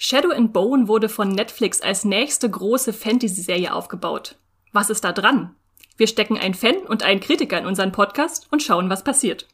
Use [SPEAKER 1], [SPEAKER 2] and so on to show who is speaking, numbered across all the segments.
[SPEAKER 1] Shadow and Bone wurde von Netflix als nächste große Fantasy-Serie aufgebaut. Was ist da dran? Wir stecken einen Fan und einen Kritiker in unseren Podcast und schauen, was passiert.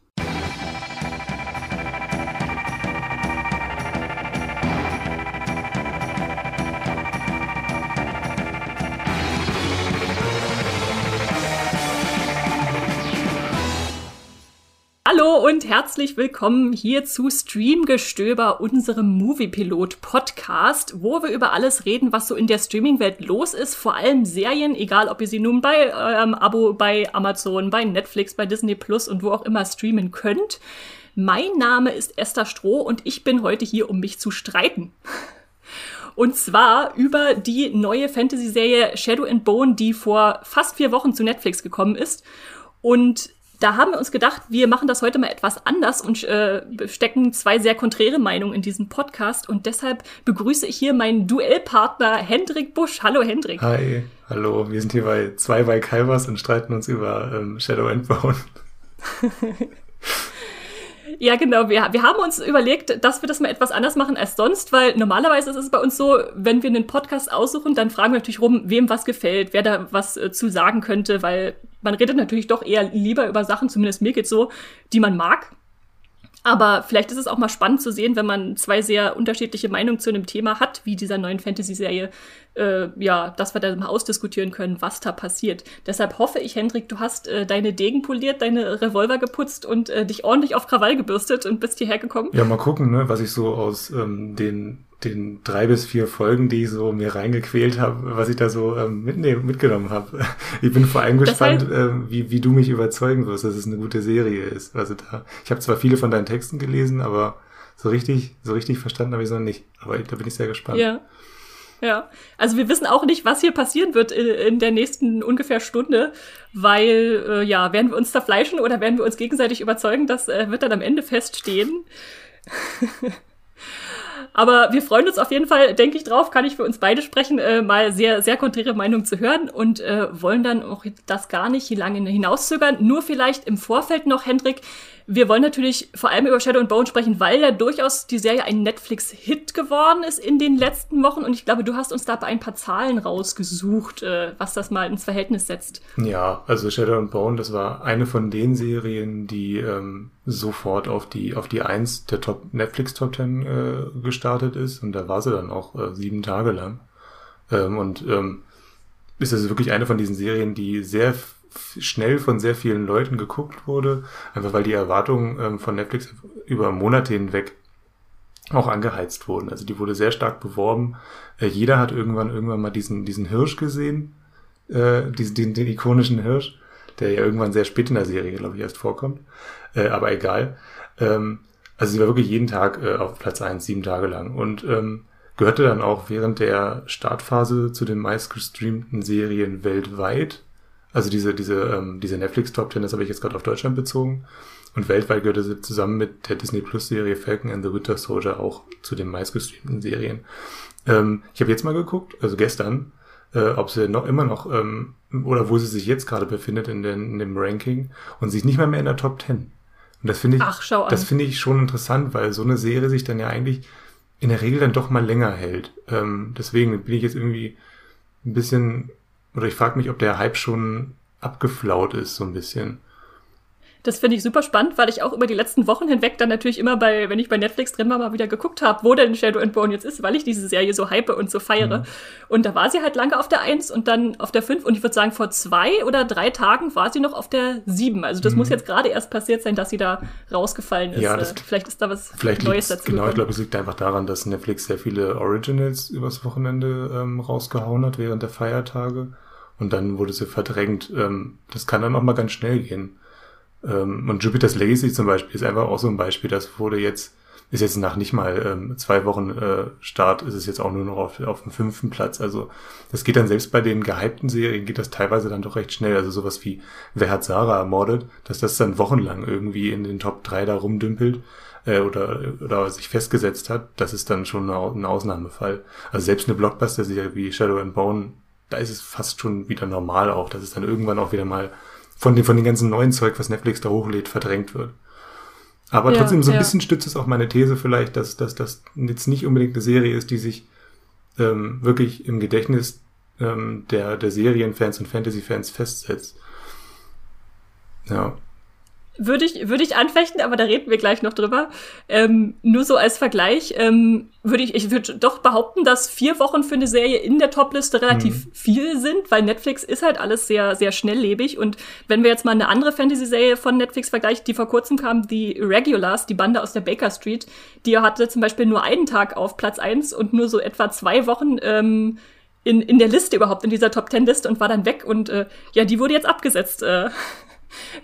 [SPEAKER 1] Und herzlich willkommen hier zu Streamgestöber, unserem Moviepilot-Podcast, wo wir über alles reden, was so in der Streaming-Welt los ist. Vor allem Serien, egal ob ihr sie nun bei eurem Abo bei Amazon, bei Netflix, bei Disney Plus und wo auch immer streamen könnt. Mein Name ist Esther Stroh und ich bin heute hier, um mich zu streiten. Und zwar über die neue Fantasy-Serie Shadow and Bone, die vor fast vier Wochen zu Netflix gekommen ist. Und da haben wir uns gedacht, wir machen das heute mal etwas anders und äh, stecken zwei sehr konträre Meinungen in diesen Podcast. Und deshalb begrüße ich hier meinen Duellpartner Hendrik Busch. Hallo Hendrik.
[SPEAKER 2] Hi, hallo. Wir sind hier bei zwei bei Calvas und streiten uns über ähm, Shadow and Bone.
[SPEAKER 1] Ja, genau. Wir, wir haben uns überlegt, dass wir das mal etwas anders machen als sonst, weil normalerweise ist es bei uns so, wenn wir einen Podcast aussuchen, dann fragen wir natürlich rum, wem was gefällt, wer da was äh, zu sagen könnte, weil man redet natürlich doch eher lieber über Sachen, zumindest mir geht's so, die man mag. Aber vielleicht ist es auch mal spannend zu sehen, wenn man zwei sehr unterschiedliche Meinungen zu einem Thema hat, wie dieser neuen Fantasy-Serie, äh, ja, dass wir da mal ausdiskutieren können, was da passiert. Deshalb hoffe ich, Hendrik, du hast äh, deine Degen poliert, deine Revolver geputzt und äh, dich ordentlich auf Krawall gebürstet und bist hierher gekommen.
[SPEAKER 2] Ja, mal gucken, ne, was ich so aus ähm, den den drei bis vier Folgen, die ich so mir reingequält habe, was ich da so ähm, mitnehmen, mitgenommen habe. Ich bin vor allem gespannt, ähm, wie, wie du mich überzeugen wirst, dass es eine gute Serie ist. Also da, ich habe zwar viele von deinen Texten gelesen, aber so richtig, so richtig verstanden habe ich es noch nicht. Aber da bin ich sehr gespannt.
[SPEAKER 1] Ja. Ja, also wir wissen auch nicht, was hier passieren wird in, in der nächsten ungefähr Stunde, weil äh, ja, werden wir uns zerfleischen oder werden wir uns gegenseitig überzeugen, das äh, wird dann am Ende feststehen. Aber wir freuen uns auf jeden Fall, denke ich drauf, kann ich für uns beide sprechen, äh, mal sehr, sehr konträre Meinung zu hören und äh, wollen dann auch das gar nicht lange hinauszögern. Nur vielleicht im Vorfeld noch, Hendrik, wir wollen natürlich vor allem über Shadow and Bone sprechen, weil ja durchaus die Serie ein Netflix-Hit geworden ist in den letzten Wochen. Und ich glaube, du hast uns da ein paar Zahlen rausgesucht, äh, was das mal ins Verhältnis setzt.
[SPEAKER 2] Ja, also Shadow and Bone, das war eine von den Serien, die ähm, sofort auf die auf die eins der Top Netflix Top Ten äh, gestartet ist. Und da war sie dann auch äh, sieben Tage lang. Ähm, und ähm, ist also wirklich eine von diesen Serien, die sehr schnell von sehr vielen Leuten geguckt wurde, einfach weil die Erwartungen ähm, von Netflix über Monate hinweg auch angeheizt wurden. Also die wurde sehr stark beworben. Äh, jeder hat irgendwann irgendwann mal diesen diesen Hirsch gesehen, äh, diesen den, den ikonischen Hirsch, der ja irgendwann sehr spät in der Serie, glaube ich, erst vorkommt. Äh, aber egal. Ähm, also sie war wirklich jeden Tag äh, auf Platz eins, sieben Tage lang und ähm, gehörte dann auch während der Startphase zu den meistgestreamten Serien weltweit also diese, diese, ähm, diese Netflix Top Ten, das habe ich jetzt gerade auf Deutschland bezogen. Und weltweit gehörte sie zusammen mit der Disney Plus Serie Falcon and the Winter Soldier auch zu den meistgestreamten Serien. Ähm, ich habe jetzt mal geguckt, also gestern, äh, ob sie noch immer noch ähm, oder wo sie sich jetzt gerade befindet in, den, in dem Ranking und sie ist nicht mal mehr in der Top Ten. Und das finde ich,
[SPEAKER 1] Ach,
[SPEAKER 2] das finde ich schon interessant, weil so eine Serie sich dann ja eigentlich in der Regel dann doch mal länger hält. Ähm, deswegen bin ich jetzt irgendwie ein bisschen oder ich frage mich, ob der Hype schon abgeflaut ist, so ein bisschen.
[SPEAKER 1] Das finde ich super spannend, weil ich auch über die letzten Wochen hinweg dann natürlich immer bei, wenn ich bei Netflix drin war, mal wieder geguckt habe, wo denn Shadow and Bone jetzt ist, weil ich diese Serie so hype und so feiere. Mhm. Und da war sie halt lange auf der 1 und dann auf der 5 und ich würde sagen, vor zwei oder drei Tagen war sie noch auf der 7. Also das mhm. muss jetzt gerade erst passiert sein, dass sie da rausgefallen ist.
[SPEAKER 2] Ja, das,
[SPEAKER 1] äh, vielleicht ist da was
[SPEAKER 2] vielleicht Neues dazu. Genau, gekommen. ich glaube, es liegt einfach daran, dass Netflix sehr viele Originals übers Wochenende ähm, rausgehauen hat während der Feiertage und dann wurde sie verdrängt. Ähm, das kann dann auch mal ganz schnell gehen. Ähm, und Jupiter's Legacy zum Beispiel ist einfach auch so ein Beispiel, das wurde jetzt, ist jetzt nach nicht mal ähm, zwei Wochen äh, Start, ist es jetzt auch nur noch auf, auf dem fünften Platz. Also das geht dann selbst bei den gehypten Serien, geht das teilweise dann doch recht schnell. Also sowas wie Wer hat Sarah ermordet, dass das dann wochenlang irgendwie in den Top 3 da rumdümpelt äh, oder, oder sich festgesetzt hat, das ist dann schon ein Ausnahmefall. Also selbst eine Blockbuster-Serie wie Shadow and Bone da ist es fast schon wieder normal auch, dass es dann irgendwann auch wieder mal von dem, von dem ganzen neuen Zeug, was Netflix da hochlädt, verdrängt wird. Aber
[SPEAKER 1] Ja,
[SPEAKER 2] trotzdem so ein
[SPEAKER 1] ja.
[SPEAKER 2] bisschen stützt es auch meine These vielleicht, dass dass das jetzt nicht unbedingt eine Serie ist, die sich ähm, wirklich im Gedächtnis ähm, der, der Serienfans und Fantasy-Fans festsetzt. Ja.
[SPEAKER 1] Würde ich, würde ich anfechten, aber da reden wir gleich noch drüber. Ähm, nur so als Vergleich ähm, würde ich, ich würde doch behaupten, dass vier Wochen für eine Serie in der Topliste relativ viel sind, weil Netflix ist halt alles sehr, sehr schnelllebig. Und wenn wir jetzt mal eine andere Fantasy-Serie von Netflix vergleichen, die vor kurzem kam, die Regulars, die Bande aus der Baker Street, die hatte zum Beispiel nur einen Tag auf Platz eins und nur so etwa zwei Wochen ähm, in, in der Liste überhaupt, in dieser Top Ten Liste und war dann weg. Und äh, ja, die wurde jetzt abgesetzt. Äh,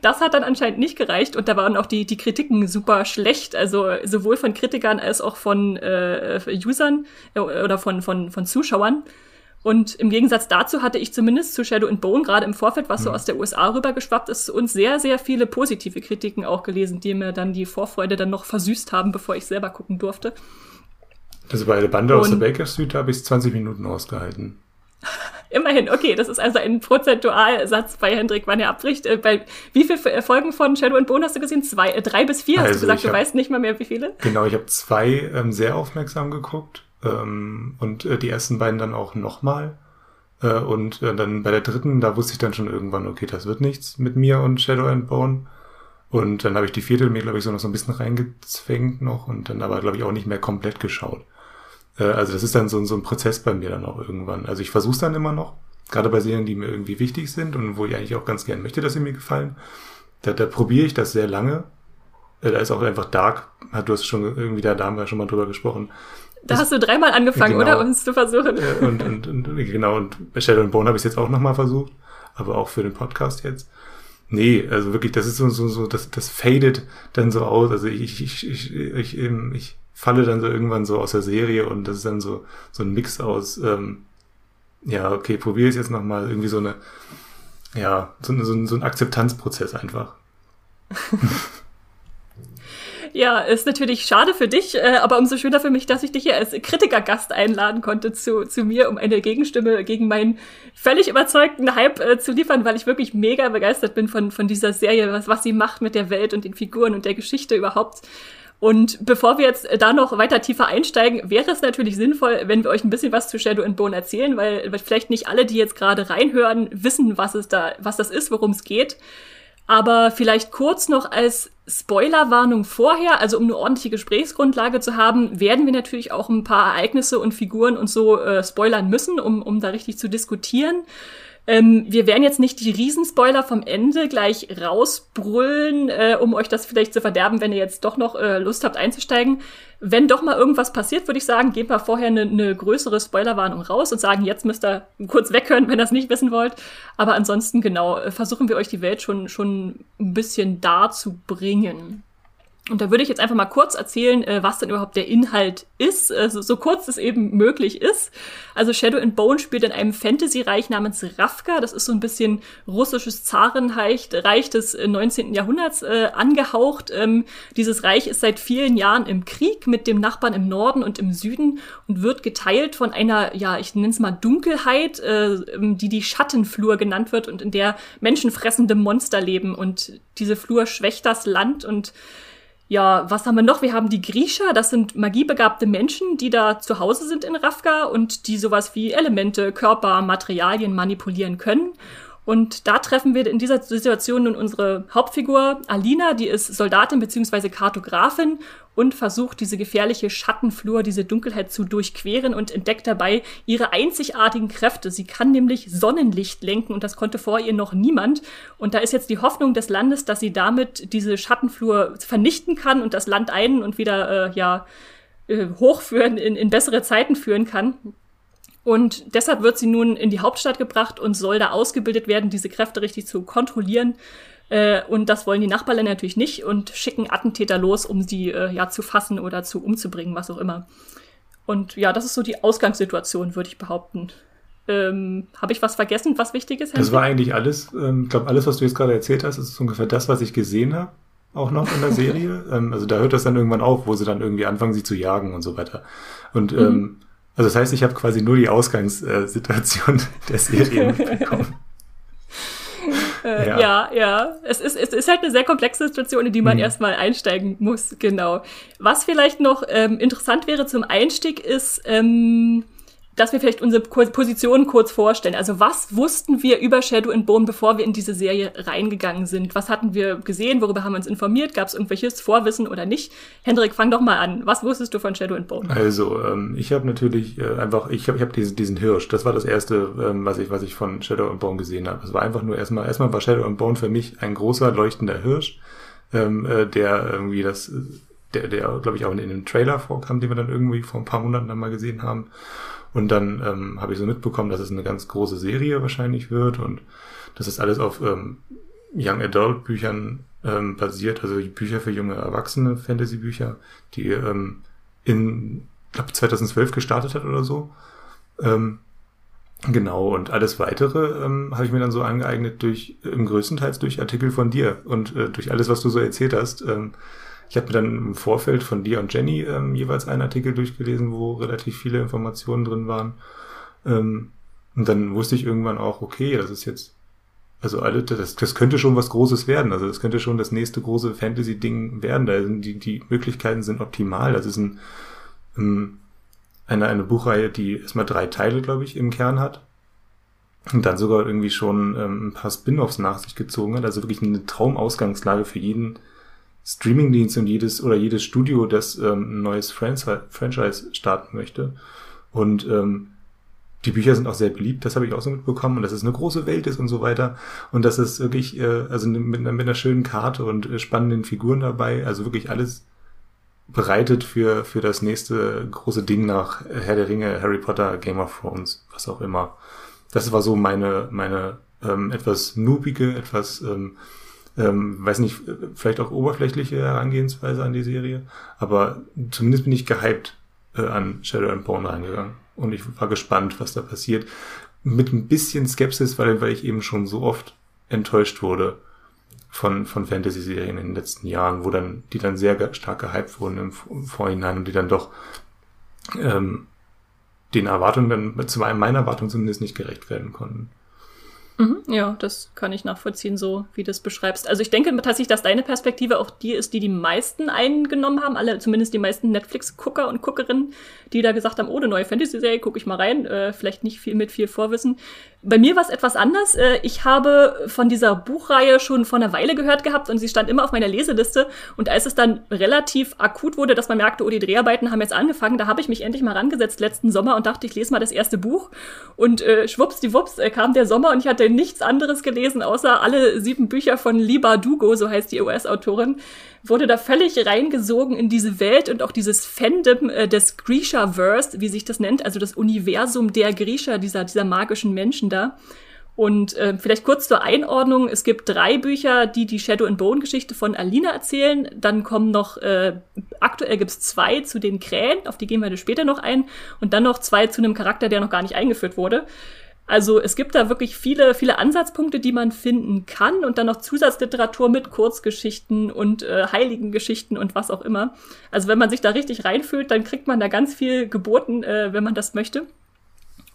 [SPEAKER 1] das hat dann anscheinend nicht gereicht und da waren auch die, die Kritiken super schlecht, also sowohl von Kritikern als auch von äh, Usern äh, oder von, von, von Zuschauern. Und im Gegensatz dazu hatte ich zumindest zu Shadow and Bone, gerade im Vorfeld, was so aus der USA rübergeschwappt ist, uns sehr, sehr viele positive Kritiken auch gelesen, die mir dann die Vorfreude dann noch versüßt haben, bevor ich selber gucken durfte.
[SPEAKER 2] Also bei der Bande aus der
[SPEAKER 1] Und-
[SPEAKER 2] Baker Street habe ich 20 Minuten ausgehalten.
[SPEAKER 1] Immerhin, okay, das ist also ein Prozentualsatz bei Hendrik, wann er abbricht. Äh, bei wie viele Folgen von Shadow and Bone hast du gesehen? Zwei, äh, drei bis vier hast
[SPEAKER 2] Also
[SPEAKER 1] du gesagt,
[SPEAKER 2] ich
[SPEAKER 1] du
[SPEAKER 2] hab-
[SPEAKER 1] weißt nicht mal mehr, wie viele.
[SPEAKER 2] Genau, ich habe zwei ähm, sehr aufmerksam geguckt ähm, und äh, die ersten beiden dann auch nochmal. Äh, und äh, dann bei der dritten, da wusste ich dann schon irgendwann, okay, das wird nichts mit mir und Shadow and Bone. Und dann habe ich die vierte mir, glaube ich, so noch so ein bisschen reingezwängt noch und dann aber, glaube ich, auch nicht mehr komplett geschaut. Äh, also das ist dann so, so ein Prozess bei mir dann auch irgendwann. Also ich versuche es dann immer noch, gerade bei Serien, die mir irgendwie wichtig sind und wo ich eigentlich auch ganz gern möchte, dass sie mir gefallen. Da, da probiere ich das sehr lange. Äh, Da ist auch einfach Dark, du hast schon irgendwie da, da haben wir schon mal drüber gesprochen.
[SPEAKER 1] Da hast du dreimal angefangen,
[SPEAKER 2] Genau.
[SPEAKER 1] oder? Uns zu versuchen.
[SPEAKER 2] Und, und, und genau, und bei Shadow and Bone habe ich es jetzt auch nochmal versucht, aber auch für den Podcast jetzt. Nee, also wirklich, das ist so, so, so das, das fadet dann so aus. Also ich, ich, ich, ich, ähm, ich falle dann so irgendwann so aus der Serie und das ist dann so, so ein Mix aus, ähm, ja, okay, probiere es jetzt nochmal, irgendwie so eine, ja, so, so, ein, so ein Akzeptanzprozess einfach.
[SPEAKER 1] Ja, ist natürlich schade für dich, äh, aber umso schöner für mich, dass ich dich hier als Kritikergast einladen konnte zu, zu mir, um eine Gegenstimme gegen meinen völlig überzeugten Hype äh, zu liefern, weil ich wirklich mega begeistert bin von, von dieser Serie, was, was sie macht mit der Welt und den Figuren und der Geschichte überhaupt. Und bevor wir jetzt da noch weiter tiefer einsteigen, wäre es natürlich sinnvoll, wenn wir euch ein bisschen was zu Shadow and Bone erzählen, weil weil vielleicht nicht alle, die jetzt gerade reinhören, wissen, was es da, was das ist, worum es geht. Aber vielleicht kurz noch als Spoilerwarnung vorher, also um eine ordentliche Gesprächsgrundlage zu haben, werden wir natürlich auch ein paar Ereignisse und Figuren und so äh, spoilern müssen, um, um da richtig zu diskutieren. Ähm, wir werden jetzt nicht die Riesenspoiler vom Ende gleich rausbrüllen, äh, um euch das vielleicht zu verderben, wenn ihr jetzt doch noch äh, Lust habt einzusteigen. Wenn doch mal irgendwas passiert, würde ich sagen, gebt mal vorher eine, eine größere Spoilerwarnung raus und sagen, jetzt müsst ihr kurz weghören, wenn ihr das nicht wissen wollt. Aber ansonsten, genau, äh, versuchen wir euch die Welt schon, schon ein bisschen darzubringen. Und da würde ich jetzt einfach mal kurz erzählen, äh, was denn überhaupt der Inhalt ist, also so kurz es eben möglich ist. Also Shadow and Bone spielt in einem Fantasy-Reich namens Ravka. Das ist so ein bisschen russisches Zarenreich Reich des äh, 19. Jahrhunderts äh, angehaucht. Ähm, dieses Reich ist seit vielen Jahren im Krieg mit dem Nachbarn im Norden und im Süden und wird geteilt von einer, ja, ich nenne es mal Dunkelheit, äh, ähm, die die Schattenflur genannt wird und in der menschenfressende Monster leben. Und diese Flur schwächt das Land und ja, was haben wir noch? Wir haben die Griecher, das sind magiebegabte Menschen, die da zu Hause sind in Ravka und die sowas wie Elemente, Körper, Materialien manipulieren können. Und da treffen wir in dieser Situation nun unsere Hauptfigur Alina, die ist Soldatin bzw. Kartografin und versucht diese gefährliche Schattenflur, diese Dunkelheit zu durchqueren und entdeckt dabei ihre einzigartigen Kräfte. Sie kann nämlich Sonnenlicht lenken und das konnte vor ihr noch niemand. Und da ist jetzt die Hoffnung des Landes, dass sie damit diese Schattenflur vernichten kann und das Land ein und wieder äh, ja äh, hochführen, in, in bessere Zeiten führen kann. Und deshalb wird sie nun in die Hauptstadt gebracht und soll da ausgebildet werden, diese Kräfte richtig zu kontrollieren. Äh, und das wollen die Nachbarländer natürlich nicht und schicken Attentäter los, um sie äh, ja zu fassen oder zu umzubringen, was auch immer. Und ja, das ist so die Ausgangssituation, würde ich behaupten. Ähm, Habe ich was vergessen, was wichtig ist?
[SPEAKER 2] Das war eigentlich alles. Ähm, Ich glaube, alles, was du jetzt gerade erzählt hast, ist ungefähr das, was ich gesehen habe. Auch noch in der Serie. ähm, also da hört das dann irgendwann auf, wo sie dann irgendwie anfangen, sie zu jagen und so weiter. Und ähm, also das heißt, ich habe quasi nur die Ausgangssituation der Serie mitbekommen.
[SPEAKER 1] Äh, ja. ja, ja. Es ist, es ist halt eine sehr komplexe Situation, in die man mhm. erstmal einsteigen muss, genau. Was vielleicht noch ähm, interessant wäre zum Einstieg ist, ähm, dass wir vielleicht unsere Position kurz vorstellen. Also was wussten wir über Shadow and Bone, bevor wir in diese Serie reingegangen sind? Was hatten wir gesehen? Worüber haben wir uns informiert? Gab es irgendwelches Vorwissen oder nicht? Hendrik, fang doch mal an. Was wusstest du von Shadow and Bone?
[SPEAKER 2] Also ähm, ich habe natürlich äh, einfach, ich habe ich hab diesen, diesen Hirsch. Das war das erste, ähm, was ich was ich von Shadow and Bone gesehen habe. Es war einfach nur erstmal erstmal war Shadow and Bone für mich ein großer leuchtender Hirsch, ähm, äh, der irgendwie das der, der glaube ich auch in, in dem Trailer vorkam, den wir dann irgendwie vor ein paar Monaten dann mal gesehen haben. Und dann ähm, habe ich so mitbekommen, dass es eine ganz große Serie wahrscheinlich wird und dass es alles auf ähm, Young Adult Büchern ähm, basiert, also Bücher für junge Erwachsene, Fantasy-Bücher, die ähm, in, glaube 2012 gestartet hat oder so. Ähm, genau, und alles weitere ähm, habe ich mir dann so angeeignet durch, im größtenteils durch Artikel von dir und äh, durch alles, was du so erzählt hast. Ähm, ich habe mir dann im Vorfeld von dir und Jenny ähm, jeweils einen Artikel durchgelesen, wo relativ viele Informationen drin waren. Ähm, und dann wusste ich irgendwann auch, okay, das ist jetzt, also alle, das, das könnte schon was Großes werden. Also das könnte schon das nächste große Fantasy-Ding werden. Da sind die, die Möglichkeiten sind optimal. Das ist ein, ähm, eine, eine Buchreihe, die erstmal drei Teile, glaube ich, im Kern hat. Und dann sogar irgendwie schon ähm, ein paar Spin-offs nach sich gezogen hat. Also wirklich eine Traumausgangslage für jeden Streamingdienst und jedes oder jedes Studio, das ähm, ein neues Franchise, starten möchte. Und ähm, die Bücher sind auch sehr beliebt, das habe ich auch so mitbekommen, und dass es eine große Welt ist und so weiter. Und dass es wirklich, äh, also mit, mit einer schönen Karte und äh, spannenden Figuren dabei, also wirklich alles bereitet für, für das nächste große Ding nach Herr der Ringe, Harry Potter, Game of Thrones, was auch immer. Das war so meine, meine ähm, etwas noobige, etwas ähm, ähm, weiß nicht, vielleicht auch oberflächliche Herangehensweise an die Serie, aber zumindest bin ich gehypt äh, an Shadow and Bone reingegangen und ich war gespannt, was da passiert. Mit ein bisschen Skepsis, weil, weil ich eben schon so oft enttäuscht wurde von, von Fantasy-Serien in den letzten Jahren, wo dann, die dann sehr stark gehypt wurden im, im Vorhinein und die dann doch ähm, den Erwartungen dann, zu meiner Erwartung zumindest nicht gerecht werden konnten.
[SPEAKER 1] Mhm, ja, das kann ich nachvollziehen, so wie du es beschreibst. Also ich denke tatsächlich, dass deine Perspektive auch die ist, die die meisten eingenommen haben, alle, zumindest die meisten Netflix-Gucker und Guckerinnen, die da gesagt haben, oh, eine neue Fantasy-Serie, gucke ich mal rein, äh, vielleicht nicht viel mit viel Vorwissen. Bei mir war es etwas anders. Äh, ich habe von dieser Buchreihe schon vor einer Weile gehört gehabt und sie stand immer auf meiner Leseliste. Und als es dann relativ akut wurde, dass man merkte, oh, die Dreharbeiten haben jetzt angefangen, da habe ich mich endlich mal rangesetzt letzten Sommer und dachte, ich lese mal das erste Buch. Und äh, schwuppsdiwupps äh, kam der Sommer und ich hatte nichts anderes gelesen, außer alle sieben Bücher von Liba Dugo, so heißt die US-Autorin, wurde da völlig reingesogen in diese Welt und auch dieses Fandom äh, des Grisha-Verse, wie sich das nennt, also das Universum der Grisha, dieser, dieser magischen Menschen da. Und äh, vielleicht kurz zur Einordnung. Es gibt drei Bücher, die die Shadow and Bone Geschichte von Alina erzählen. Dann kommen noch, äh, aktuell gibt's zwei zu den Krähen, auf die gehen wir später noch ein. Und dann noch zwei zu einem Charakter, der noch gar nicht eingeführt wurde. Also es gibt da wirklich viele, viele Ansatzpunkte, die man finden kann und dann noch Zusatzliteratur mit Kurzgeschichten und äh, Heiligengeschichten und was auch immer. Also wenn man sich da richtig reinfühlt, dann kriegt man da ganz viel geboten, äh, wenn man das möchte.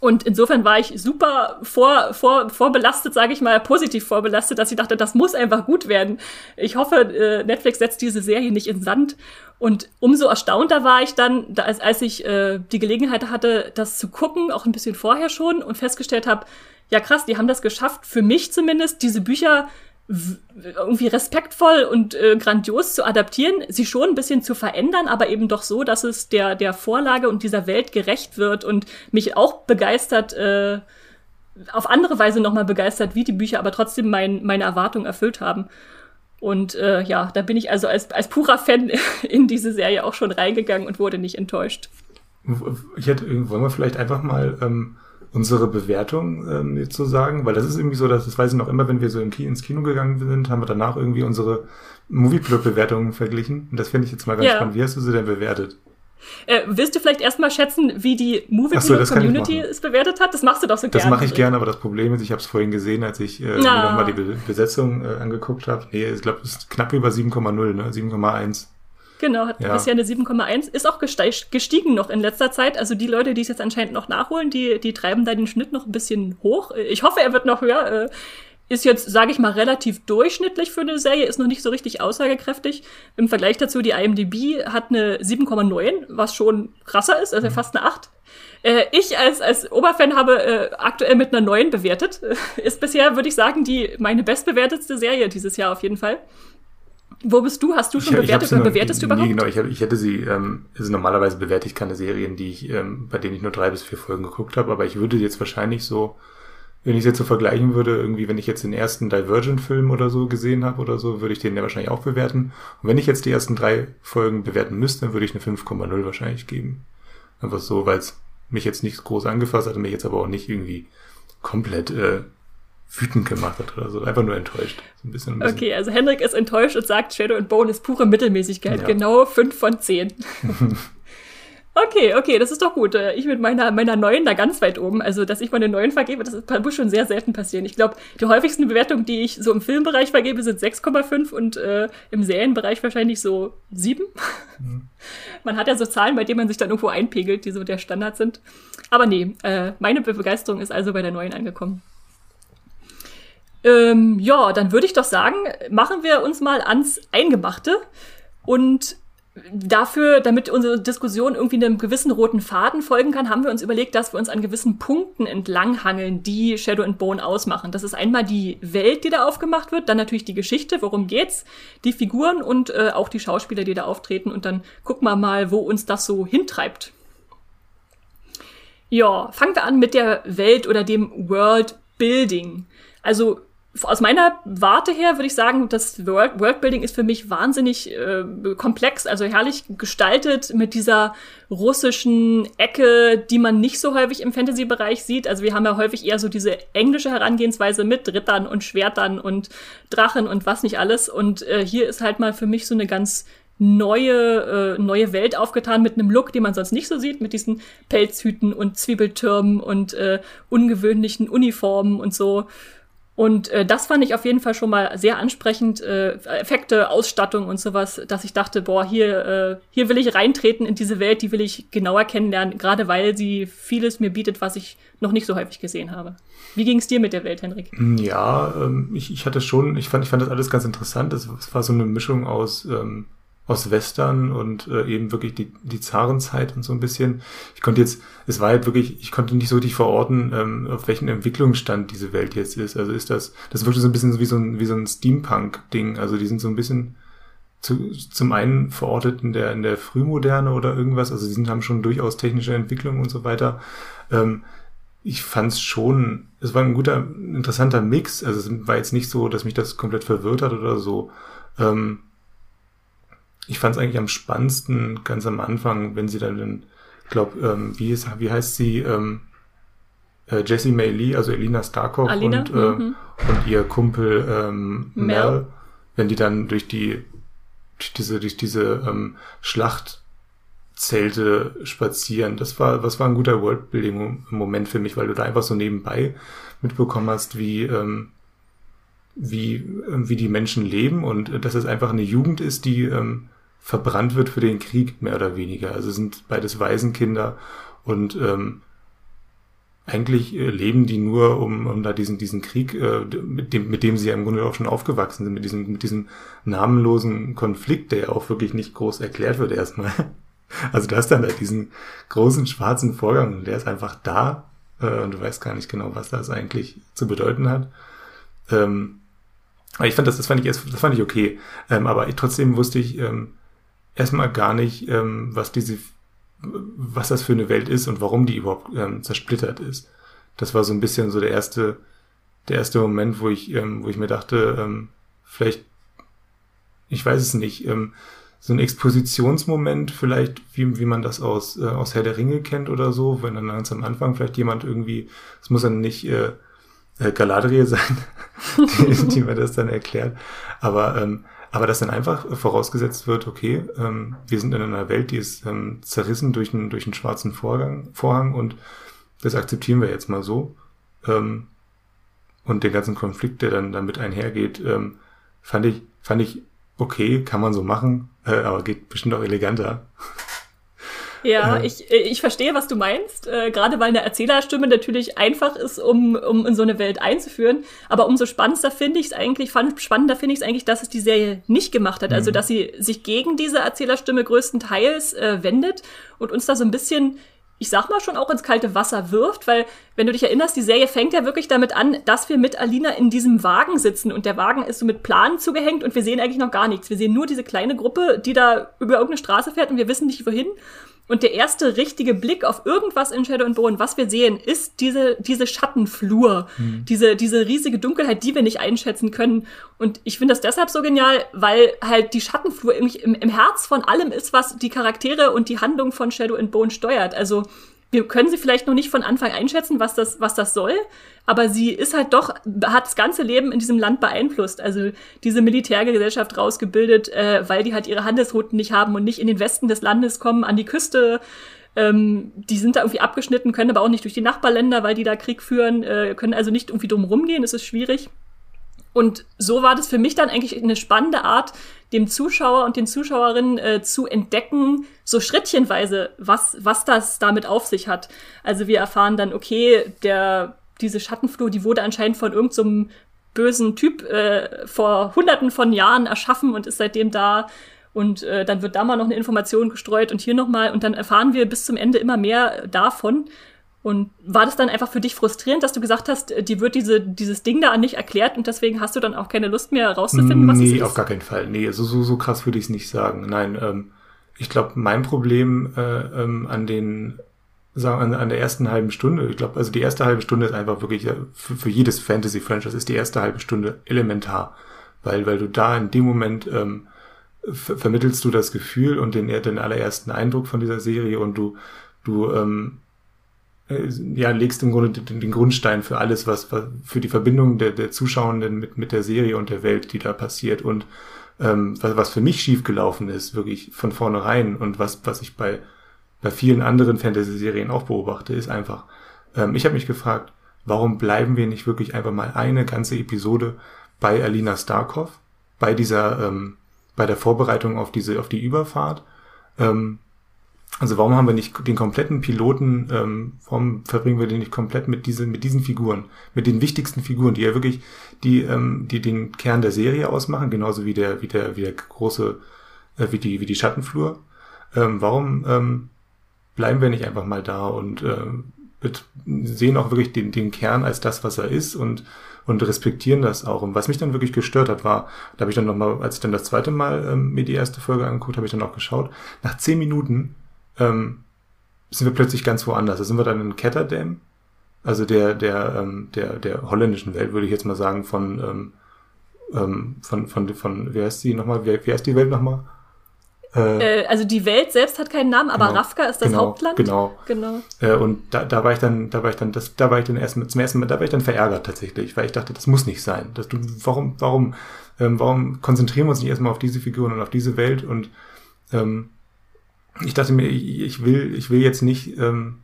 [SPEAKER 1] Und insofern war ich super vor, vor, vorbelastet, sage ich mal, positiv vorbelastet, dass ich dachte, das muss einfach gut werden. Ich hoffe, äh, Netflix setzt diese Serie nicht in Sand. Und umso erstaunter war ich dann, als, als ich äh, die Gelegenheit hatte, das zu gucken, auch ein bisschen vorher schon, und festgestellt habe, ja krass, die haben das geschafft, für mich zumindest, diese Bücher irgendwie respektvoll und äh, grandios zu adaptieren, sie schon ein bisschen zu verändern, aber eben doch so, dass es der, der Vorlage und dieser Welt gerecht wird und mich auch begeistert, äh, auf andere Weise nochmal begeistert, wie die Bücher aber trotzdem mein, meine Erwartungen erfüllt haben. Und äh, ja, da bin ich also als, als purer Fan in diese Serie auch schon reingegangen und wurde nicht enttäuscht.
[SPEAKER 2] Ich hätte, wollen wir vielleicht einfach mal ähm, unsere Bewertung ähm, jetzt so sagen, weil das ist irgendwie so, dass das weiß ich noch immer, wenn wir so im Kino, ins Kino gegangen sind, haben wir danach irgendwie unsere Movieplot-Bewertungen verglichen. Und das finde ich jetzt mal ganz ja. spannend. Wie hast du sie denn bewertet?
[SPEAKER 1] Äh, willst du vielleicht erstmal schätzen, wie die Movie so, Community es bewertet hat? Das machst du doch so
[SPEAKER 2] gerne. Das mache ich gerne, aber das Problem ist, ich habe es vorhin gesehen, als ich äh, mir nochmal die Be Besetzung äh, angeguckt habe. Nee, ich glaube, es ist knapp über 7,0, ne? 7,1.
[SPEAKER 1] Genau, hat ja. bisher eine 7,1. Ist auch gestiegen noch in letzter Zeit. Also die Leute, die es jetzt anscheinend noch nachholen, die, die treiben da den Schnitt noch ein bisschen hoch. Ich hoffe, er wird noch höher. Ist jetzt, sage ich mal, relativ durchschnittlich für eine Serie, ist noch nicht so richtig aussagekräftig. Im Vergleich dazu, die IMDb hat eine 7,9, was schon krasser ist, also mhm. fast eine 8. Äh, ich als, als Oberfan habe äh, aktuell mit einer 9 bewertet. Ist bisher, würde ich sagen, die meine bestbewertetste Serie dieses Jahr auf jeden Fall. Wo bist du? Hast du schon ich, bewertet
[SPEAKER 2] ich
[SPEAKER 1] oder bewertest du überhaupt?
[SPEAKER 2] Nee, genau, ich, ich hätte sie, ähm, also normalerweise bewerte ich keine Serien, die ich, ähm, bei denen ich nur drei bis vier Folgen geguckt habe, aber ich würde jetzt wahrscheinlich so wenn ich es jetzt so vergleichen würde, irgendwie, wenn ich jetzt den ersten Divergent-Film oder so gesehen habe oder so, würde ich den ja wahrscheinlich auch bewerten. Und wenn ich jetzt die ersten drei Folgen bewerten müsste, dann würde ich eine 5,0 wahrscheinlich geben. Einfach so, weil es mich jetzt nicht groß angefasst hat und mich jetzt aber auch nicht irgendwie komplett äh, wütend gemacht hat oder so. Einfach nur enttäuscht. So
[SPEAKER 1] ein bisschen, ein bisschen. Okay, also Henrik ist enttäuscht und sagt, Shadow and Bone ist pure Mittelmäßigkeit. Ja. Genau 5 von 10. Okay, okay, das ist doch gut. Äh, ich mit meiner, meiner neuen da ganz weit oben. Also, dass ich meine neuen vergebe, das muss schon sehr selten passieren. Ich glaube, die häufigsten Bewertungen, die ich so im Filmbereich vergebe, sind 6,5 und äh, im Serienbereich wahrscheinlich so 7. Mhm. Man hat ja so Zahlen, bei denen man sich dann irgendwo einpegelt, die so der Standard sind. Aber nee, äh, meine Begeisterung ist also bei der neuen angekommen. Ähm, ja, dann würde ich doch sagen, machen wir uns mal ans Eingemachte und dafür, damit unsere Diskussion irgendwie einem gewissen roten Faden folgen kann, haben wir uns überlegt, dass wir uns an gewissen Punkten entlanghangeln, die Shadow and Bone ausmachen. Das ist einmal die Welt, die da aufgemacht wird, dann natürlich die Geschichte, worum geht's, die Figuren und äh, auch die Schauspieler, die da auftreten. Und dann gucken wir mal, wo uns das so hintreibt. Ja, fangen wir an mit der Welt oder dem World Building. Also aus meiner Warte her würde ich sagen, das World Worldbuilding ist für mich wahnsinnig äh, komplex, also herrlich gestaltet mit dieser russischen Ecke, die man nicht so häufig im Fantasy-Bereich sieht. Also wir haben ja häufig eher so diese englische Herangehensweise mit Rittern und Schwertern und Drachen und was nicht alles. Und äh, hier ist halt mal für mich so eine ganz neue, äh, neue Welt aufgetan mit einem Look, den man sonst nicht so sieht, mit diesen Pelzhüten und Zwiebeltürmen und äh, ungewöhnlichen Uniformen und so. Und äh, das fand ich auf jeden Fall schon mal sehr ansprechend, äh, Effekte, Ausstattung und sowas, dass ich dachte, boah, hier, äh, hier will ich reintreten in diese Welt, die will ich genauer kennenlernen, gerade weil sie vieles mir bietet, was ich noch nicht so häufig gesehen habe. Wie ging es dir mit der Welt, Henrik?
[SPEAKER 2] Ja, ähm, ich, ich hatte schon, ich fand, ich fand das alles ganz interessant. Es war so eine Mischung aus ähm, aus Western und äh, eben wirklich die, die Zarenzeit und so ein bisschen. Ich konnte jetzt, es war halt wirklich, ich konnte nicht so richtig verorten, ähm, auf welchen Entwicklungsstand diese Welt jetzt ist. Also ist das, das wirkte so ein bisschen wie so ein, wie so ein Steampunk-Ding. Also die sind so ein bisschen zu, zum einen verortet in der, in der Frühmoderne oder irgendwas. Also die sind, haben schon durchaus technische Entwicklung und so weiter. Ähm, ich fand es schon, es war ein guter, interessanter Mix. Also es war jetzt nicht so, dass mich das komplett verwirrt hat oder so. Ähm, ich fand es eigentlich am spannendsten ganz am Anfang, wenn sie dann, ich glaube, ähm, wie, ist, wie heißt sie, ähm, äh, Jessie May Lee, also Elina Starkov Alina? und, äh, mhm. und ihr Kumpel ähm, Mel. Mel, wenn die dann durch die durch diese durch diese ähm, Schlachtzelte spazieren. Das war was war ein guter Worldbuilding Moment für mich, weil du da einfach so nebenbei mitbekommen hast, wie ähm, wie wie die Menschen leben und äh, dass es einfach eine Jugend ist, die ähm, verbrannt wird für den Krieg, mehr oder weniger. Also sind beides Waisenkinder und ähm, eigentlich äh, leben die nur, um, um da diesen, diesen Krieg, äh, mit, dem, mit dem sie ja im Grunde auch schon aufgewachsen sind, mit diesem, mit diesem namenlosen Konflikt, der ja auch wirklich nicht groß erklärt wird erstmal. Also du hast dann da diesen großen schwarzen Vorgang und der ist einfach da äh, und du weißt gar nicht genau, was das eigentlich zu bedeuten hat. Ähm, aber ich fand das, das fand ich erst, das fand ich okay. Ähm, aber ich, trotzdem wusste ich, ähm, erstmal gar nicht, ähm, was diese, was das für eine Welt ist und warum die überhaupt ähm, zersplittert ist. Das war so ein bisschen so der erste, der erste Moment, wo ich, ähm, wo ich mir dachte, ähm, vielleicht, ich weiß es nicht, ähm, so ein Expositionsmoment vielleicht, wie, wie man das aus, äh, aus Herr der Ringe kennt oder so, wenn dann ganz am Anfang vielleicht jemand irgendwie, es muss dann nicht äh, äh Galadriel sein, die, die mir das dann erklärt, aber ähm, aber dass dann einfach vorausgesetzt wird, okay, ähm, wir sind in einer Welt, die ist ähm, zerrissen durch einen, durch einen schwarzen Vorgang, Vorhang und das akzeptieren wir jetzt mal so. Ähm, und den ganzen Konflikt, der dann damit einhergeht, ähm, fand ich, fand ich okay, kann man so machen, äh, aber geht bestimmt auch eleganter.
[SPEAKER 1] Ja, ich, äh, ich verstehe, was du meinst. Äh, gerade weil eine Erzählerstimme natürlich einfach ist, um, um in so eine Welt einzuführen. Aber umso spannender finde ich es eigentlich, spannender finde ich es eigentlich, dass es die Serie nicht gemacht hat. Also, mhm. Also, dass sie sich gegen diese Erzählerstimme größtenteils äh, wendet und uns da so ein bisschen ich sag mal schon auch ins kalte Wasser wirft, weil, wenn du dich erinnerst, die Serie fängt ja wirklich damit an, dass wir mit Alina in diesem Wagen sitzen und der Wagen ist so mit Planen zugehängt und wir sehen eigentlich noch gar nichts. Wir sehen nur diese kleine Gruppe, die da über irgendeine Straße fährt und wir wissen nicht wohin. Und der erste richtige Blick auf irgendwas in Shadow and Bone, was wir sehen, ist diese, diese Schattenflur, mhm. diese, diese riesige Dunkelheit, die wir nicht einschätzen können. Und ich finde das deshalb so genial, weil halt die Schattenflur im, im Herz von allem ist, was die Charaktere und die Handlung von Shadow and Bone steuert. Also wir können sie vielleicht noch nicht von Anfang einschätzen, was das, was das soll, aber sie ist halt doch, hat das ganze Leben in diesem Land beeinflusst. Also diese Militärgesellschaft rausgebildet, äh, weil die halt ihre Handelsrouten nicht haben und nicht in den Westen des Landes kommen, an die Küste. Ähm, die sind da irgendwie abgeschnitten, können aber auch nicht durch die Nachbarländer, weil die da Krieg führen, äh, können also nicht irgendwie drum rumgehen, es ist schwierig. Und so war das für mich dann eigentlich eine spannende Art, dem Zuschauer und den Zuschauerinnen äh, zu entdecken, so schrittchenweise, was, was das damit auf sich hat. Also wir erfahren dann, okay, der, diese Schattenflur, die wurde anscheinend von irgendeinem so bösen Typ äh, vor hunderten von Jahren erschaffen und ist seitdem da. Und äh, dann wird da mal noch eine Information gestreut und hier nochmal. Und dann erfahren wir bis zum Ende immer mehr davon. Und war das dann einfach für dich frustrierend, dass du gesagt hast, äh, dir wird diese, dieses Ding da nicht erklärt und deswegen hast du dann auch keine Lust mehr rauszufinden,
[SPEAKER 2] was nee, es ist? Nee, auf gar keinen Fall. Nee, so, so, so krass würde ich es nicht sagen. Nein, ähm, ich glaube, mein Problem äh, ähm, an den sagen an, an der ersten halben Stunde, ich glaube, also die erste halbe Stunde ist einfach wirklich für, für jedes Fantasy-Franchise ist die erste halbe Stunde elementar, weil weil du da in dem Moment ähm, ver vermittelst du das Gefühl und den den allerersten Eindruck von dieser Serie und du du ähm, äh, ja, legst im Grunde den, Grundstein für alles, was, was für die Verbindung der, der Zuschauenden mit, mit der Serie und der Welt, die da passiert. Und ähm, was, was für mich schiefgelaufen ist, wirklich von vornherein und was, was ich bei, bei vielen anderen Fantasy-Serien auch beobachte, ist einfach, ähm, ich habe mich gefragt, warum bleiben wir nicht wirklich einfach mal eine ganze Episode bei Alina Starkov, bei dieser, ähm, bei der Vorbereitung auf diese, auf die Überfahrt, ähm, also warum haben wir nicht den kompletten Piloten, ähm, warum verbringen wir den nicht komplett mit diesen, mit diesen Figuren, mit den wichtigsten Figuren, die ja wirklich, die, ähm, die den Kern der Serie ausmachen, genauso wie der, wie der, wie der große, äh, wie die, wie die Schattenflur. Ähm, warum ähm, bleiben wir nicht einfach mal da und äh, sehen auch wirklich den, den Kern als das, was er ist und und respektieren das auch. Und was mich dann wirklich gestört hat, war, da habe ich dann nochmal, als ich dann das zweite Mal ähm, mir die erste Folge angeguckt, habe ich dann auch geschaut, nach zehn Minuten ähm, sind wir plötzlich ganz woanders. Da sind wir dann in Ketterdam, also der, der, ähm, der, der holländischen Welt, würde ich jetzt mal sagen, von, ähm, ähm, von, von, von, wie heißt die nochmal, wie, wie heißt die Welt nochmal?
[SPEAKER 1] Äh, äh, also die Welt selbst hat keinen Namen, aber genau, Rafka ist das
[SPEAKER 2] genau,
[SPEAKER 1] Hauptland.
[SPEAKER 2] Genau. genau. Äh, und da, da war ich dann, da war ich dann, das, da war ich dann erst zum ersten Mal, da war ich dann verärgert tatsächlich, weil ich dachte, das muss nicht sein. Das, du, warum, warum, ähm, warum konzentrieren wir uns nicht erstmal auf diese Figuren und auf diese Welt und ähm, ich dachte mir, ich will, ich will jetzt nicht ähm,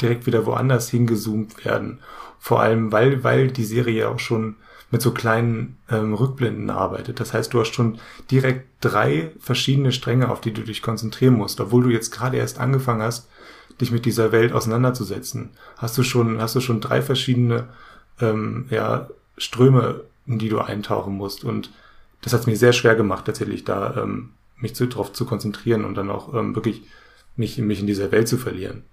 [SPEAKER 2] direkt wieder woanders hingezoomt werden. Vor allem, weil, weil die Serie auch schon mit so kleinen ähm, Rückblenden arbeitet. Das heißt, du hast schon direkt drei verschiedene Stränge, auf die du dich konzentrieren musst, obwohl du jetzt gerade erst angefangen hast, dich mit dieser Welt auseinanderzusetzen. Hast du schon, hast du schon drei verschiedene ähm, ja, Ströme, in die du eintauchen musst. Und das hat es mir sehr schwer gemacht, tatsächlich da ähm, mich zu, darauf zu konzentrieren und dann auch ähm, wirklich mich, mich in dieser Welt zu verlieren.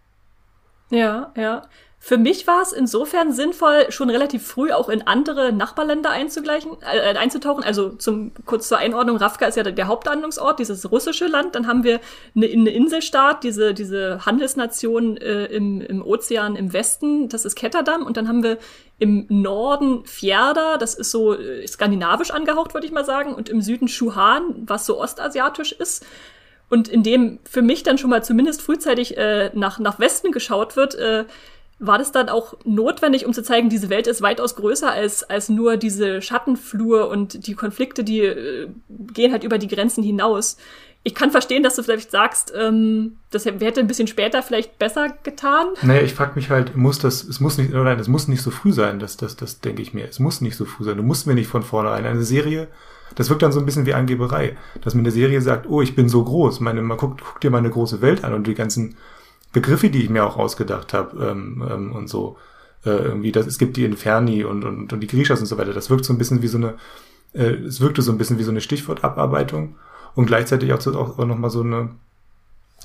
[SPEAKER 1] Ja, ja. Für mich war es insofern sinnvoll, schon relativ früh auch in andere Nachbarländer einzugleichen, äh, einzutauchen. Also zum kurz zur Einordnung, Ravka ist ja der Haupthandlungsort, dieses russische Land. Dann haben wir eine, eine Inselstaat, diese, diese Handelsnation äh, im, im Ozean im Westen, das ist Ketterdam. Und dann haben wir im Norden Fjerda, das ist so äh, skandinavisch angehaucht, würde ich mal sagen. Und im Süden Schuhan, was so ostasiatisch ist. Und in dem für mich dann schon mal zumindest frühzeitig äh, nach, nach Westen geschaut wird, äh, war das dann auch notwendig, um zu zeigen, diese Welt ist weitaus größer als, als nur diese Schattenflur und die Konflikte, die äh, gehen halt über die Grenzen hinaus. ich kann verstehen, dass du vielleicht sagst, ähm, das hätte ein bisschen später vielleicht besser getan.
[SPEAKER 2] Naja, ich frage mich halt, muss das, es muss nicht, nein, es muss nicht so früh sein, das, das, das denke ich mir. Es muss nicht so früh sein. Du musst mir nicht von vornherein eine Serie, das wirkt dann so ein bisschen wie Angeberei, dass mir eine Serie sagt, oh, ich bin so groß, meine, mal guck, guck dir meine große Welt an und die ganzen Begriffe, die ich mir auch ausgedacht habe ähm, ähm, und so. Äh, irgendwie, das, es gibt die Inferni und, und, und die Grieschers und so weiter. Das wirkt so ein bisschen wie so eine, äh, es wirkte so ein bisschen wie so eine Stichwortabarbeitung und gleichzeitig auch, auch, auch nochmal so eine,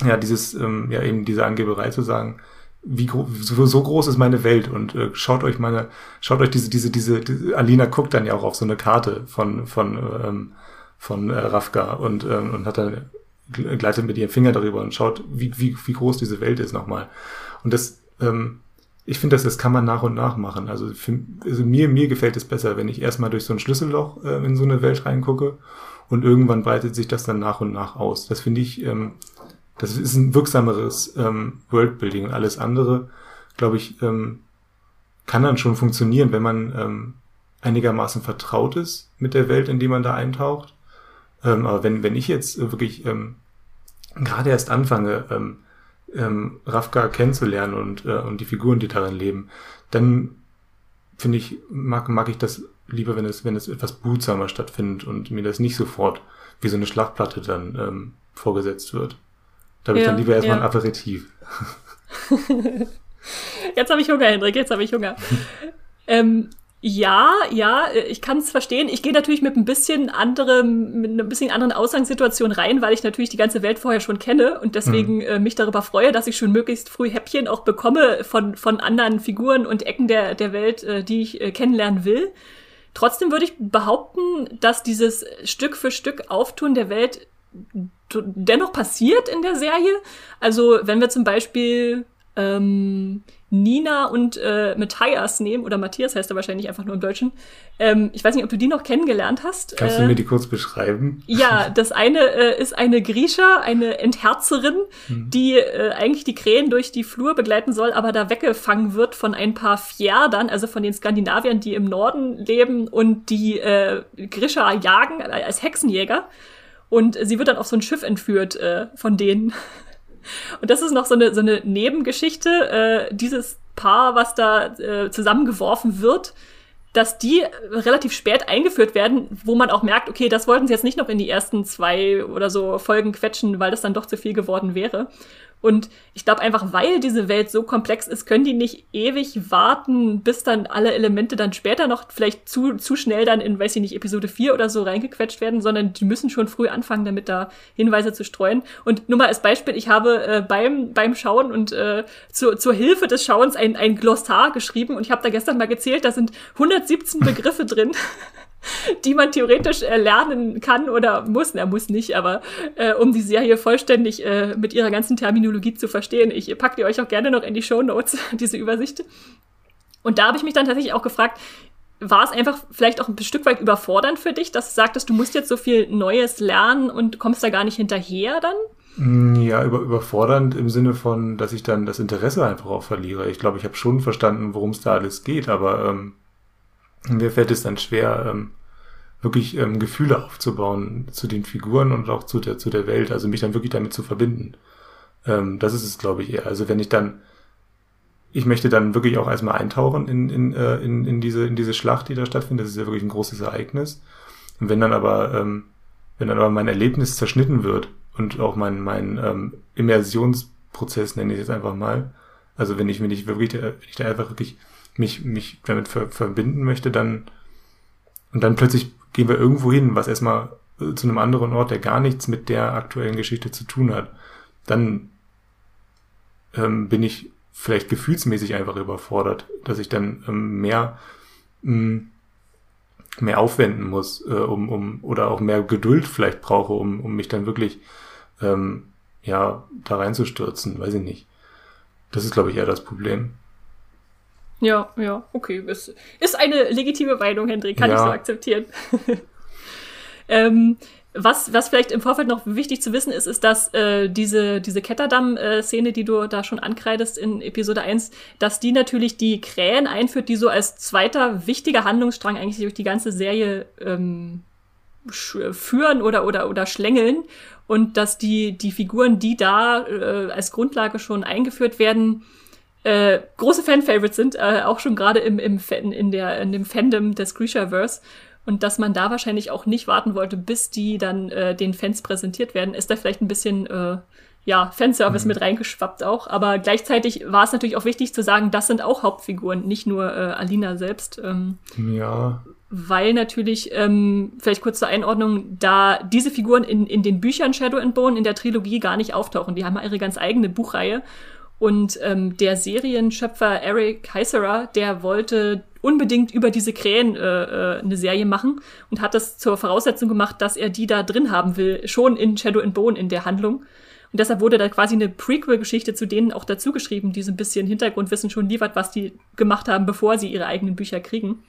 [SPEAKER 2] ja, dieses, ähm, ja, eben diese Angeberei zu sagen, wie so, so groß ist meine Welt und äh, schaut euch meine, schaut euch diese, diese, diese, diese, Alina guckt dann ja auch auf so eine Karte von, von, ähm, von äh, Rafka und, ähm, und hat dann gleitet mit ihrem Finger darüber und schaut, wie, wie, wie groß diese Welt ist nochmal. Und das, ähm, ich finde, das, das kann man nach und nach machen. Also, für, also mir, mir gefällt es besser, wenn ich erstmal durch so ein Schlüsselloch äh, in so eine Welt reingucke und irgendwann breitet sich das dann nach und nach aus. Das finde ich, ähm, das ist ein wirksameres ähm, Worldbuilding und alles andere, glaube ich, ähm, kann dann schon funktionieren, wenn man ähm, einigermaßen vertraut ist mit der Welt, in die man da eintaucht. Ähm, aber wenn, wenn ich jetzt wirklich ähm, gerade erst anfange, ähm, ähm, Rafka kennenzulernen und, äh, und die Figuren, die darin leben, dann finde ich, mag, mag ich das lieber, wenn es, wenn es etwas behutsamer stattfindet und mir das nicht sofort wie so eine Schlachtplatte dann ähm, vorgesetzt wird. Da habe ich dann lieber erstmal ja. ein Aperitif.
[SPEAKER 1] jetzt habe ich Hunger, Hendrik, jetzt habe ich Hunger. ähm, ja, ja, ich kann es verstehen. Ich gehe natürlich mit ein bisschen anderem, mit einer bisschen anderen Ausgangssituation rein, weil ich natürlich die ganze Welt vorher schon kenne und deswegen mhm. äh, mich darüber freue, dass ich schon möglichst früh Häppchen auch bekomme von, von anderen Figuren und Ecken der, der Welt, äh, die ich äh, kennenlernen will. Trotzdem würde ich behaupten, dass dieses Stück für Stück Auftun der Welt dennoch passiert in der Serie. Also wenn wir zum Beispiel ähm, Nina und äh, Matthias nehmen, oder Matthias heißt er wahrscheinlich einfach nur im Deutschen. Ähm, ich weiß nicht, ob du die noch kennengelernt hast.
[SPEAKER 2] Kannst äh, du mir die kurz beschreiben?
[SPEAKER 1] Ja, das eine äh, ist eine Grisha, eine Entherzerin, hm. die äh, eigentlich die Krähen durch die Flur begleiten soll, aber da weggefangen wird von ein paar Fjerdern, also von den Skandinaviern, die im Norden leben und die äh, Grisha jagen als Hexenjäger. Und sie wird dann auf so ein Schiff entführt äh, von denen. Und das ist noch so eine, so eine Nebengeschichte, äh, dieses Paar, was da äh, zusammengeworfen wird, dass die relativ spät eingeführt werden, wo man auch merkt, okay, das wollten sie jetzt nicht noch in die ersten zwei oder so Folgen quetschen, weil das dann doch zu viel geworden wäre. Und ich glaube einfach, weil diese Welt so komplex ist, können die nicht ewig warten, bis dann alle Elemente dann später noch vielleicht zu, zu schnell dann in, weiß ich nicht, Episode 4 oder so reingequetscht werden, sondern die müssen schon früh anfangen, damit da Hinweise zu streuen. Und nur mal als Beispiel, ich habe äh, beim, beim Schauen und äh, zu, zur Hilfe des Schauens ein, ein Glossar geschrieben und ich habe da gestern mal gezählt, da sind 117 Begriffe drin. die man theoretisch äh, lernen kann oder muss. Er muss nicht, aber äh, um die Serie vollständig äh, mit ihrer ganzen Terminologie zu verstehen. Ich packe die euch auch gerne noch in die Show Notes, diese Übersicht. Und da habe ich mich dann tatsächlich auch gefragt, war es einfach vielleicht auch ein Stück weit überfordernd für dich, dass du sagtest, du musst jetzt so viel Neues lernen und kommst da gar nicht hinterher dann?
[SPEAKER 2] Mm, ja, über, überfordernd im Sinne von, dass ich dann das Interesse einfach auch verliere. Ich glaube, ich habe schon verstanden, worum es da alles geht, aber ähm, mir fällt es dann schwer, ähm, wirklich ähm, Gefühle aufzubauen zu den Figuren und auch zu der, zu der Welt, also mich dann wirklich damit zu verbinden. Ähm, das ist es, glaube ich, eher. Also wenn ich dann, ich möchte dann wirklich auch erstmal eintauchen in, in, äh, in, in, diese, in diese Schlacht, die da stattfindet. Das ist ja wirklich ein großes Ereignis. Und wenn dann aber, ähm, wenn dann aber mein Erlebnis zerschnitten wird und auch mein, mein ähm, Immersionsprozess, nenne ich es jetzt einfach mal, also wenn ich, wenn ich wirklich, wenn ich da einfach wirklich mich, mich damit ver verbinden möchte, dann und dann plötzlich gehen wir irgendwo hin, was erstmal äh, zu einem anderen Ort, der gar nichts mit der aktuellen Geschichte zu tun hat, dann ähm, bin ich vielleicht gefühlsmäßig einfach überfordert, dass ich dann ähm, mehr mh, mm, mehr aufwenden muss, äh, um, um oder auch mehr Geduld vielleicht brauche, um, um mich dann wirklich ähm, ja da reinzustürzen, weiß ich nicht. Das ist, glaube ich, eher das Problem.
[SPEAKER 1] Ja, ja, okay. Ist, ist eine legitime Meinung, Hendrik, kann ja. ich so akzeptieren. ähm, was, was vielleicht im Vorfeld noch wichtig zu wissen ist, ist, dass äh, diese, diese Ketterdamm-Szene, die du da schon ankreidest in Episode 1, dass die natürlich die Krähen einführt, die so als zweiter wichtiger Handlungsstrang eigentlich durch die ganze Serie ähm, führen oder, oder, oder schlängeln und dass die, die Figuren, die da äh, als Grundlage schon eingeführt werden, äh, große Fan-Favorites sind, äh, auch schon gerade im, im Fan, in, der, in dem Fandom des Grishaverse. Und dass man da wahrscheinlich auch nicht warten wollte, bis die dann äh, den Fans präsentiert werden, ist da vielleicht ein bisschen äh, ja, Fanservice mhm. mit reingeschwappt auch. Aber gleichzeitig war es natürlich auch wichtig zu sagen, das sind auch Hauptfiguren, nicht nur äh, Alina selbst. Ähm,
[SPEAKER 2] ja.
[SPEAKER 1] Weil natürlich, ähm, vielleicht kurz zur Einordnung, da diese Figuren in, in den Büchern Shadow and Bone in der Trilogie gar nicht auftauchen. Die haben ihre ganz eigene Buchreihe. Und ähm, der Serienschöpfer Eric Heiserer, der wollte unbedingt über diese Krähen äh, äh, eine Serie machen und hat das zur Voraussetzung gemacht, dass er die da drin haben will, schon in Shadow and Bone in der Handlung. Und deshalb wurde da quasi eine Prequel-Geschichte zu denen auch dazu geschrieben, die so ein bisschen Hintergrundwissen schon liefert, was die gemacht haben, bevor sie ihre eigenen Bücher kriegen.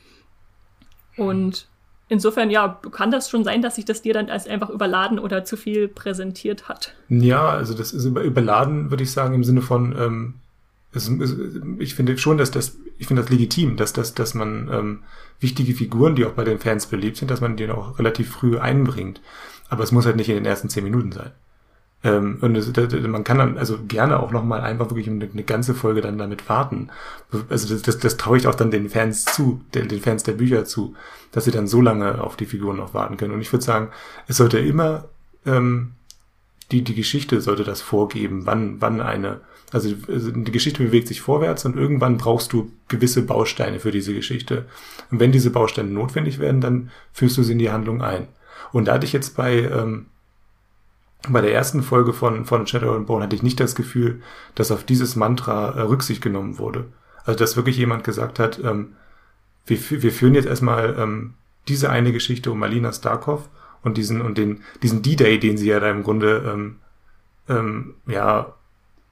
[SPEAKER 1] Und insofern, ja, kann das schon sein, dass sich das dir dann als einfach überladen oder zu viel präsentiert hat.
[SPEAKER 2] Ja, also das ist überladen, würde ich sagen, im Sinne von, ähm, es, es, ich finde schon, dass das, ich finde das legitim, dass, dass, dass man ähm, wichtige Figuren, die auch bei den Fans beliebt sind, dass man die auch relativ früh einbringt. Aber es muss halt nicht in den ersten zehn Minuten sein. Ähm, und es, man kann dann also gerne auch nochmal einfach wirklich eine, eine, ganze Folge dann damit warten. Also das, das, das traue ich auch dann den Fans zu, den, den Fans der Bücher zu, dass sie dann so lange auf die Figuren noch warten können. Und ich würde sagen, es sollte immer ähm, die, die Geschichte sollte das vorgeben, wann, wann eine, also, also die Geschichte bewegt sich vorwärts und irgendwann brauchst du gewisse Bausteine für diese Geschichte. Und wenn diese Bausteine notwendig werden, dann führst du sie in die Handlung ein. Und da hatte ich jetzt bei ähm, bei der ersten Folge von, von Shadow and Bone hatte ich nicht das Gefühl, dass auf dieses Mantra äh, Rücksicht genommen wurde. Also, dass wirklich jemand gesagt hat, ähm, wir, wir führen jetzt erstmal ähm, diese eine Geschichte um Alina Starkov und diesen, und den, diesen D-Day, den sie ja da im Grunde, ähm, ähm, ja,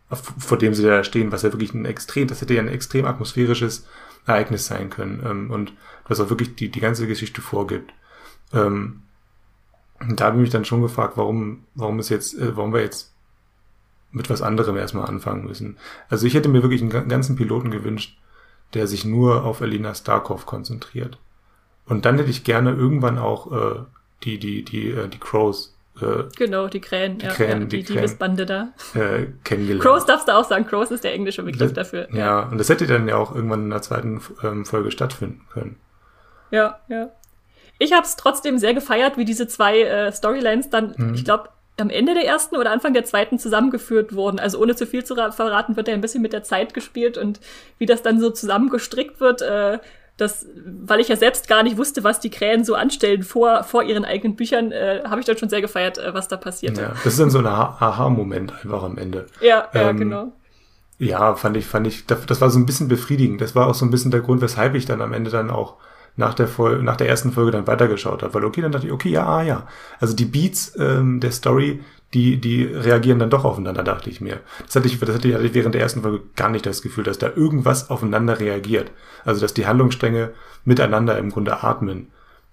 [SPEAKER 2] vor dem sie da stehen, was ja wirklich ein extrem, das hätte ja ein extrem atmosphärisches Ereignis sein können, ähm, und was auch wirklich die, die ganze Geschichte vorgibt. Ähm, da habe ich mich dann schon gefragt, warum, warum es jetzt, äh, warum wir jetzt mit was anderem erstmal anfangen müssen. Also ich hätte mir wirklich einen ganzen Piloten gewünscht, der sich nur auf Elena Starkov konzentriert. Und dann hätte ich gerne irgendwann auch äh, die, die, die, äh, die Crows.
[SPEAKER 1] Äh, genau, die Krähen,
[SPEAKER 2] die, ja, Krähen,
[SPEAKER 1] ja, die, die Diebesbande da.
[SPEAKER 2] Äh, kennengelernt.
[SPEAKER 1] Crows darfst du auch sagen, Crows ist der englische Begriff
[SPEAKER 2] das,
[SPEAKER 1] dafür.
[SPEAKER 2] Ja, ja, und das hätte dann ja auch irgendwann in der zweiten ähm, Folge stattfinden können.
[SPEAKER 1] Ja, ja. Ich habe es trotzdem sehr gefeiert, wie diese zwei äh, Storylines dann, mhm. ich glaube, am Ende der ersten oder Anfang der zweiten zusammengeführt wurden. Also ohne zu viel zu verraten, wird er ein bisschen mit der Zeit gespielt und wie das dann so zusammengestrickt wird, äh, das, weil ich ja selbst gar nicht wusste, was die Krähen so anstellen vor, vor ihren eigenen Büchern, äh, habe ich dann schon sehr gefeiert, äh, was da passiert.
[SPEAKER 2] Ja, das ist dann so ein Aha-Moment einfach am Ende.
[SPEAKER 1] Ja, ähm, ja, genau.
[SPEAKER 2] Ja, fand ich, fand ich, das, das war so ein bisschen befriedigend. Das war auch so ein bisschen der Grund, weshalb ich dann am Ende dann auch nach der Folge, nach der ersten Folge dann weitergeschaut habe, weil okay, dann dachte ich, okay, ja, ah, ja. Also die Beats ähm, der Story, die, die reagieren dann doch aufeinander, dachte ich mir. Das hatte ich, das hatte ich während der ersten Folge gar nicht das Gefühl, dass da irgendwas aufeinander reagiert. Also dass die Handlungsstränge miteinander im Grunde atmen.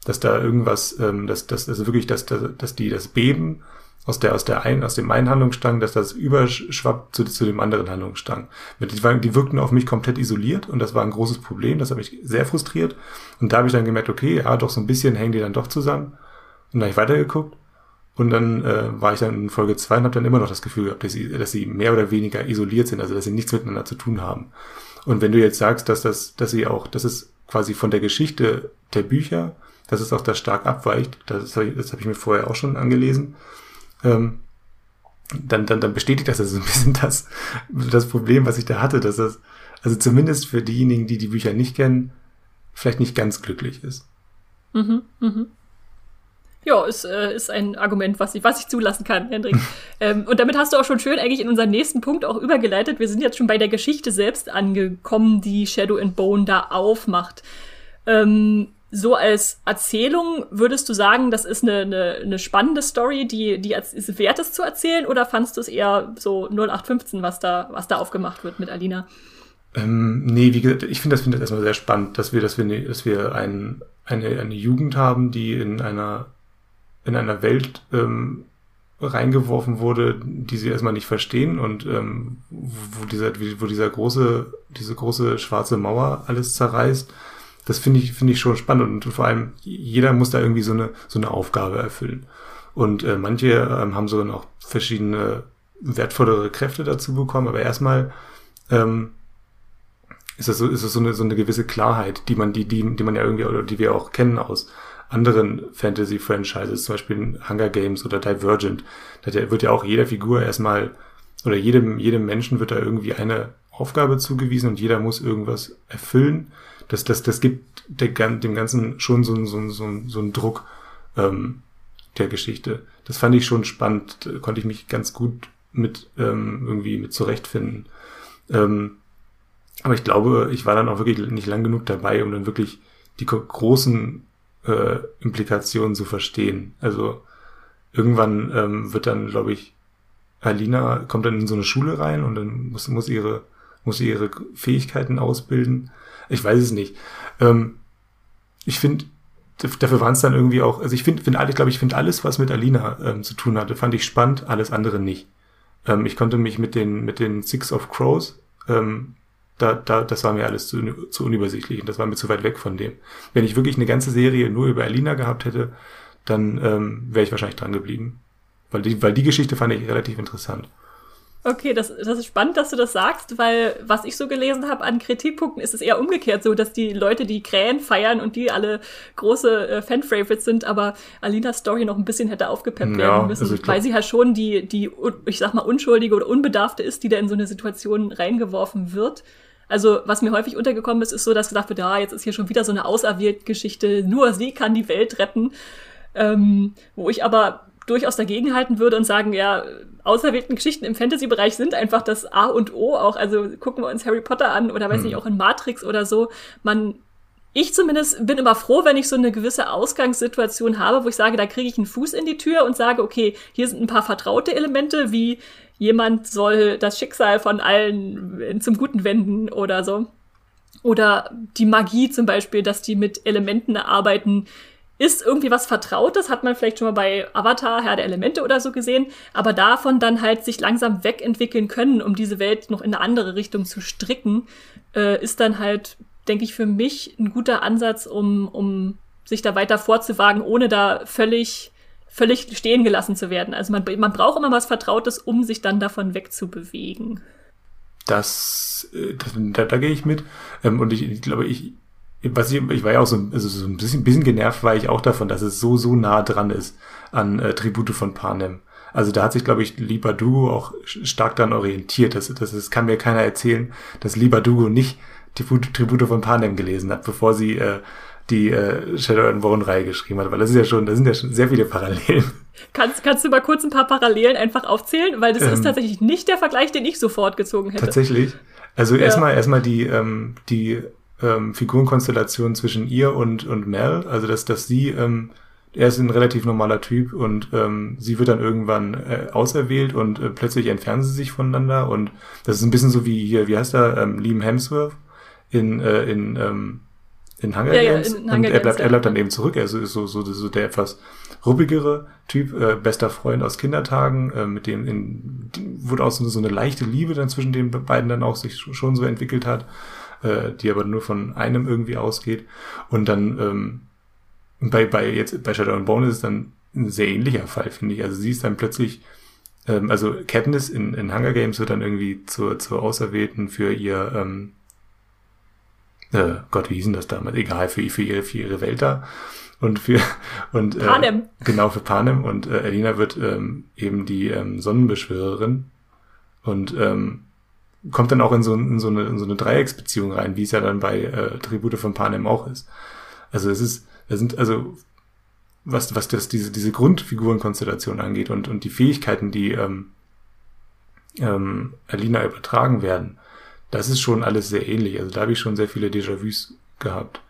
[SPEAKER 2] Dass da irgendwas, ähm, dass, dass, also wirklich, dass, dass, dass die das Beben aus der, aus der einen, aus dem einen Handlungsstrang, dass das überschwappt zu, zu dem anderen Handlungsstrang. Die, die wirkten auf mich komplett isoliert und das war ein großes Problem. Das hat mich sehr frustriert. Und da habe ich dann gemerkt, okay, ja, doch so ein bisschen hängen die dann doch zusammen. Und dann habe ich weitergeguckt. Und dann äh, war ich dann in Folge zwei und habe dann immer noch das Gefühl gehabt, dass sie, dass sie mehr oder weniger isoliert sind, also dass sie nichts miteinander zu tun haben. Und wenn du jetzt sagst, dass das, dass sie auch, dass es quasi von der Geschichte der Bücher, dass es auch da stark abweicht, das, das habe ich mir vorher auch schon angelesen, ähm, dann, dann, dann bestätigt das also ein bisschen das, das Problem, was ich da hatte, dass das, also zumindest für diejenigen, die die Bücher nicht kennen, vielleicht nicht ganz glücklich ist.
[SPEAKER 1] Mhm, mhm. Ja, ist, äh, ist ein Argument, was ich, was ich zulassen kann, Hendrik. ähm, und damit hast du auch schon schön eigentlich in unseren nächsten Punkt auch übergeleitet. Wir sind jetzt schon bei der Geschichte selbst angekommen, die Shadow and Bone da aufmacht. Ähm, so als Erzählung würdest du sagen, das ist eine, eine, eine spannende Story, die, die es wert ist zu erzählen, oder fandst du es eher so 0815, was da, was da aufgemacht wird mit Alina?
[SPEAKER 2] Ähm, nee, wie gesagt, ich finde das, finde das erstmal sehr spannend, dass wir, dass wir, dass wir ein, eine, eine Jugend haben, die in einer, in einer Welt ähm, reingeworfen wurde, die sie erstmal nicht verstehen und ähm, wo dieser, wo dieser große, diese große schwarze Mauer alles zerreißt das finde ich, finde ich schon spannend und vor allem jeder muss da irgendwie so eine, so eine Aufgabe erfüllen. Und äh, manche ähm, haben so noch verschiedene wertvollere Kräfte dazu bekommen, aber erstmal ähm, ist das so, ist das so eine, so eine gewisse Klarheit, die man, die, die, die man ja irgendwie, oder die wir auch kennen aus anderen Fantasy-Franchises, zum Beispiel Hunger Games oder Divergent. Da wird ja auch jeder Figur erstmal, oder jedem, jedem Menschen wird da irgendwie eine Aufgabe zugewiesen und jeder muss irgendwas erfüllen. Das, das, das gibt dem Ganzen schon so, so, so, so einen Druck ähm, der Geschichte. Das fand ich schon spannend, da konnte ich mich ganz gut mit ähm, irgendwie mit zurechtfinden. Ähm, aber ich glaube, ich war dann auch wirklich nicht lang genug dabei, um dann wirklich die großen äh, Implikationen zu verstehen. Also irgendwann ähm, wird dann, glaube ich, Alina kommt dann in so eine Schule rein und dann muss, muss ihre muss ihre Fähigkeiten ausbilden. Ich weiß es nicht. Ähm, ich finde, dafür waren es dann irgendwie auch, also ich finde, find alles, glaube ich, finde alles, was mit Alina ähm, zu tun hatte, fand ich spannend, alles andere nicht. Ähm, ich konnte mich mit den, mit den Six of Crows, ähm, da, da, das war mir alles zu, zu unübersichtlich und das war mir zu weit weg von dem. Wenn ich wirklich eine ganze Serie nur über Alina gehabt hätte, dann ähm, wäre ich wahrscheinlich dran geblieben. Weil die, weil die Geschichte fand ich relativ interessant.
[SPEAKER 1] Okay, das, das ist spannend, dass du das sagst, weil was ich so gelesen habe an Kritikpunkten, ist es eher umgekehrt so, dass die Leute die Krähen feiern und die alle große äh, Fan-Favorites sind, aber Alinas Story noch ein bisschen hätte aufgepeppt ja, werden müssen, also weil sie halt schon die, die, ich sag mal, unschuldige oder unbedarfte ist, die da in so eine Situation reingeworfen wird. Also, was mir häufig untergekommen ist, ist so, dass gesagt wird, ja, jetzt ist hier schon wieder so eine auserwählte Geschichte, nur sie kann die Welt retten. Ähm, wo ich aber durchaus dagegenhalten würde und sagen, ja, auserwählten Geschichten im Fantasy-Bereich sind einfach das A und O auch. Also gucken wir uns Harry Potter an oder weiß mhm. nicht, auch in Matrix oder so. Man, ich zumindest bin immer froh, wenn ich so eine gewisse Ausgangssituation habe, wo ich sage, da kriege ich einen Fuß in die Tür und sage, okay, hier sind ein paar vertraute Elemente, wie jemand soll das Schicksal von allen zum Guten wenden oder so. Oder die Magie zum Beispiel, dass die mit Elementen arbeiten, ist irgendwie was Vertrautes, hat man vielleicht schon mal bei Avatar, Herr der Elemente oder so gesehen, aber davon dann halt sich langsam wegentwickeln können, um diese Welt noch in eine andere Richtung zu stricken, äh, ist dann halt, denke ich, für mich ein guter Ansatz, um, um sich da weiter vorzuwagen, ohne da völlig, völlig stehen gelassen zu werden. Also man, man braucht immer was Vertrautes, um sich dann davon wegzubewegen.
[SPEAKER 2] Das, äh, das da, da gehe ich mit. Ähm, und ich, ich glaube, ich, was ich, ich war ja auch so, also so ein bisschen, bisschen genervt war ich auch davon, dass es so, so nah dran ist an äh, Tribute von Panem. Also da hat sich, glaube ich, Libadugo auch stark daran orientiert. Das, das, das kann mir keiner erzählen, dass Libadugo nicht Tribute, Tribute von Panem gelesen hat, bevor sie äh, die äh, Shadow and Bone Reihe geschrieben hat, weil das ist ja schon, da sind ja schon sehr viele Parallelen.
[SPEAKER 1] Kannst, kannst du mal kurz ein paar Parallelen einfach aufzählen, weil das ähm, ist tatsächlich nicht der Vergleich, den ich sofort gezogen hätte.
[SPEAKER 2] Tatsächlich. Also ja. erstmal erstmal die ähm, die ähm, Figurenkonstellation zwischen ihr und, und Mel. Also dass, dass sie, ähm, er ist ein relativ normaler Typ und ähm, sie wird dann irgendwann äh, auserwählt und äh, plötzlich entfernen sie sich voneinander. Und das ist ein bisschen so wie hier, wie heißt er, ähm, Liam Hemsworth in, äh, in, ähm, in Hunger ja, Games. Ja, in Hunger und er bleibt, er bleibt dann eben zurück. Er ist so, so, so der etwas ruppigere Typ, äh, bester Freund aus Kindertagen, äh, mit dem in, wurde auch so, so eine leichte Liebe dann zwischen den beiden dann auch sich schon so entwickelt hat äh, die aber nur von einem irgendwie ausgeht. Und dann ähm, bei, bei jetzt bei Shadow and Bone ist es dann ein sehr ähnlicher Fall, finde ich. Also sie ist dann plötzlich, ähm, also Katniss in, in Hunger Games wird dann irgendwie zur, zur Auserwählten für ihr, ähm, äh, Gott, wie hieß denn das damals? Egal, für, für, ihre, für ihre Welt da. Und für und äh, Panem. genau für Panem und äh, Elina wird ähm, eben die ähm, Sonnenbeschwörerin und ähm, kommt dann auch in so, in so, eine, in so eine Dreiecksbeziehung rein, wie es ja dann bei äh, Tribute von Panem auch ist. Also es ist, es sind also was, was das, diese, diese Grundfigurenkonstellation angeht und, und die Fähigkeiten, die ähm, ähm, Alina übertragen werden, das ist schon alles sehr ähnlich. Also da habe ich schon sehr viele Déjà-vus gehabt.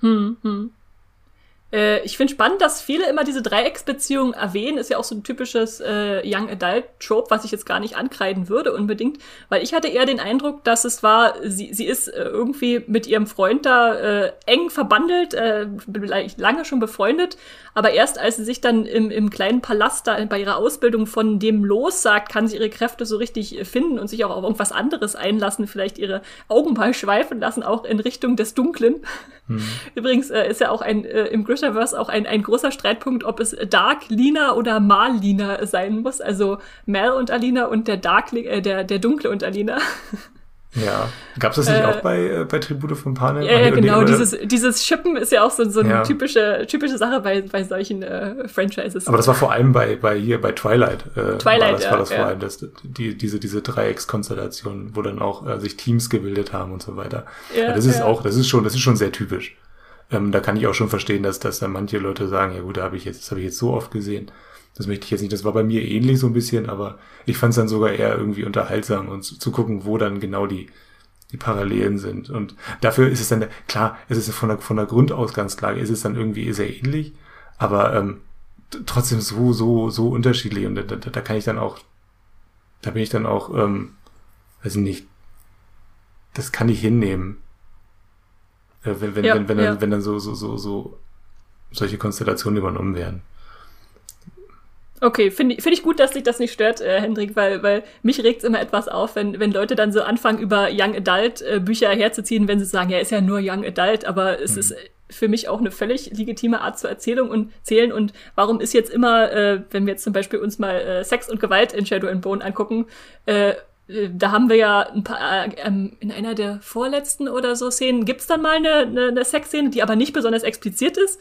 [SPEAKER 1] Hm, hm. Äh, ich finde spannend, dass viele immer diese Dreiecksbeziehung erwähnen. Ist ja auch so ein typisches äh, Young Adult Trope, was ich jetzt gar nicht ankreiden würde unbedingt. Weil ich hatte eher den Eindruck, dass es war, sie, sie ist äh, irgendwie mit ihrem Freund da äh, eng verbandelt, äh, lange schon befreundet. Aber erst als sie sich dann im, im kleinen Palast da bei ihrer Ausbildung von dem lossagt, kann sie ihre Kräfte so richtig finden und sich auch auf irgendwas anderes einlassen, vielleicht ihre Augen mal schweifen lassen, auch in Richtung des Dunklen. Mhm. Übrigens äh, ist ja auch ein äh, im Grishaverse auch ein, ein großer Streitpunkt, ob es Dark Lina oder Mal Lina sein muss. Also Mel und Alina und der Dark, äh, der, der Dunkle und Alina.
[SPEAKER 2] Ja, gab es das nicht äh, auch bei, äh, bei Tribute von Panem?
[SPEAKER 1] Ja, ja genau, dieses, dieses Shippen ist ja auch so, so eine ja. typische, typische Sache bei, bei solchen äh, Franchises.
[SPEAKER 2] Aber das war vor allem bei, bei hier, bei Twilight. Äh, Twilight, war das, ja, war das ja. vor allem, das, die, diese, diese Dreieckskonstellation, wo dann auch äh, sich Teams gebildet haben und so weiter. Ja, das ist auch, das ist schon, das ist schon sehr typisch. Ähm, da kann ich auch schon verstehen, dass, dass dann manche Leute sagen, ja gut, da habe ich jetzt, das habe ich jetzt so oft gesehen. Das möchte ich jetzt nicht. Das war bei mir ähnlich so ein bisschen, aber ich fand es dann sogar eher irgendwie unterhaltsam und zu, zu, gucken, wo dann genau die, die Parallelen sind. Und dafür ist es dann, klar, es ist von der, von der Grundausgangslage, ist es dann irgendwie sehr ähnlich, aber ähm, trotzdem so, so, so unterschiedlich. Und da, da, da kann ich dann auch, da bin ich dann auch, ähm, weiß ich nicht, das kann ich hinnehmen. Äh, wenn, wenn, ja, wenn, wenn, ja. dann, wenn dann so, so, so, so solche Konstellationen übernommen werden.
[SPEAKER 1] Okay, finde find ich gut, dass dich das nicht stört, äh, Hendrik, weil, weil mich regt's immer etwas auf, wenn, wenn Leute dann so anfangen, über Young Adult äh, Bücher herzuziehen, wenn sie sagen, ja, ist ja nur Young Adult, aber es mhm. ist für mich auch eine völlig legitime Art zur Erzählung und Zählen. Und warum ist jetzt immer, äh, wenn wir jetzt zum Beispiel uns mal äh, Sex und Gewalt in Shadow and Bone angucken, äh, äh da haben wir ja ein paar, äh, ähm, in einer der vorletzten oder so Szenen gibt's dann mal eine, eine, eine Sexszene, die aber nicht besonders explizit ist.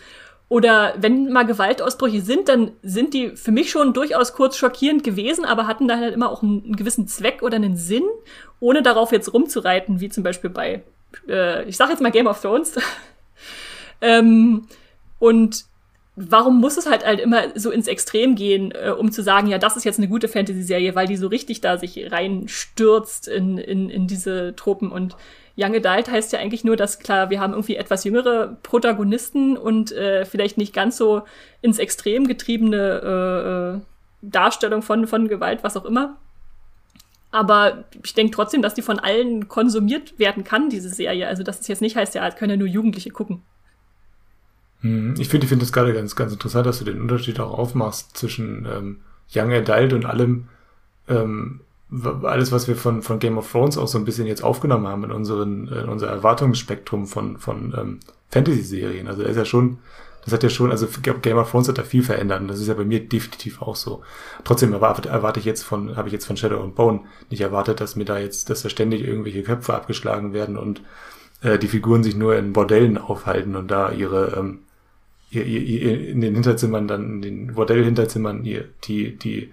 [SPEAKER 1] Oder wenn mal Gewaltausbrüche sind, dann sind die für mich schon durchaus kurz schockierend gewesen, aber hatten dann halt immer auch einen, einen gewissen Zweck oder einen Sinn, ohne darauf jetzt rumzureiten, wie zum Beispiel bei, äh, ich sag jetzt mal Game of Thrones. ähm, und warum muss es halt halt immer so ins Extrem gehen, äh, um zu sagen, ja, das ist jetzt eine gute Fantasy-Serie, weil die so richtig da sich reinstürzt in, in, in diese Tropen und Young Adult heißt ja eigentlich nur, dass klar, wir haben irgendwie etwas jüngere Protagonisten und äh, vielleicht nicht ganz so ins Extrem getriebene äh, äh, Darstellung von, von Gewalt, was auch immer. Aber ich denke trotzdem, dass die von allen konsumiert werden kann, diese Serie. Also, dass es jetzt nicht heißt, ja, können ja nur Jugendliche gucken.
[SPEAKER 2] Hm, ich finde ich finde das gerade ganz, ganz interessant, dass du den Unterschied auch aufmachst zwischen ähm, Young Adult und allem, ähm, alles, was wir von, von Game of Thrones auch so ein bisschen jetzt aufgenommen haben in unseren, in unser Erwartungsspektrum von, von ähm, Fantasy-Serien. Also er ist ja schon, das hat ja schon, also Game of Thrones hat da viel verändert und das ist ja bei mir definitiv auch so. Trotzdem erwarte, erwarte ich jetzt von, habe ich jetzt von Shadow and Bone nicht erwartet, dass mir da jetzt, dass da ständig irgendwelche Köpfe abgeschlagen werden und äh, die Figuren sich nur in Bordellen aufhalten und da ihre, ähm, ihr, ihr, ihr, in den Hinterzimmern dann, in den Bordell-Hinterzimmern, ihr, die, die,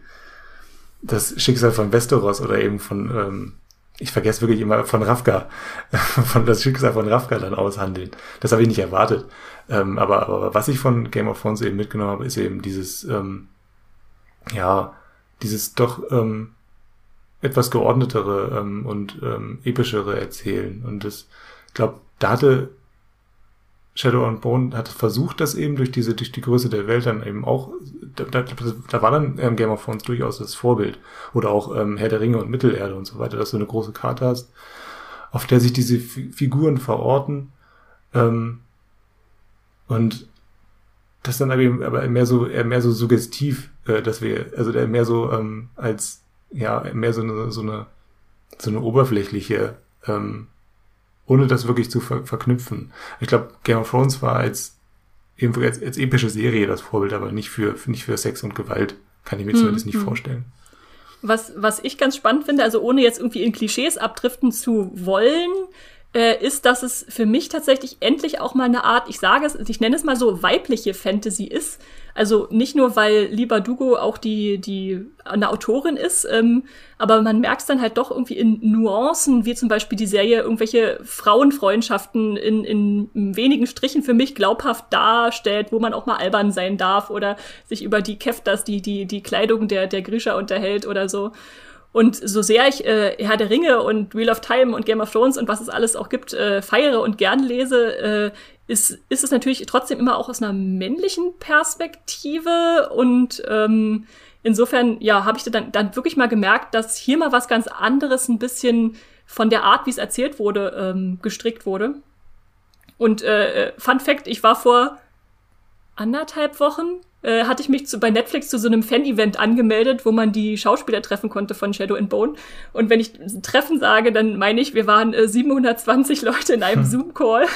[SPEAKER 2] das Schicksal von Westeros oder eben von, ähm, ich vergesse wirklich immer von Rafka, von das Schicksal von Rafka dann aushandeln. Das habe ich nicht erwartet. Ähm, aber, aber was ich von Game of Thrones eben mitgenommen habe, ist eben dieses, ähm, ja, dieses doch ähm, etwas geordnetere ähm, und ähm, epischere Erzählen. Und das, ich glaube, da hatte Shadow and Bone hat versucht, das eben durch diese, durch die Größe der Welt dann eben auch, da, da, da war dann ähm, Game of Thrones durchaus das Vorbild. Oder auch ähm, Herr der Ringe und Mittelerde und so weiter, dass du eine große Karte hast, auf der sich diese F Figuren verorten. Ähm, und das dann aber, eben, aber mehr so, eher mehr so suggestiv, äh, dass wir, also der mehr so ähm, als, ja, mehr so eine, so eine, so eine oberflächliche ähm, ohne das wirklich zu ver verknüpfen. Ich glaube, Game of Thrones war als, irgendwo als, als epische Serie das Vorbild, aber nicht für, nicht für Sex und Gewalt. Kann ich mir hm, zumindest nicht hm. vorstellen.
[SPEAKER 1] Was, was ich ganz spannend finde, also ohne jetzt irgendwie in Klischees abdriften zu wollen, äh, ist, dass es für mich tatsächlich endlich auch mal eine Art, ich sage es, ich nenne es mal so weibliche Fantasy ist. Also nicht nur, weil Liba Dugo auch die, die eine Autorin ist, ähm, aber man merkt es dann halt doch irgendwie in Nuancen, wie zum Beispiel die Serie irgendwelche Frauenfreundschaften in, in wenigen Strichen für mich glaubhaft darstellt, wo man auch mal albern sein darf oder sich über die Keftas, die, die, die Kleidung der, der Grisha unterhält oder so. Und so sehr ich äh, Herr der Ringe und Wheel of Time und Game of Thrones und was es alles auch gibt, äh, feiere und gern lese, äh, ist, ist es natürlich trotzdem immer auch aus einer männlichen Perspektive. Und ähm, insofern, ja, habe ich dann, dann wirklich mal gemerkt, dass hier mal was ganz anderes ein bisschen von der Art, wie es erzählt wurde, ähm, gestrickt wurde. Und äh, äh Fun Fact, ich war vor anderthalb Wochen äh, hatte ich mich zu, bei Netflix zu so einem Fan-Event angemeldet, wo man die Schauspieler treffen konnte von Shadow and Bone. Und wenn ich Treffen sage, dann meine ich, wir waren äh, 720 Leute in einem hm. Zoom-Call.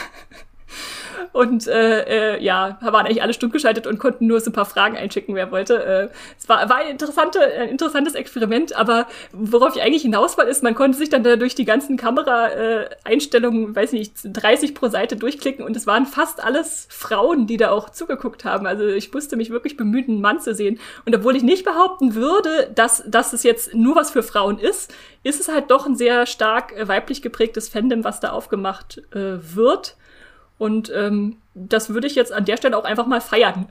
[SPEAKER 1] Und äh, äh, ja, waren eigentlich alle stumm geschaltet und konnten nur so ein paar Fragen einschicken, wer wollte. Äh, es war, war ein, interessante, ein interessantes Experiment, aber worauf ich eigentlich hinaus will, ist, man konnte sich dann da durch die ganzen Kamera-Einstellungen, weiß nicht, 30 pro Seite durchklicken und es waren fast alles Frauen, die da auch zugeguckt haben. Also ich musste mich wirklich bemühen, einen Mann zu sehen. Und obwohl ich nicht behaupten würde, dass, dass es jetzt nur was für Frauen ist, ist es halt doch ein sehr stark weiblich geprägtes Fandom, was da aufgemacht äh, wird. Und ähm, das würde ich jetzt an der Stelle auch einfach mal feiern.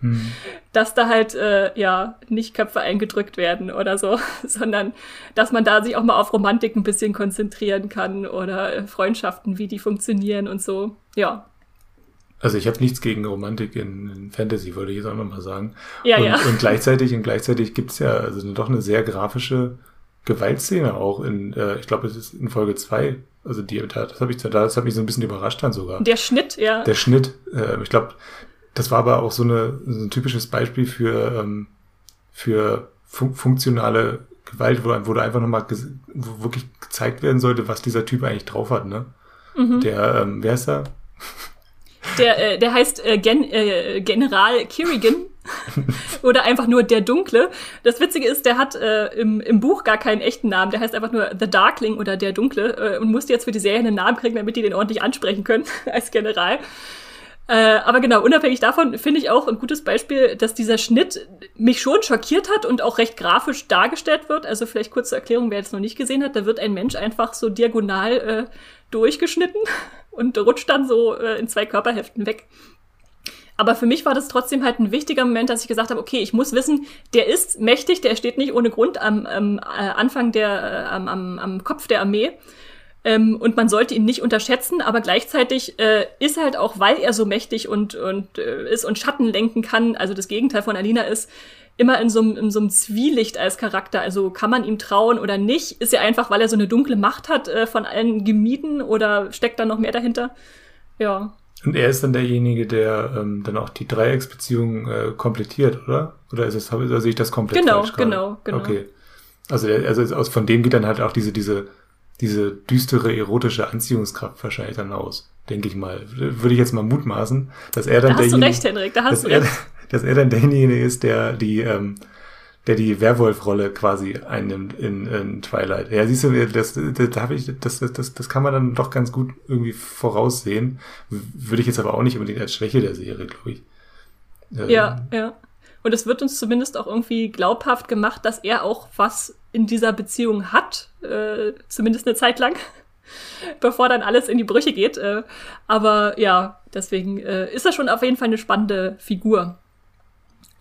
[SPEAKER 1] Hm. Dass da halt äh, ja nicht Köpfe eingedrückt werden oder so, sondern dass man da sich auch mal auf Romantik ein bisschen konzentrieren kann oder äh, Freundschaften, wie die funktionieren und so. Ja.
[SPEAKER 2] Also ich habe nichts gegen Romantik in, in, Fantasy, würde ich jetzt auch nochmal sagen.
[SPEAKER 1] Ja,
[SPEAKER 2] und,
[SPEAKER 1] ja.
[SPEAKER 2] und gleichzeitig, und gleichzeitig gibt's ja also doch eine sehr grafische Gewaltszene auch in, äh, ich glaube, es ist in Folge zwei also die, das habe ich, das hat mich so ein bisschen überrascht dann sogar.
[SPEAKER 1] Der Schnitt, ja.
[SPEAKER 2] Der Schnitt. Äh, ich glaube, das war aber auch so, eine, so ein typisches Beispiel für ähm, für fun funktionale Gewalt, wo, wo da einfach nochmal wo wirklich gezeigt werden sollte, was dieser Typ eigentlich drauf hat, ne? Mhm. Der, ähm, wer ist da?
[SPEAKER 1] Der, äh, der heißt äh, Gen äh, General Kirigan Oder einfach nur der Dunkle. Das Witzige ist, der hat äh, im, im Buch gar keinen echten Namen. Der heißt einfach nur The Darkling oder der Dunkle äh, und musste jetzt für die Serie einen Namen kriegen, damit die den ordentlich ansprechen können als General. Äh, aber genau, unabhängig davon finde ich auch ein gutes Beispiel, dass dieser Schnitt mich schon schockiert hat und auch recht grafisch dargestellt wird. Also vielleicht kurze Erklärung, wer jetzt noch nicht gesehen hat, da wird ein Mensch einfach so diagonal äh, durchgeschnitten und rutscht dann so äh, in zwei Körperhälften weg. Aber für mich war das trotzdem halt ein wichtiger Moment, dass ich gesagt habe, okay, ich muss wissen, der ist mächtig, der steht nicht ohne Grund am, am äh, Anfang der, äh, am, am, am Kopf der Armee. Ähm, und man sollte ihn nicht unterschätzen, aber gleichzeitig äh, ist halt auch, weil er so mächtig und, und äh, ist und Schatten lenken kann, also das Gegenteil von Alina ist, immer in so, in so einem Zwielicht als Charakter. Also kann man ihm trauen oder nicht? Ist er einfach, weil er so eine dunkle Macht hat, äh, von allen gemieden oder steckt da noch mehr dahinter? Ja.
[SPEAKER 2] Und er ist dann derjenige, der ähm, dann auch die Dreiecksbeziehung äh, komplettiert, oder? Oder ist es, oder sehe ich das komplett
[SPEAKER 1] genau,
[SPEAKER 2] falsch
[SPEAKER 1] Genau, genau,
[SPEAKER 2] Okay. Also, der, also aus, von dem geht dann halt auch diese, diese, diese düstere erotische Anziehungskraft wahrscheinlich dann aus, denke ich mal. Würde ich jetzt mal mutmaßen, dass er dann
[SPEAKER 1] da hast
[SPEAKER 2] derjenige,
[SPEAKER 1] du recht, Henrik, da hast
[SPEAKER 2] dass
[SPEAKER 1] du recht.
[SPEAKER 2] Er, dass er dann derjenige ist, der die ähm, der die Werwolf-Rolle quasi einnimmt in, in Twilight. Ja, siehst du, das, das, ich, das, das, das kann man dann doch ganz gut irgendwie voraussehen. Würde ich jetzt aber auch nicht unbedingt als Schwäche der Serie, glaube ich.
[SPEAKER 1] Ähm, ja, ja. Und es wird uns zumindest auch irgendwie glaubhaft gemacht, dass er auch was in dieser Beziehung hat, äh, zumindest eine Zeit lang, bevor dann alles in die Brüche geht. Äh, aber ja, deswegen äh, ist er schon auf jeden Fall eine spannende Figur.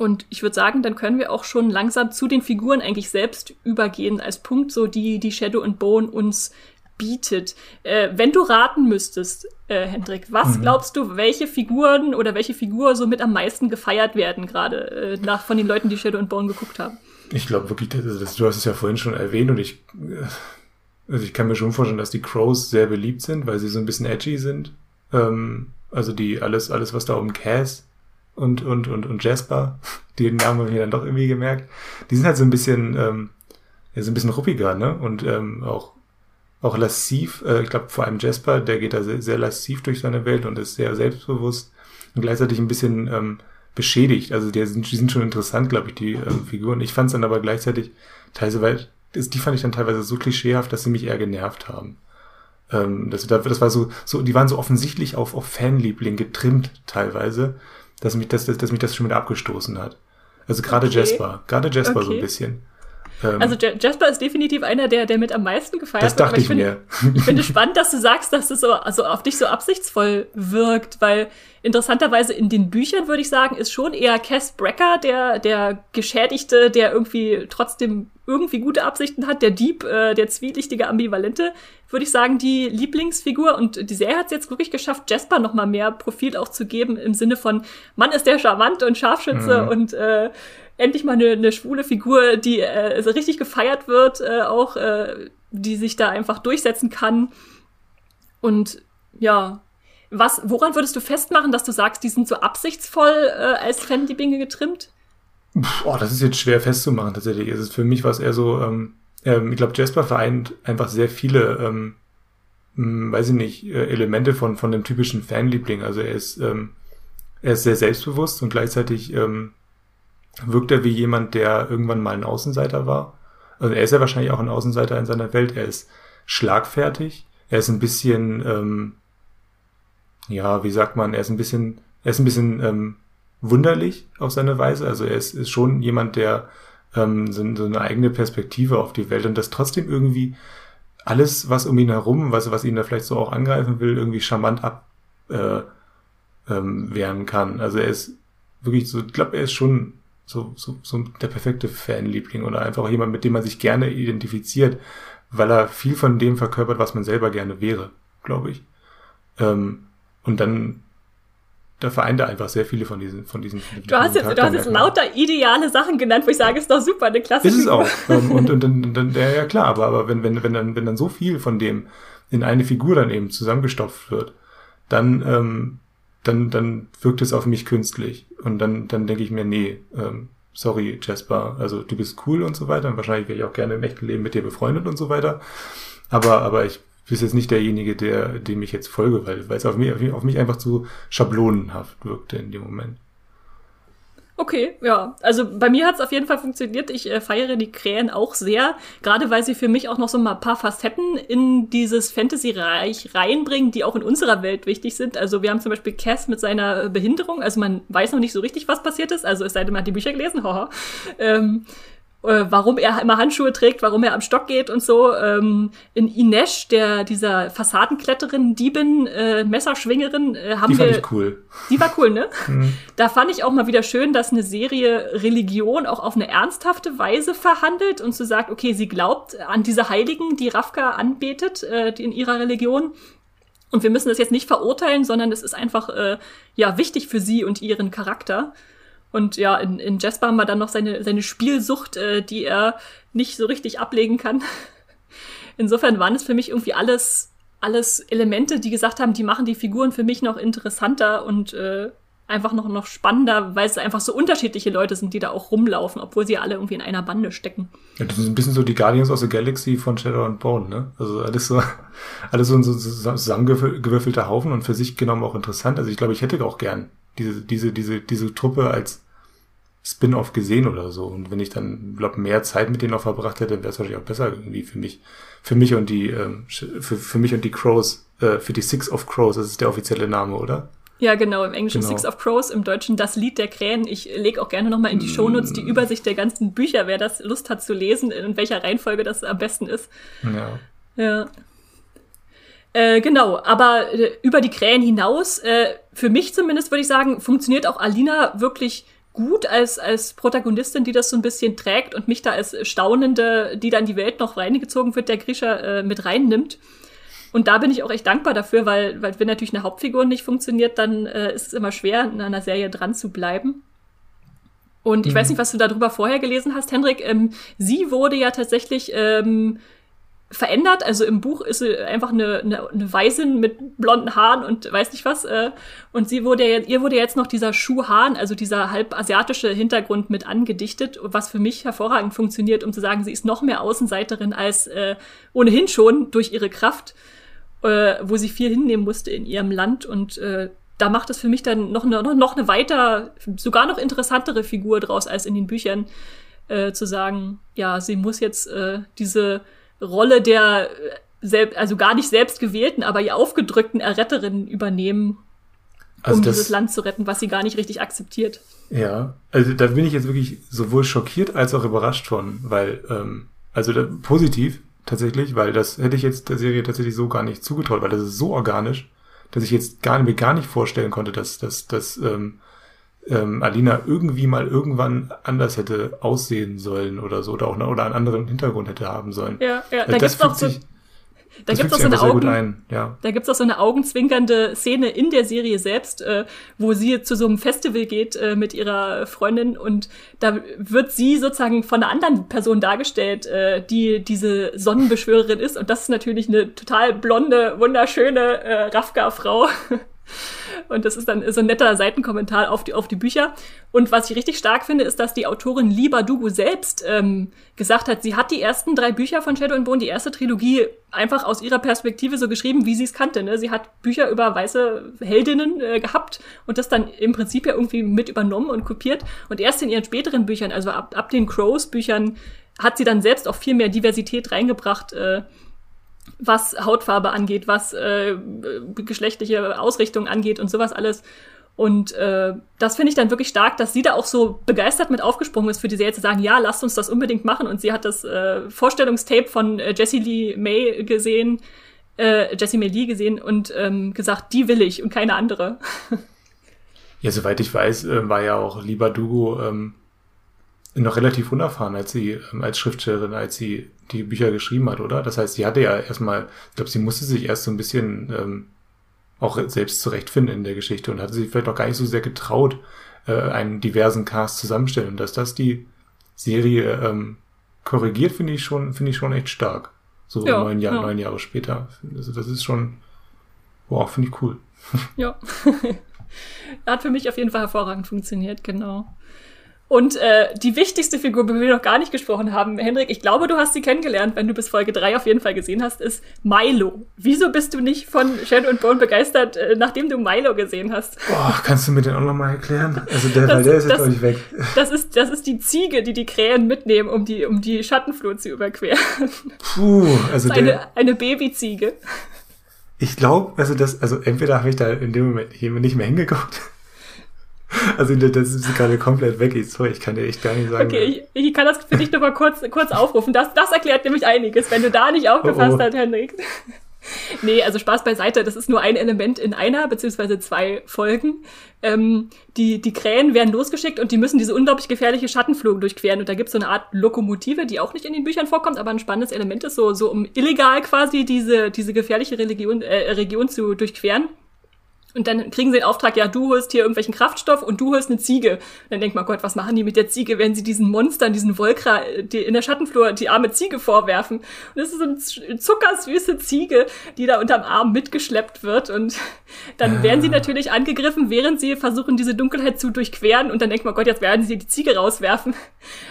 [SPEAKER 1] Und ich würde sagen, dann können wir auch schon langsam zu den Figuren eigentlich selbst übergehen, als Punkt, so die, die Shadow and Bone uns bietet. Äh, wenn du raten müsstest, äh, Hendrik, was mhm. glaubst du, welche Figuren oder welche Figur so mit am meisten gefeiert werden, gerade äh, nach von den Leuten, die Shadow and Bone geguckt haben?
[SPEAKER 2] Ich glaube wirklich, das, das, du hast es ja vorhin schon erwähnt und ich, äh, also ich kann mir schon vorstellen, dass die Crows sehr beliebt sind, weil sie so ein bisschen edgy sind. Ähm, also die alles, alles, was da um Cass und, und, und, und Jasper, den Namen habe ich mir dann doch irgendwie gemerkt, die sind halt so ein bisschen, ähm, ja, so ein bisschen ruppiger, ne? Und ähm, auch, auch lassiv, äh, ich glaube vor allem Jasper, der geht da sehr, sehr lassiv durch seine Welt und ist sehr selbstbewusst und gleichzeitig ein bisschen ähm, beschädigt. Also die sind, die sind schon interessant, glaube ich, die ähm, Figuren. Ich fand es dann aber gleichzeitig teilweise, weil die fand ich dann teilweise so klischeehaft, dass sie mich eher genervt haben. Ähm, das, das war so, so, die waren so offensichtlich auf, auf Fanliebling getrimmt teilweise dass mich das, dass, dass mich das schon wieder abgestoßen hat. Also gerade okay. Jasper, gerade Jasper okay. so ein bisschen.
[SPEAKER 1] Ähm, also Jasper ist definitiv einer, der, der mit am meisten gefeiert
[SPEAKER 2] das dachte
[SPEAKER 1] wird.
[SPEAKER 2] ich, ich mir.
[SPEAKER 1] ich finde spannend, dass du sagst, dass es so also auf dich so absichtsvoll wirkt, weil interessanterweise in den Büchern würde ich sagen, ist schon eher Cass Brecker der der Geschädigte, der irgendwie trotzdem irgendwie gute Absichten hat, der Dieb, äh, der zwielichtige, ambivalente, würde ich sagen, die Lieblingsfigur. Und die Serie hat es jetzt wirklich geschafft, Jasper noch mal mehr Profil auch zu geben, im Sinne von, Mann ist der charmant und Scharfschütze mhm. und äh, endlich mal eine, eine schwule Figur, die äh, so richtig gefeiert wird, äh, auch, äh, die sich da einfach durchsetzen kann. Und ja, was, woran würdest du festmachen, dass du sagst, die sind so absichtsvoll äh, als Fanlieblinge getrimmt?
[SPEAKER 2] Oh, das ist jetzt schwer festzumachen tatsächlich. Es ist für mich was eher so, ähm, ähm, ich glaube, Jasper vereint einfach sehr viele, ähm, hm, weiß ich nicht, äh, Elemente von, von dem typischen Fanliebling. Also er ist, ähm, er ist sehr selbstbewusst und gleichzeitig ähm, wirkt er wie jemand, der irgendwann mal ein Außenseiter war. Also er ist ja wahrscheinlich auch ein Außenseiter in seiner Welt. Er ist schlagfertig. Er ist ein bisschen, ähm, ja, wie sagt man, er ist ein bisschen, er ist ein bisschen ähm, wunderlich auf seine Weise. Also er ist, ist schon jemand, der ähm, so, so eine eigene Perspektive auf die Welt und das trotzdem irgendwie alles, was um ihn herum, was, was ihn da vielleicht so auch angreifen will, irgendwie charmant ab äh, ähm, kann. Also er ist wirklich so, ich glaube, er ist schon so, so, so der perfekte Fanliebling oder einfach jemand, mit dem man sich gerne identifiziert, weil er viel von dem verkörpert, was man selber gerne wäre, glaube ich. Ähm, und dann da vereint er einfach sehr viele von diesen von diesen.
[SPEAKER 1] Du hast jetzt, du hast jetzt lauter ideale Sachen genannt, wo ich sage, ist doch super, eine klasse.
[SPEAKER 2] Ist es auch. Ähm, und, und dann, dann, ja, ja klar, aber, aber wenn, wenn, wenn dann, wenn dann so viel von dem in eine Figur dann eben zusammengestopft wird, dann, ähm, dann, dann wirkt es auf mich künstlich. Und dann, dann denke ich mir, nee, ähm, sorry, Jasper, also du bist cool und so weiter. Und wahrscheinlich wäre ich auch gerne im echten Leben mit dir befreundet und so weiter. Aber, aber ich bist jetzt nicht derjenige, der, dem ich jetzt folge, weil, weil es auf mich, auf mich einfach zu schablonenhaft wirkte in dem Moment.
[SPEAKER 1] Okay, ja. Also bei mir hat es auf jeden Fall funktioniert. Ich äh, feiere die Krähen auch sehr, gerade weil sie für mich auch noch so mal ein paar Facetten in dieses Fantasy-Reich reinbringen, die auch in unserer Welt wichtig sind. Also wir haben zum Beispiel Cass mit seiner Behinderung. Also man weiß noch nicht so richtig, was passiert ist. Also es sei denn, man hat die Bücher gelesen. Haha. ähm, äh, warum er immer Handschuhe trägt, warum er am Stock geht und so. Ähm, in Inesh, der dieser Fassadenkletterin, Diebin, äh, Messerschwingerin, äh, haben
[SPEAKER 2] die
[SPEAKER 1] wir.
[SPEAKER 2] Die fand ich cool.
[SPEAKER 1] Die war cool, ne? Mhm. Da fand ich auch mal wieder schön, dass eine Serie Religion auch auf eine ernsthafte Weise verhandelt und so sagt, okay, sie glaubt an diese Heiligen, die Rafka anbetet, äh, die in ihrer Religion. Und wir müssen das jetzt nicht verurteilen, sondern es ist einfach äh, ja wichtig für sie und ihren Charakter. Und ja, in, in Jasper haben wir dann noch seine, seine Spielsucht, äh, die er nicht so richtig ablegen kann. Insofern waren es für mich irgendwie alles, alles Elemente, die gesagt haben, die machen die Figuren für mich noch interessanter und äh, einfach noch, noch spannender, weil es einfach so unterschiedliche Leute sind, die da auch rumlaufen, obwohl sie alle irgendwie in einer Bande stecken.
[SPEAKER 2] Ja, das ist ein bisschen so die Guardians of the Galaxy von Shadow and Bone, ne? Also alles so, alles so ein so zusammengewürfelter Haufen und für sich genommen auch interessant. Also ich glaube, ich hätte auch gern diese, diese, diese, diese Truppe als Spin-off gesehen oder so. Und wenn ich dann, glaube mehr Zeit mit denen noch verbracht hätte, wäre es wahrscheinlich auch besser irgendwie für mich. Für mich und die, ähm, für, für mich und die Crows, äh, für die Six of Crows, das ist der offizielle Name, oder?
[SPEAKER 1] Ja, genau, im Englischen genau. Six of Crows, im Deutschen Das Lied der Krähen. Ich lege auch gerne nochmal in die Shownotes die Übersicht der ganzen Bücher, wer das Lust hat zu lesen, in welcher Reihenfolge das am besten ist.
[SPEAKER 2] Ja.
[SPEAKER 1] Ja. Äh, genau, aber äh, über die Krähen hinaus, äh, für mich zumindest würde ich sagen, funktioniert auch Alina wirklich gut als, als Protagonistin, die das so ein bisschen trägt und mich da als Staunende, die dann die Welt noch reingezogen wird, der Grisha äh, mit reinnimmt. Und da bin ich auch echt dankbar dafür, weil, weil wenn natürlich eine Hauptfigur nicht funktioniert, dann äh, ist es immer schwer, in einer Serie dran zu bleiben. Und ich mhm. weiß nicht, was du darüber vorher gelesen hast, Hendrik. Ähm, sie wurde ja tatsächlich ähm, verändert. Also im Buch ist sie einfach eine, eine, eine Weisin mit blonden Haaren und weiß nicht was. Äh, und sie wurde ja, ihr wurde jetzt noch dieser Schuhhahn, also dieser halb asiatische Hintergrund mit angedichtet, was für mich hervorragend funktioniert, um zu sagen, sie ist noch mehr Außenseiterin als äh, ohnehin schon durch ihre Kraft, äh, wo sie viel hinnehmen musste in ihrem Land und äh, da macht es für mich dann noch eine, noch eine weiter, sogar noch interessantere Figur draus als in den Büchern, äh, zu sagen, ja, sie muss jetzt äh, diese Rolle der äh, also gar nicht selbst gewählten, aber ihr aufgedrückten Erretterin übernehmen, also um dieses Land zu retten, was sie gar nicht richtig akzeptiert.
[SPEAKER 2] Ja, also da bin ich jetzt wirklich sowohl schockiert als auch überrascht von, weil, ähm, also da, positiv tatsächlich, weil das hätte ich jetzt der Serie tatsächlich so gar nicht zugetraut, weil das ist so organisch, dass ich jetzt gar, mir gar nicht vorstellen konnte, dass, dass, dass ähm, ähm, Alina irgendwie mal irgendwann anders hätte aussehen sollen oder so oder auch oder einen anderen Hintergrund hätte haben sollen.
[SPEAKER 1] Ja, ja, da das gibt's auch so, sich, da gibt es auch so eine Augen, ja. da gibt's auch so eine augenzwinkernde Szene in der Serie selbst, äh, wo sie zu so einem Festival geht äh, mit ihrer Freundin und da wird sie sozusagen von einer anderen Person dargestellt, äh, die diese Sonnenbeschwörerin ist und das ist natürlich eine total blonde, wunderschöne äh, Rafka-Frau. Und das ist dann so ein netter Seitenkommentar auf die, auf die Bücher. Und was ich richtig stark finde, ist, dass die Autorin Liba Dugu selbst ähm, gesagt hat, sie hat die ersten drei Bücher von Shadow and Bone, die erste Trilogie, einfach aus ihrer Perspektive so geschrieben, wie sie es kannte. Ne? Sie hat Bücher über weiße Heldinnen äh, gehabt und das dann im Prinzip ja irgendwie mit übernommen und kopiert. Und erst in ihren späteren Büchern, also ab, ab den Crows-Büchern, hat sie dann selbst auch viel mehr Diversität reingebracht. Äh, was Hautfarbe angeht, was äh, geschlechtliche Ausrichtung angeht und sowas alles. Und äh, das finde ich dann wirklich stark, dass sie da auch so begeistert mit aufgesprungen ist für die Serie zu sagen, ja, lasst uns das unbedingt machen. Und sie hat das äh, Vorstellungstape von äh, Jessie Lee May gesehen, äh, Jessie May Lee gesehen und ähm, gesagt, die will ich und keine andere.
[SPEAKER 2] ja, soweit ich weiß, äh, war ja auch Lieber Dugo ähm, noch relativ unerfahren als sie ähm, als Schriftstellerin, als sie die Bücher geschrieben hat, oder? Das heißt, sie hatte ja erstmal, ich glaube, sie musste sich erst so ein bisschen ähm, auch selbst zurechtfinden in der Geschichte und hatte sich vielleicht auch gar nicht so sehr getraut, äh, einen diversen Cast zusammenstellen. Und dass das die Serie ähm, korrigiert, finde ich schon, finde ich schon echt stark. So ja, neun, Jahr, ja. neun Jahre später. Also das ist schon, wow, finde ich cool.
[SPEAKER 1] Ja. Hat für mich auf jeden Fall hervorragend funktioniert, genau. Und äh, die wichtigste Figur, über die wir noch gar nicht gesprochen haben, Hendrik, ich glaube, du hast sie kennengelernt, wenn du bis Folge 3 auf jeden Fall gesehen hast, ist Milo. Wieso bist du nicht von Shadow and Bone begeistert, äh, nachdem du Milo gesehen hast?
[SPEAKER 2] Boah, kannst du mir den auch nochmal erklären? Also der, das, der ist jetzt, glaube ich, weg.
[SPEAKER 1] Das ist, das ist die Ziege, die die Krähen mitnehmen, um die, um die Schattenflut zu überqueren.
[SPEAKER 2] Puh, also
[SPEAKER 1] das der... Eine, eine Babyziege.
[SPEAKER 2] Ich glaube, also das, also entweder habe ich da in dem Moment nicht mehr hingeguckt also das ist gerade komplett weg. Ich, sorry, ich kann dir echt gar nicht sagen.
[SPEAKER 1] Okay, ich, ich kann das für dich nochmal kurz, kurz aufrufen. Das, das erklärt nämlich einiges, wenn du da nicht aufgepasst oh, oh. hast, Henrik. nee, also Spaß beiseite. Das ist nur ein Element in einer beziehungsweise zwei Folgen. Ähm, die, die Krähen werden losgeschickt und die müssen diese unglaublich gefährliche Schattenflug durchqueren. Und da gibt es so eine Art Lokomotive, die auch nicht in den Büchern vorkommt, aber ein spannendes Element ist, so, so um illegal quasi diese, diese gefährliche Religion, äh, Region zu durchqueren. Und dann kriegen sie den Auftrag, ja, du holst hier irgendwelchen Kraftstoff und du holst eine Ziege. Und dann denkt man, Gott, was machen die mit der Ziege, wenn sie diesen Monstern, diesen Volkra, die in der Schattenflur die arme Ziege vorwerfen? Und das ist so eine zuckersüße Ziege, die da unterm Arm mitgeschleppt wird. Und dann werden sie ah. natürlich angegriffen, während sie versuchen, diese Dunkelheit zu durchqueren. Und dann denkt man, Gott, jetzt werden sie die Ziege rauswerfen.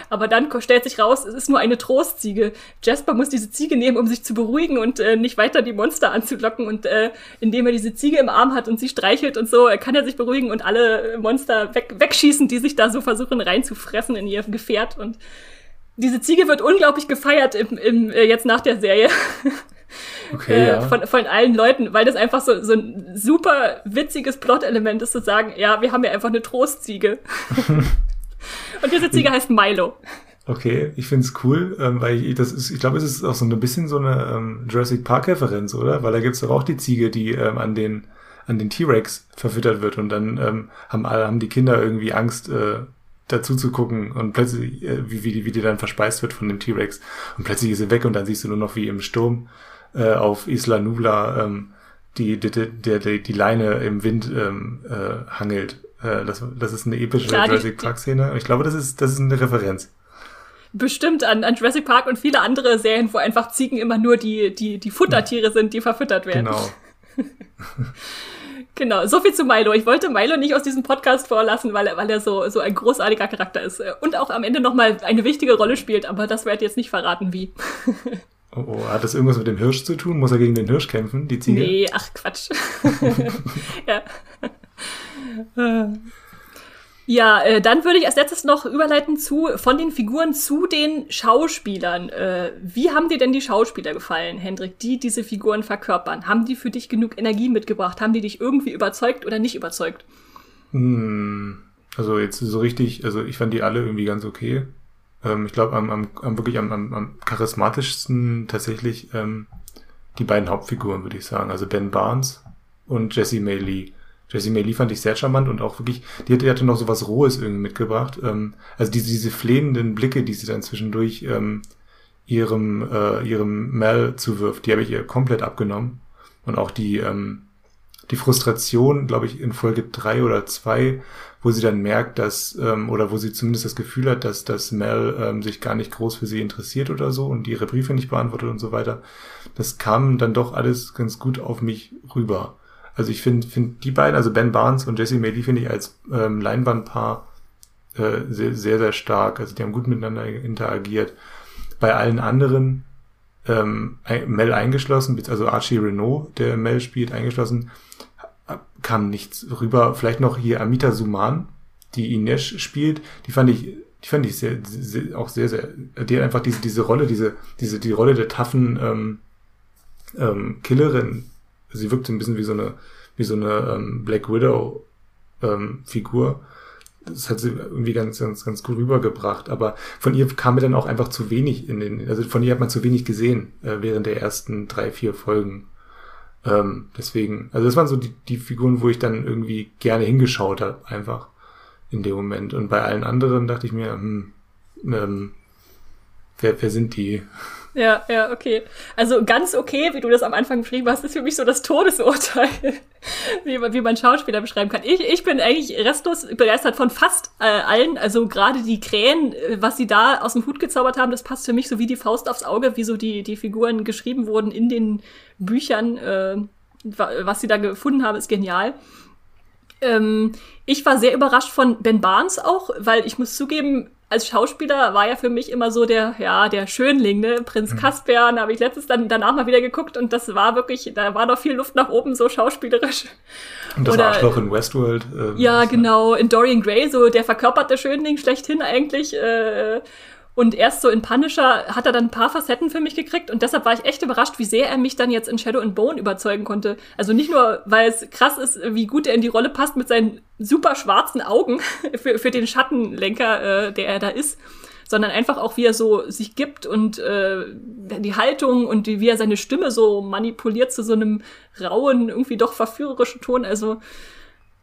[SPEAKER 1] Aber dann stellt sich raus, es ist nur eine Trostziege. Jasper muss diese Ziege nehmen, um sich zu beruhigen und äh, nicht weiter die Monster anzulocken. Und äh, indem er diese Ziege im Arm hat und sie streichelt und so, kann er sich beruhigen und alle Monster weg, wegschießen, die sich da so versuchen reinzufressen in ihr Gefährt. Und diese Ziege wird unglaublich gefeiert im, im, äh, jetzt nach der Serie. Okay, äh, ja. von, von allen Leuten, weil das einfach so, so ein super witziges Plot-Element ist, zu sagen, ja, wir haben ja einfach eine Trostziege. und diese Ziege heißt Milo.
[SPEAKER 2] Okay, ich find's cool, ähm, weil ich, das ist, ich glaube, es ist auch so ein bisschen so eine ähm, Jurassic Park-Referenz, oder? Weil da gibt's doch auch die Ziege, die ähm, an den an den T-Rex verfüttert wird und dann ähm, haben alle haben die Kinder irgendwie Angst äh, dazu zu gucken und plötzlich äh, wie, wie, die, wie die dann verspeist wird von dem T-Rex und plötzlich ist sie weg und dann siehst du nur noch wie im Sturm äh, auf Isla Nubla ähm, die, die, die, die, die Leine im Wind ähm, äh, hangelt. Äh, das, das ist eine epische Klar, Jurassic Park-Szene. Ich glaube, das ist, das ist eine Referenz
[SPEAKER 1] bestimmt an, an Jurassic Park und viele andere Serien, wo einfach Ziegen immer nur die, die, die Futtertiere sind, die verfüttert werden.
[SPEAKER 2] Genau.
[SPEAKER 1] Genau, so viel zu Milo. Ich wollte Milo nicht aus diesem Podcast vorlassen, weil er, weil er so, so ein großartiger Charakter ist. Und auch am Ende nochmal eine wichtige Rolle spielt, aber das werde ich jetzt nicht verraten, wie.
[SPEAKER 2] Oh, oh, hat das irgendwas mit dem Hirsch zu tun? Muss er gegen den Hirsch kämpfen, die Ziege?
[SPEAKER 1] Nee, ach Quatsch. ja. Ja, äh, dann würde ich als letztes noch überleiten zu von den Figuren zu den Schauspielern. Äh, wie haben dir denn die Schauspieler gefallen, Hendrik, die diese Figuren verkörpern? Haben die für dich genug Energie mitgebracht? Haben die dich irgendwie überzeugt oder nicht überzeugt?
[SPEAKER 2] Hm, also jetzt so richtig, also ich fand die alle irgendwie ganz okay. Ähm, ich glaube, am, am, am wirklich am, am, am charismatischsten tatsächlich ähm, die beiden Hauptfiguren, würde ich sagen. Also Ben Barnes und Jesse May Lee Jessie May Lee fand ich sehr charmant und auch wirklich, die hatte, die hatte noch so was Rohes irgendwie mitgebracht. Ähm, also diese, diese flehenden Blicke, die sie dann zwischendurch ähm, ihrem, äh, ihrem Mel zuwirft, die habe ich ihr komplett abgenommen. Und auch die, ähm, die Frustration, glaube ich, in Folge drei oder zwei, wo sie dann merkt, dass, ähm, oder wo sie zumindest das Gefühl hat, dass, dass Mel ähm, sich gar nicht groß für sie interessiert oder so und ihre Briefe nicht beantwortet und so weiter. Das kam dann doch alles ganz gut auf mich rüber. Also ich finde find die beiden, also Ben Barnes und Jesse May, finde ich als ähm, Leinwandpaar äh, sehr, sehr, sehr stark. Also die haben gut miteinander interagiert. Bei allen anderen, ähm, Mel eingeschlossen, also Archie Renault, der Mel spielt, eingeschlossen, kam nichts rüber. Vielleicht noch hier Amita Suman, die Ines spielt, die fand ich, die fand ich sehr, sehr auch sehr, sehr, die hat einfach diese, diese Rolle, diese, diese, die Rolle der taffen ähm, ähm, Killerin sie wirkt so ein bisschen wie so eine, wie so eine ähm, Black Widow ähm, Figur. Das hat sie irgendwie ganz, ganz, ganz gut rübergebracht. Aber von ihr kam mir dann auch einfach zu wenig in den, also von ihr hat man zu wenig gesehen äh, während der ersten drei, vier Folgen. Ähm, deswegen, also das waren so die, die Figuren, wo ich dann irgendwie gerne hingeschaut habe, einfach in dem Moment. Und bei allen anderen dachte ich mir, hm, ähm, wer, wer sind die?
[SPEAKER 1] Ja, ja, okay. Also ganz okay, wie du das am Anfang beschrieben hast, ist für mich so das Todesurteil, wie, man, wie man Schauspieler beschreiben kann. Ich, ich bin eigentlich restlos begeistert von fast äh, allen. Also gerade die Krähen, äh, was sie da aus dem Hut gezaubert haben, das passt für mich so wie die Faust aufs Auge, wie so die, die Figuren geschrieben wurden in den Büchern. Äh, was sie da gefunden haben, ist genial. Ähm, ich war sehr überrascht von Ben Barnes auch, weil ich muss zugeben, als Schauspieler war ja für mich immer so der, ja, der Schönling, ne? Prinz mhm. Caspian, habe ich letztes dann danach mal wieder geguckt und das war wirklich, da war noch viel Luft nach oben, so schauspielerisch.
[SPEAKER 2] Und das Oder, Arschloch in Westworld.
[SPEAKER 1] Ähm, ja, genau, in Dorian Gray, so der verkörperte Schönling schlechthin eigentlich. Äh, und erst so in Punisher hat er dann ein paar Facetten für mich gekriegt und deshalb war ich echt überrascht, wie sehr er mich dann jetzt in Shadow and Bone überzeugen konnte. Also nicht nur, weil es krass ist, wie gut er in die Rolle passt mit seinen super schwarzen Augen für, für den Schattenlenker, äh, der er da ist, sondern einfach auch, wie er so sich gibt und äh, die Haltung und die, wie er seine Stimme so manipuliert zu so einem rauen, irgendwie doch verführerischen Ton. Also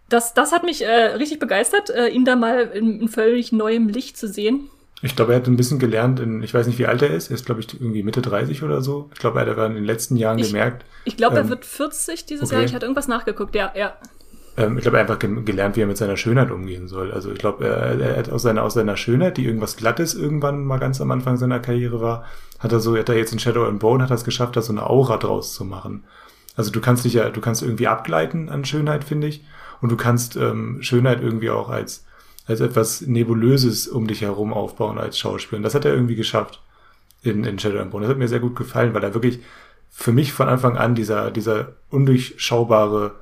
[SPEAKER 1] das, das hat mich äh, richtig begeistert, äh, ihn da mal in, in völlig neuem Licht zu sehen.
[SPEAKER 2] Ich glaube, er hat ein bisschen gelernt, in, ich weiß nicht, wie alt er ist, er ist, glaube ich, irgendwie Mitte 30 oder so. Ich glaube, er hat in den letzten Jahren
[SPEAKER 1] ich,
[SPEAKER 2] gemerkt.
[SPEAKER 1] Ich glaube, ähm, er wird 40 dieses okay. Jahr. Ich hatte irgendwas nachgeguckt, ja, ja.
[SPEAKER 2] Ähm, ich glaube, er hat einfach gelernt, wie er mit seiner Schönheit umgehen soll. Also ich glaube, er, er, hat aus seiner, aus seiner Schönheit, die irgendwas Glattes irgendwann mal ganz am Anfang seiner Karriere war, hat er so, hat er jetzt in Shadow and Bone, hat er es geschafft, da so eine Aura draus zu machen. Also du kannst dich ja, du kannst irgendwie abgleiten an Schönheit, finde ich. Und du kannst ähm, Schönheit irgendwie auch als als etwas Nebulöses um dich herum aufbauen als Schauspieler. Und das hat er irgendwie geschafft in, in Shadow and Bone. Das hat mir sehr gut gefallen, weil er wirklich für mich von Anfang an dieser, dieser undurchschaubare,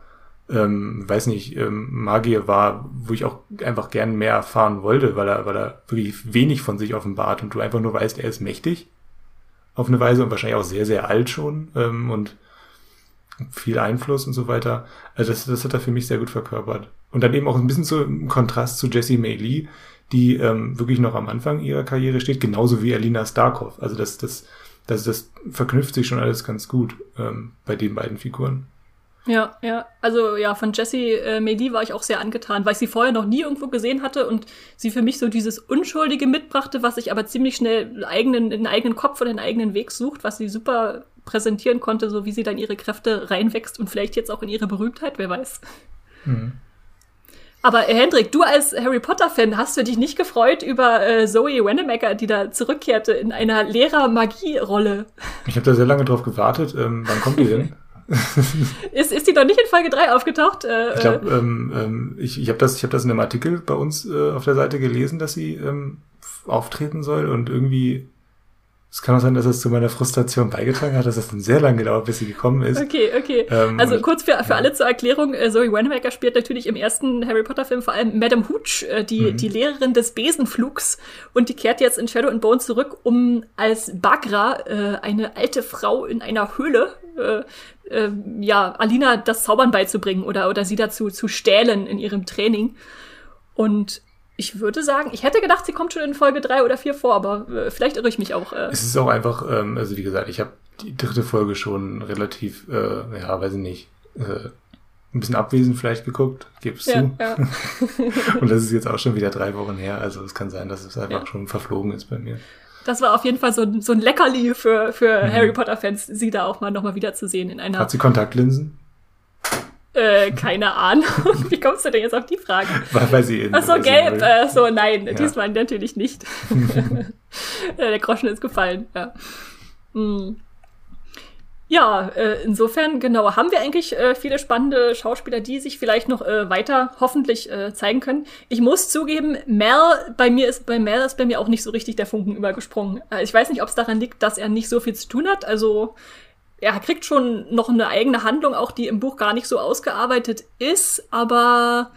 [SPEAKER 2] ähm, weiß nicht, ähm, Magier war, wo ich auch einfach gern mehr erfahren wollte, weil er, weil er wirklich wenig von sich offenbart und du einfach nur weißt, er ist mächtig auf eine Weise und wahrscheinlich auch sehr, sehr alt schon ähm, und viel Einfluss und so weiter. Also das, das hat er für mich sehr gut verkörpert. Und dann eben auch ein bisschen so im Kontrast zu Jessie May Lee, die ähm, wirklich noch am Anfang ihrer Karriere steht, genauso wie Alina Starkov. Also das, das, das, das verknüpft sich schon alles ganz gut ähm, bei den beiden Figuren.
[SPEAKER 1] Ja, ja. Also ja, von Jessie äh, Lee war ich auch sehr angetan, weil ich sie vorher noch nie irgendwo gesehen hatte und sie für mich so dieses Unschuldige mitbrachte, was sich aber ziemlich schnell eigenen, in den eigenen Kopf oder den eigenen Weg sucht, was sie super präsentieren konnte, so wie sie dann ihre Kräfte reinwächst und vielleicht jetzt auch in ihre Berühmtheit, wer weiß. Mhm. Aber äh, Hendrik, du als Harry Potter-Fan, hast du dich nicht gefreut über äh, Zoe Wanamaker, die da zurückkehrte in einer Lehrer-Magie-Rolle?
[SPEAKER 2] Ich habe da sehr lange drauf gewartet. Ähm, wann kommt die denn?
[SPEAKER 1] ist, ist die doch nicht in Folge 3 aufgetaucht?
[SPEAKER 2] Äh, ich glaube, äh, ähm, ähm, ich, ich habe das, ich hab das in einem Artikel bei uns äh, auf der Seite gelesen, dass sie ähm, auftreten soll und irgendwie es kann auch sein, dass es zu meiner Frustration beigetragen hat, dass es dann sehr lange gedauert, bis sie gekommen ist.
[SPEAKER 1] Okay, okay. Ähm, also kurz für, für ja. alle zur Erklärung, äh, Zoe Wanamaker spielt natürlich im ersten Harry Potter Film vor allem Madame Hooch, äh, die, mhm. die Lehrerin des Besenflugs und die kehrt jetzt in Shadow and Bone zurück, um als Bagra, äh, eine alte Frau in einer Höhle, äh, äh, ja, Alina das Zaubern beizubringen oder, oder sie dazu zu stählen in ihrem Training. Und ich würde sagen, ich hätte gedacht, sie kommt schon in Folge drei oder vier vor, aber äh, vielleicht irre ich mich auch. Äh.
[SPEAKER 2] Es ist auch einfach, ähm, also wie gesagt, ich habe die dritte Folge schon relativ, äh, ja, weiß ich nicht, äh, ein bisschen abwesend vielleicht geguckt, gib's
[SPEAKER 1] Ja,
[SPEAKER 2] zu.
[SPEAKER 1] ja.
[SPEAKER 2] Und das ist jetzt auch schon wieder drei Wochen her. Also es kann sein, dass es einfach
[SPEAKER 1] Ja.
[SPEAKER 2] schon verflogen ist bei mir.
[SPEAKER 1] Das war auf jeden Fall so, ein- so ein Leckerli für, für
[SPEAKER 2] Mhm.
[SPEAKER 1] Harry Potter-Fans, sie da auch mal nochmal wiederzusehen in einer,
[SPEAKER 2] Hat sie Kontaktlinsen?
[SPEAKER 1] Äh, keine Ahnung. Wie kommst du denn jetzt auf die Frage?
[SPEAKER 2] Weil, weil sie in,
[SPEAKER 1] Ach so, gelb, äh, so, nein,
[SPEAKER 2] Ja.
[SPEAKER 1] diesmal natürlich nicht. Ja, Der Groschen ist gefallen, ja. Hm. Ja, äh, insofern, genau, haben wir eigentlich äh, viele spannende Schauspieler, die sich vielleicht noch äh, weiter hoffentlich äh, zeigen können. Ich muss zugeben, Mel, bei mir ist, bei Mel ist bei mir auch nicht so richtig der Funken übergesprungen. Äh, ich weiß nicht, ob es daran liegt, dass er nicht so viel zu tun hat. Also, er kriegt schon noch eine eigene Handlung, auch die im Buch gar nicht so ausgearbeitet ist, aber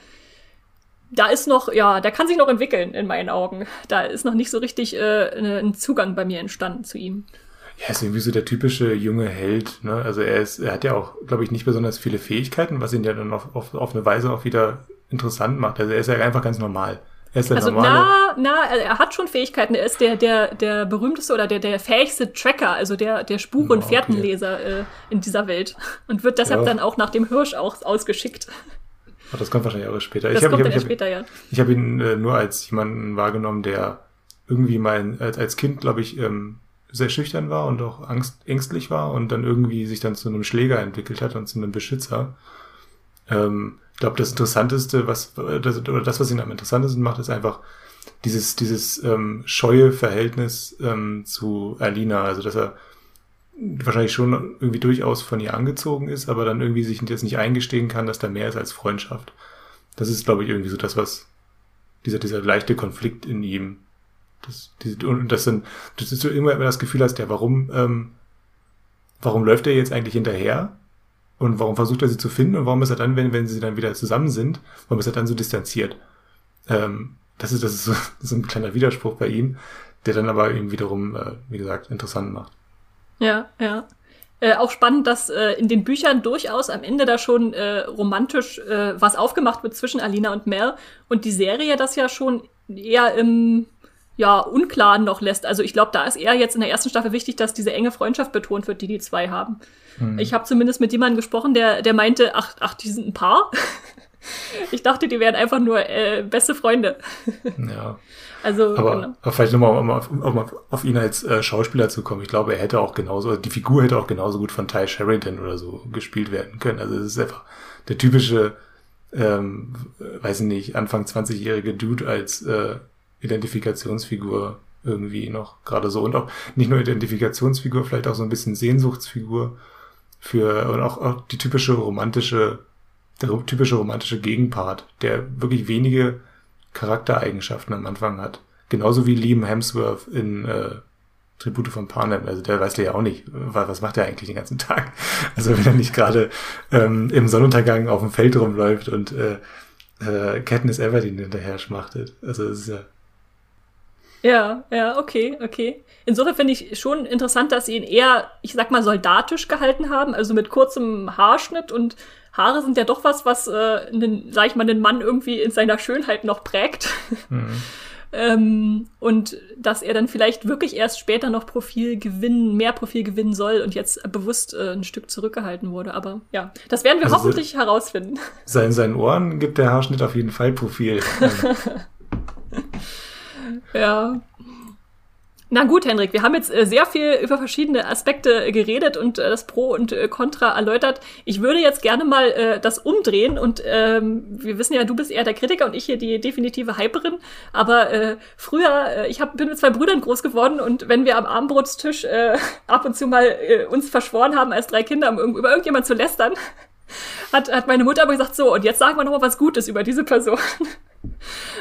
[SPEAKER 1] da ist noch, ja, der kann sich noch entwickeln in meinen Augen. Da ist noch nicht so richtig äh, ein Zugang bei mir entstanden zu ihm.
[SPEAKER 2] Ja, ist irgendwie so der typische junge Held. Ne? Also er ist, er hat ja auch, glaube ich, nicht besonders viele Fähigkeiten, was ihn ja dann auf, auf, auf eine Weise auch wieder interessant macht. Also er ist ja einfach ganz normal. Er ist der
[SPEAKER 1] Also na, na, er hat schon Fähigkeiten. Er ist der, der, der berühmteste oder der, der fähigste Tracker, also der, der Spur- und
[SPEAKER 2] Okay.
[SPEAKER 1] Fährtenleser äh, in dieser Welt. Und wird deshalb
[SPEAKER 2] Ja.
[SPEAKER 1] dann auch nach dem Hirsch auch ausgeschickt.
[SPEAKER 2] Ach, das kommt wahrscheinlich auch später.
[SPEAKER 1] Das
[SPEAKER 2] ich habe
[SPEAKER 1] kommt
[SPEAKER 2] hab, ich hab,
[SPEAKER 1] später, ja.
[SPEAKER 2] ich hab ihn äh, nur als jemanden wahrgenommen, der irgendwie mal als, als Kind, glaube ich, ähm, sehr schüchtern war und auch angst, ängstlich war und dann irgendwie sich dann zu einem Schläger entwickelt hat und zu einem Beschützer. Ähm, ich glaube, das Interessanteste, was das, oder das, was ihn am interessantesten macht, ist einfach dieses, dieses ähm, scheue Verhältnis ähm, zu Alina. Also, dass er wahrscheinlich schon irgendwie durchaus von ihr angezogen ist, aber dann irgendwie sich jetzt nicht eingestehen kann, dass da mehr ist als Freundschaft. Das ist, glaube ich, irgendwie so das, was dieser, dieser leichte Konflikt in ihm. Das, diese, und das sind, das ist so immer immer das Gefühl hast, ja, warum, ähm, warum läuft er jetzt eigentlich hinterher? Und warum versucht er sie zu finden? Und warum ist er dann, wenn, wenn sie dann wieder zusammen sind, warum ist er dann so distanziert? Ähm, das ist, das ist so, so ein kleiner Widerspruch bei ihm, der dann aber ihm wiederum, äh, wie gesagt, interessant macht.
[SPEAKER 1] Ja, ja. Äh, auch spannend, dass äh, in den Büchern durchaus am Ende da schon äh, romantisch äh, was aufgemacht wird zwischen Alina und Mel und die Serie das ja schon eher im ja, Unklaren noch lässt. Also ich glaube, da ist eher jetzt in der ersten Staffel wichtig, dass diese enge Freundschaft betont wird, die die zwei haben. Ich habe zumindest mit jemandem gesprochen, der, der meinte, ach, ach, die sind ein Paar. ich dachte, die wären einfach nur äh, beste Freunde.
[SPEAKER 2] Ja.
[SPEAKER 1] Also,
[SPEAKER 2] Aber,
[SPEAKER 1] genau.
[SPEAKER 2] aber vielleicht nochmal, um auf, um auf, ihn als äh, Schauspieler zu kommen. Ich glaube, er hätte auch genauso, die Figur hätte auch genauso gut von Ty Sheridan oder so gespielt werden können. Also es ist einfach der typische, ähm, weiß ich nicht, Anfang 20-jährige Dude als äh, Identifikationsfigur irgendwie noch gerade so. Und auch nicht nur Identifikationsfigur, vielleicht auch so ein bisschen Sehnsuchtsfigur für, und auch, auch die typische romantische, der typische romantische Gegenpart, der wirklich wenige Charaktereigenschaften am Anfang hat. Genauso wie Liam Hemsworth in äh, Tribute von Panem. Also der weiß ja auch nicht, wa- was macht er eigentlich den ganzen Tag. Also wenn er nicht gerade ähm, im Sonnenuntergang auf dem Feld rumläuft und äh, äh, Katniss Everdeen hinterher schmachtet. Also es ist ja
[SPEAKER 1] Ja, ja, okay, okay. Insofern finde ich schon interessant, dass sie ihn eher, ich sag mal, soldatisch gehalten haben, also mit kurzem Haarschnitt und Haare sind ja doch was, was, äh, einen, sag ich mal, den Mann irgendwie in seiner Schönheit noch prägt. ähm, und dass er dann vielleicht wirklich erst später noch Profil gewinnen, mehr Profil gewinnen soll und jetzt bewusst äh, ein Stück zurückgehalten wurde. Aber ja, das werden wir
[SPEAKER 2] Also-
[SPEAKER 1] hoffentlich herausfinden.
[SPEAKER 2] Sein, seinen Ohren gibt der Haarschnitt auf jeden Fall Profil.
[SPEAKER 1] Ja. Na gut, Henrik, wir haben jetzt äh, sehr viel über verschiedene Aspekte geredet und äh, das Pro und äh, Contra erläutert. Ich würde jetzt gerne mal äh, das umdrehen und ähm, wir wissen ja, du bist eher der Kritiker und ich hier die definitive Hyperin. Aber äh, früher, ich hab, bin mit zwei Brüdern groß geworden und wenn wir am Abendbrotstisch äh, ab und zu mal äh, uns verschworen haben als drei Kinder, um über irgendjemand zu lästern, hat, hat meine Mutter aber gesagt, so, und jetzt sagen wir noch mal was Gutes über diese Person.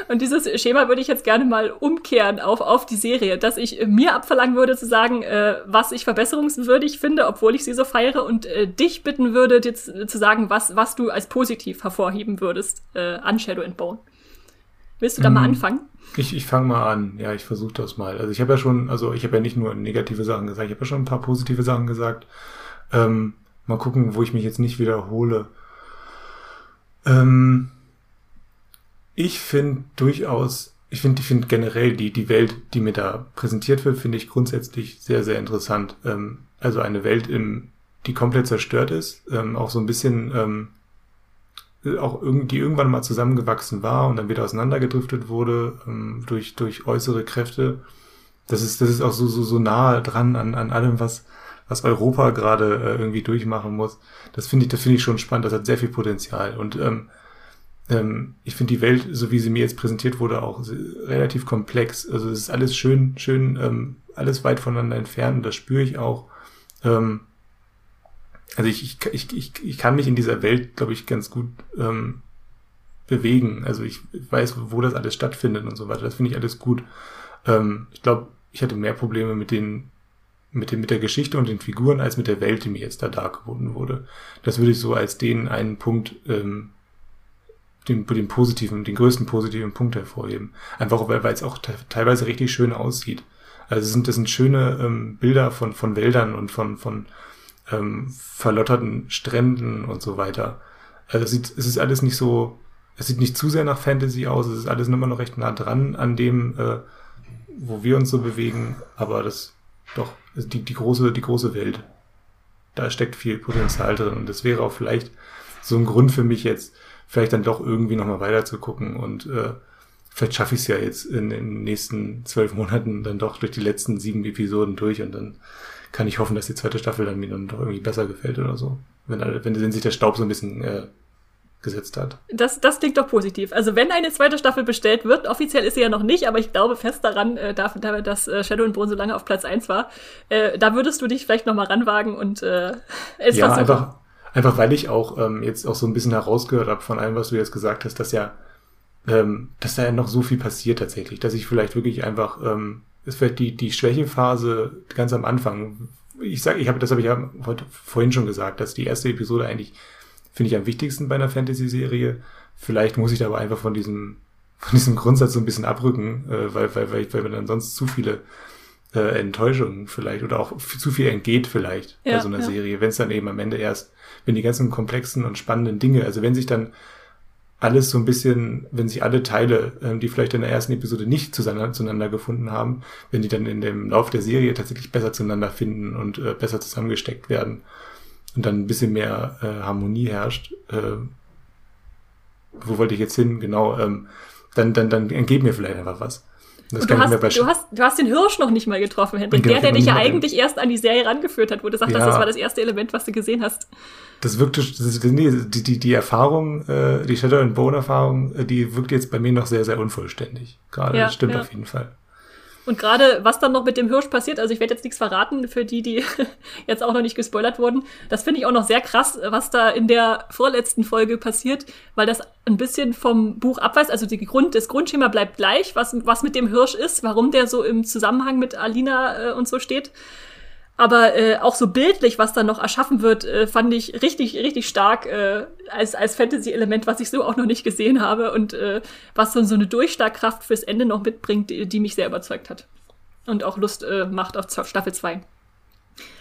[SPEAKER 1] Und dieses Schema würde ich jetzt gerne mal umkehren auf, auf die Serie, dass ich mir abverlangen würde zu sagen, äh, was ich verbesserungswürdig finde, obwohl ich sie so feiere, und äh, dich bitten würde, dir zu, zu sagen, was, was du als positiv hervorheben würdest äh, an Shadow and Bone. Willst du da mal
[SPEAKER 2] Mm.
[SPEAKER 1] anfangen?
[SPEAKER 2] Ich, ich fange mal an. Ja, ich versuche das mal. Also ich habe ja schon, also ich habe ja nicht nur negative Sachen gesagt, ich habe ja schon ein paar positive Sachen gesagt. Ähm, mal gucken, wo ich mich jetzt nicht wiederhole. Ähm, ich finde durchaus, ich finde, ich finde generell die, die Welt, die mir da präsentiert wird, finde ich grundsätzlich sehr, sehr interessant. Ähm, also eine Welt, im, die komplett zerstört ist, ähm, auch so ein bisschen ähm, äh, auch irgendwie irgendwann mal zusammengewachsen war und dann wieder auseinandergedriftet wurde ähm, durch, durch äußere Kräfte. Das ist, das ist auch so, so, so nahe dran an, an allem, was, was Europa gerade äh, irgendwie durchmachen muss. Das finde ich, das finde ich schon spannend. Das hat sehr viel Potenzial. Und ähm, ähm, ich finde die Welt, so wie sie mir jetzt präsentiert wurde, auch relativ komplex. Also es ist alles schön, schön, ähm, alles weit voneinander entfernt. Und das spüre ich auch. Ähm, also ich, ich, ich, ich, ich kann mich in dieser Welt, glaube ich, ganz gut ähm, bewegen. Also ich weiß, wo das alles stattfindet und so weiter. Das finde ich alles gut. Ähm, ich glaube, ich hatte mehr Probleme mit den mit dem mit der Geschichte und den Figuren als mit der Welt, die mir jetzt da dargeboten wurde. Das würde ich so als den einen Punkt, ähm, den, den positiven, den größten positiven Punkt hervorheben. Einfach weil, es auch teilweise richtig schön aussieht. Also sind, das sind schöne ähm, Bilder von, von Wäldern und von, von ähm, verlotterten Stränden und so weiter. Also es, sieht, es ist alles nicht so, es sieht nicht zu sehr nach Fantasy aus, es ist alles immer noch recht nah dran an dem, äh, wo wir uns so bewegen, aber das doch, die, die große, die große Welt. Da steckt viel Potenzial drin und das wäre auch vielleicht so ein Grund für mich jetzt, vielleicht dann doch irgendwie nochmal weiter zu gucken und äh, vielleicht schaffe ich es ja jetzt in, in den nächsten zwölf Monaten dann doch durch die letzten sieben Episoden durch und dann kann ich hoffen, dass die zweite Staffel dann mir dann doch irgendwie besser gefällt oder so. Wenn, wenn, wenn sich der Staub so ein bisschen äh, gesetzt hat.
[SPEAKER 1] Das, das klingt doch positiv. Also wenn eine zweite Staffel bestellt wird, offiziell ist sie ja noch nicht, aber ich glaube fest daran, äh, dafür, dass äh, Shadow and Bone so lange auf Platz eins war, äh, da würdest du dich vielleicht noch mal ranwagen und äh,
[SPEAKER 2] es ja, versuchen. Einfach, einfach weil ich auch ähm, jetzt auch so ein bisschen herausgehört habe von allem, was du jetzt gesagt hast, dass ja, ähm, dass da ja noch so viel passiert tatsächlich, dass ich vielleicht wirklich einfach ähm, es wird die, die Schwächephase ganz am Anfang. Ich sage, ich habe, das habe ich ja heute, vorhin schon gesagt, dass die erste Episode eigentlich, finde ich, am wichtigsten bei einer Fantasy-Serie. Vielleicht muss ich da aber einfach von diesem, von diesem Grundsatz so ein bisschen abrücken, äh, weil, weil, weil, weil mir dann sonst zu viele äh, Enttäuschungen vielleicht oder auch zu viel entgeht vielleicht ja, bei so einer ja. Serie, wenn es dann eben am Ende erst, wenn die ganzen komplexen und spannenden Dinge, also wenn sich dann alles so ein bisschen, wenn sich alle Teile, ähm, die vielleicht in der ersten Episode nicht zueinander, gefunden haben, wenn die dann in dem Lauf der Serie tatsächlich besser zueinander finden und äh, besser zusammengesteckt werden und dann ein bisschen mehr äh, Harmonie herrscht. Äh, wo wollte ich jetzt hin? Genau, ähm, dann, dann, dann entgeht mir vielleicht einfach was.
[SPEAKER 1] Das du, hast, du, hast, du hast den Hirsch noch nicht mal getroffen, Hendrik. Der, der dich ja eigentlich erst an die Serie rangeführt hat, wo du sagst, ja. das war das erste Element, was du gesehen hast.
[SPEAKER 2] Das wirkte, das, nee, die, die, die Erfahrung, äh, die Shadow and Bone Erfahrung, äh, die wirkt jetzt bei mir noch sehr, sehr unvollständig. Gerade, ja, das stimmt ja. auf jeden Fall.
[SPEAKER 1] Und gerade was dann noch mit dem Hirsch passiert, also ich werde jetzt nichts verraten für die, die jetzt auch noch nicht gespoilert wurden. Das finde ich auch noch sehr krass, was da in der vorletzten Folge passiert, weil das ein bisschen vom Buch abweist. Also die Grund, das Grundschema bleibt gleich, was, was mit dem Hirsch ist, warum der so im Zusammenhang mit Alina äh, und so steht. Aber äh, auch so bildlich, was dann noch erschaffen wird, äh, fand ich richtig, richtig stark äh, als, als Fantasy-Element, was ich so auch noch nicht gesehen habe und äh, was so, so eine Durchstarkkraft fürs Ende noch mitbringt, die, die mich sehr überzeugt hat. Und auch Lust äh, macht auf Staffel 2.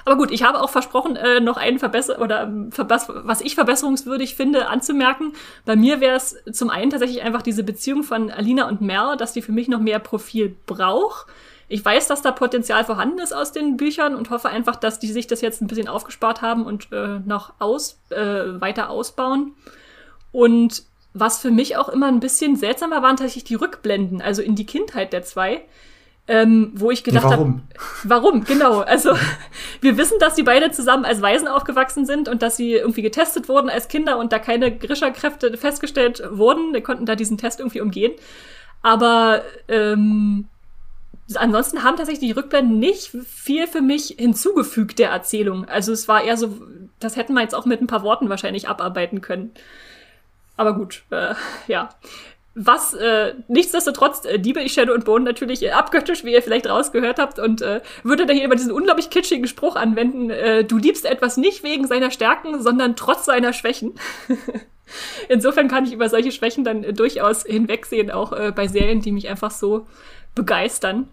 [SPEAKER 1] Aber gut, ich habe auch versprochen, äh, noch einen Verbesser oder ähm, was ich verbesserungswürdig finde, anzumerken. Bei mir wäre es zum einen tatsächlich einfach diese Beziehung von Alina und Mel, dass die für mich noch mehr Profil braucht ich weiß, dass da Potenzial vorhanden ist aus den Büchern und hoffe einfach, dass die sich das jetzt ein bisschen aufgespart haben und äh, noch aus, äh, weiter ausbauen. Und was für mich auch immer ein bisschen seltsamer waren tatsächlich die Rückblenden, also in die Kindheit der zwei. Ähm, wo ich gedacht habe, warum? Hab, warum? Genau. Also wir wissen, dass sie beide zusammen als Waisen aufgewachsen sind und dass sie irgendwie getestet wurden als Kinder und da keine Grischerkräfte festgestellt wurden. Wir konnten da diesen Test irgendwie umgehen. Aber ähm, ansonsten haben tatsächlich die Rückblenden nicht viel für mich hinzugefügt der Erzählung. Also es war eher so, das hätten wir jetzt auch mit ein paar Worten wahrscheinlich abarbeiten können. Aber gut, äh, ja. Was äh, nichtsdestotrotz äh, liebe ich Shadow und Bone natürlich äh, abgöttisch, wie ihr vielleicht rausgehört habt, und äh, würde da hier immer diesen unglaublich kitschigen Spruch anwenden, äh, du liebst etwas nicht wegen seiner Stärken, sondern trotz seiner Schwächen. Insofern kann ich über solche Schwächen dann äh, durchaus hinwegsehen, auch äh, bei Serien, die mich einfach so begeistern.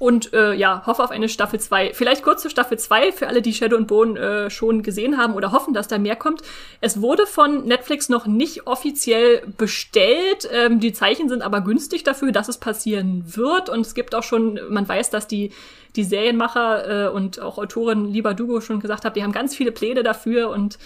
[SPEAKER 1] Und äh, ja, hoffe auf eine Staffel 2. Vielleicht kurz zur Staffel 2 für alle, die Shadow and Bone äh, schon gesehen haben oder hoffen, dass da mehr kommt. Es wurde von Netflix noch nicht offiziell bestellt. Ähm, die Zeichen sind aber günstig dafür, dass es passieren wird. Und es gibt auch schon, man weiß, dass die, die Serienmacher äh, und auch Autorin Lieber Dugo schon gesagt hat, die haben ganz viele Pläne dafür und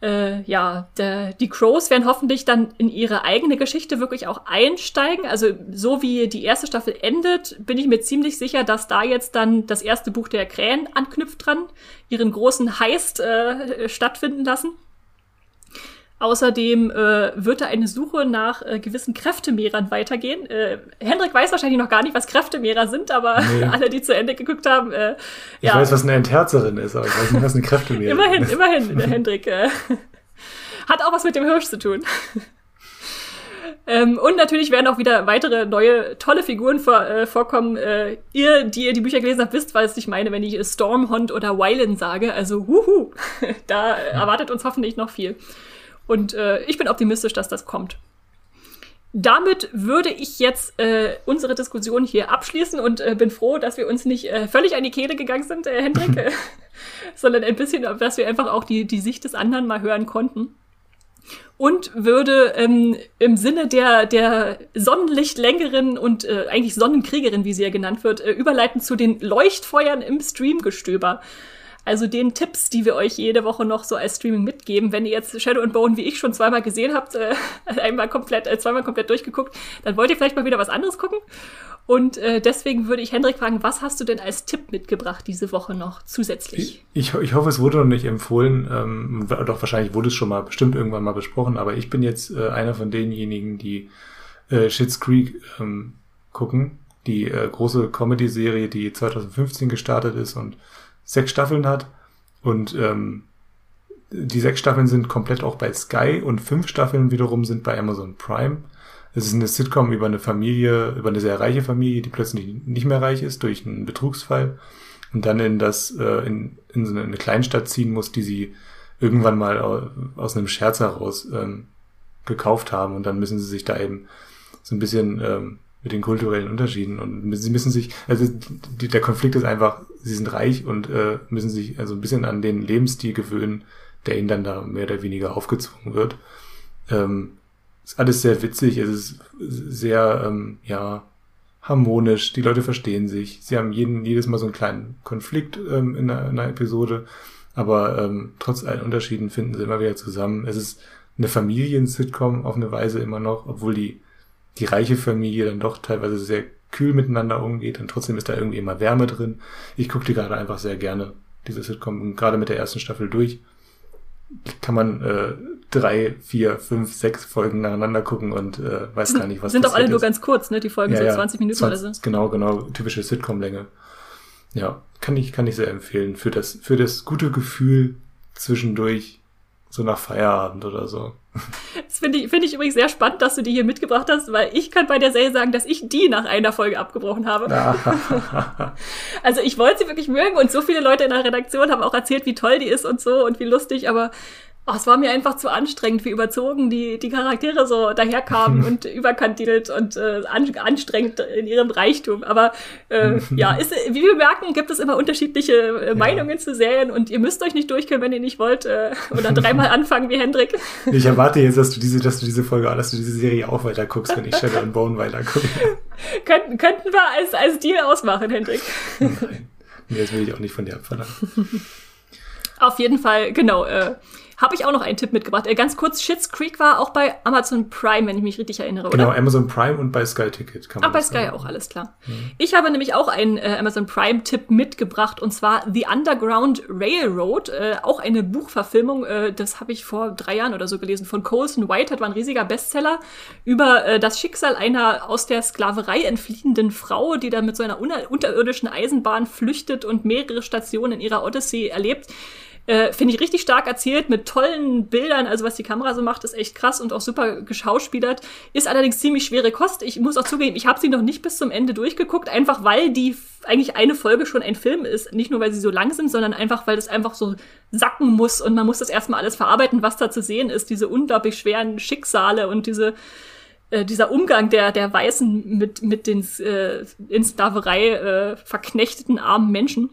[SPEAKER 1] äh, ja, der, die Crows werden hoffentlich dann in ihre eigene Geschichte wirklich auch einsteigen. Also so wie die erste Staffel endet, bin ich mir ziemlich sicher, dass da jetzt dann das erste Buch der Krähen anknüpft dran, ihren großen Heist äh, stattfinden lassen. Außerdem äh, wird da eine Suche nach äh, gewissen Kräftemehrern weitergehen. Äh, Hendrik weiß wahrscheinlich noch gar nicht, was Kräftemehrer sind, aber nee. alle, die zu Ende geguckt haben, äh,
[SPEAKER 2] ich ja. weiß, was eine Entherzerin ist, aber ich weiß nicht, was eine Kräftemehrer
[SPEAKER 1] ist. immerhin, immerhin, Hendrik äh, hat auch was mit dem Hirsch zu tun. Ähm, und natürlich werden auch wieder weitere neue tolle Figuren vor, äh, vorkommen. Äh, ihr, die ihr die Bücher gelesen habt, wisst, was ich meine, wenn ich Stormhond oder Wylan sage. Also, wuhu, da erwartet uns hoffentlich noch viel. Und äh, ich bin optimistisch, dass das kommt. Damit würde ich jetzt äh, unsere Diskussion hier abschließen und äh, bin froh, dass wir uns nicht äh, völlig an die Kehle gegangen sind, äh, Hendrik, äh, sondern ein bisschen, dass wir einfach auch die, die Sicht des anderen mal hören konnten. Und würde ähm, im Sinne der, der Sonnenlichtlängerin und äh, eigentlich Sonnenkriegerin, wie sie ja genannt wird, äh, überleiten zu den Leuchtfeuern im Streamgestöber. Also den Tipps, die wir euch jede Woche noch so als Streaming mitgeben. Wenn ihr jetzt Shadow and Bone wie ich schon zweimal gesehen habt, äh, einmal komplett, äh, zweimal komplett durchgeguckt, dann wollt ihr vielleicht mal wieder was anderes gucken. Und äh, deswegen würde ich Hendrik fragen, was hast du denn als Tipp mitgebracht diese Woche noch zusätzlich?
[SPEAKER 2] Ich, ich, ich hoffe, es wurde noch nicht empfohlen. Ähm, doch wahrscheinlich wurde es schon mal bestimmt irgendwann mal besprochen, aber ich bin jetzt äh, einer von denjenigen, die äh, Schitt's Creek ähm, gucken. Die äh, große Comedy-Serie, die 2015 gestartet ist und sechs Staffeln hat. Und ähm, die sechs Staffeln sind komplett auch bei Sky und fünf Staffeln wiederum sind bei Amazon Prime. Es ist eine Sitcom über eine Familie, über eine sehr reiche Familie, die plötzlich nicht mehr reich ist durch einen Betrugsfall und dann in das äh, in, in so eine Kleinstadt ziehen muss, die sie irgendwann mal aus einem Scherz heraus ähm, gekauft haben und dann müssen sie sich da eben so ein bisschen ähm, mit den kulturellen Unterschieden und sie müssen sich, also die, der Konflikt ist einfach, sie sind reich und äh, müssen sich also ein bisschen an den Lebensstil gewöhnen, der ihnen dann da mehr oder weniger aufgezwungen wird. Ähm, ist alles sehr witzig, es ist sehr, ähm, ja, harmonisch, die Leute verstehen sich, sie haben jeden, jedes Mal so einen kleinen Konflikt ähm, in, einer, in einer Episode, aber ähm, trotz allen Unterschieden finden sie immer wieder zusammen. Es ist eine Familien-Sitcom auf eine Weise immer noch, obwohl die die reiche Familie dann doch teilweise sehr kühl miteinander umgeht und trotzdem ist da irgendwie immer Wärme drin. Ich gucke die gerade einfach sehr gerne, diese Sitcom, gerade mit der ersten Staffel durch. Kann man äh, drei, vier, fünf, sechs Folgen nacheinander gucken und äh, weiß gar nicht, was
[SPEAKER 1] Sind doch alle ist. nur ganz kurz, ne? Die Folgen ja, so ja, 20 Minuten 20,
[SPEAKER 2] oder so. Genau, genau, typische Sitcom-Länge. Ja, kann ich, kann ich sehr empfehlen. Für das, für das gute Gefühl zwischendurch so nach Feierabend oder so.
[SPEAKER 1] Das finde ich, finde ich übrigens sehr spannend, dass du die hier mitgebracht hast, weil ich kann bei der Serie sagen, dass ich die nach einer Folge abgebrochen habe. also ich wollte sie wirklich mögen und so viele Leute in der Redaktion haben auch erzählt, wie toll die ist und so und wie lustig, aber Oh, es war mir einfach zu anstrengend, wie überzogen die, die Charaktere so daherkamen und überkandidelt und äh, an, anstrengend in ihrem Reichtum. Aber äh, ja, ist, wie wir merken, gibt es immer unterschiedliche äh, Meinungen ja. zu Serien und ihr müsst euch nicht durchkennen, wenn ihr nicht wollt äh, oder dreimal anfangen wie Hendrik.
[SPEAKER 2] Ich erwarte jetzt, dass du diese, dass du diese Folge, dass du diese Serie auch weiter guckst, wenn ich Shadow and Bone weiter gucke.
[SPEAKER 1] könnten, könnten wir als, als Deal ausmachen, Hendrik.
[SPEAKER 2] Nein. Nee, das will ich auch nicht von dir abverlangen.
[SPEAKER 1] Auf jeden Fall, genau. Äh, habe ich auch noch einen Tipp mitgebracht. Äh, ganz kurz, Shits Creek war auch bei Amazon Prime, wenn ich mich richtig erinnere,
[SPEAKER 2] genau, oder? Genau, Amazon Prime und bei Sky Ticket
[SPEAKER 1] kann man Ach, bei Sky sagen. auch, alles klar. Mhm. Ich habe nämlich auch einen äh, Amazon Prime-Tipp mitgebracht und zwar The Underground Railroad, äh, auch eine Buchverfilmung, äh, das habe ich vor drei Jahren oder so gelesen, von Colson Whitehead, war ein riesiger Bestseller, über äh, das Schicksal einer aus der Sklaverei entfliehenden Frau, die dann mit so einer unterirdischen Eisenbahn flüchtet und mehrere Stationen in ihrer Odyssee erlebt. Äh, Finde ich richtig stark erzählt mit tollen Bildern. Also was die Kamera so macht, ist echt krass und auch super geschauspielert. Ist allerdings ziemlich schwere Kost. Ich muss auch zugeben, ich habe sie noch nicht bis zum Ende durchgeguckt, einfach weil die eigentlich eine Folge schon ein Film ist. Nicht nur, weil sie so lang sind, sondern einfach, weil das einfach so sacken muss und man muss das erstmal alles verarbeiten, was da zu sehen ist. Diese unglaublich schweren Schicksale und diese äh, dieser Umgang der, der Weißen mit, mit den äh, in Sklaverei äh, verknechteten armen Menschen.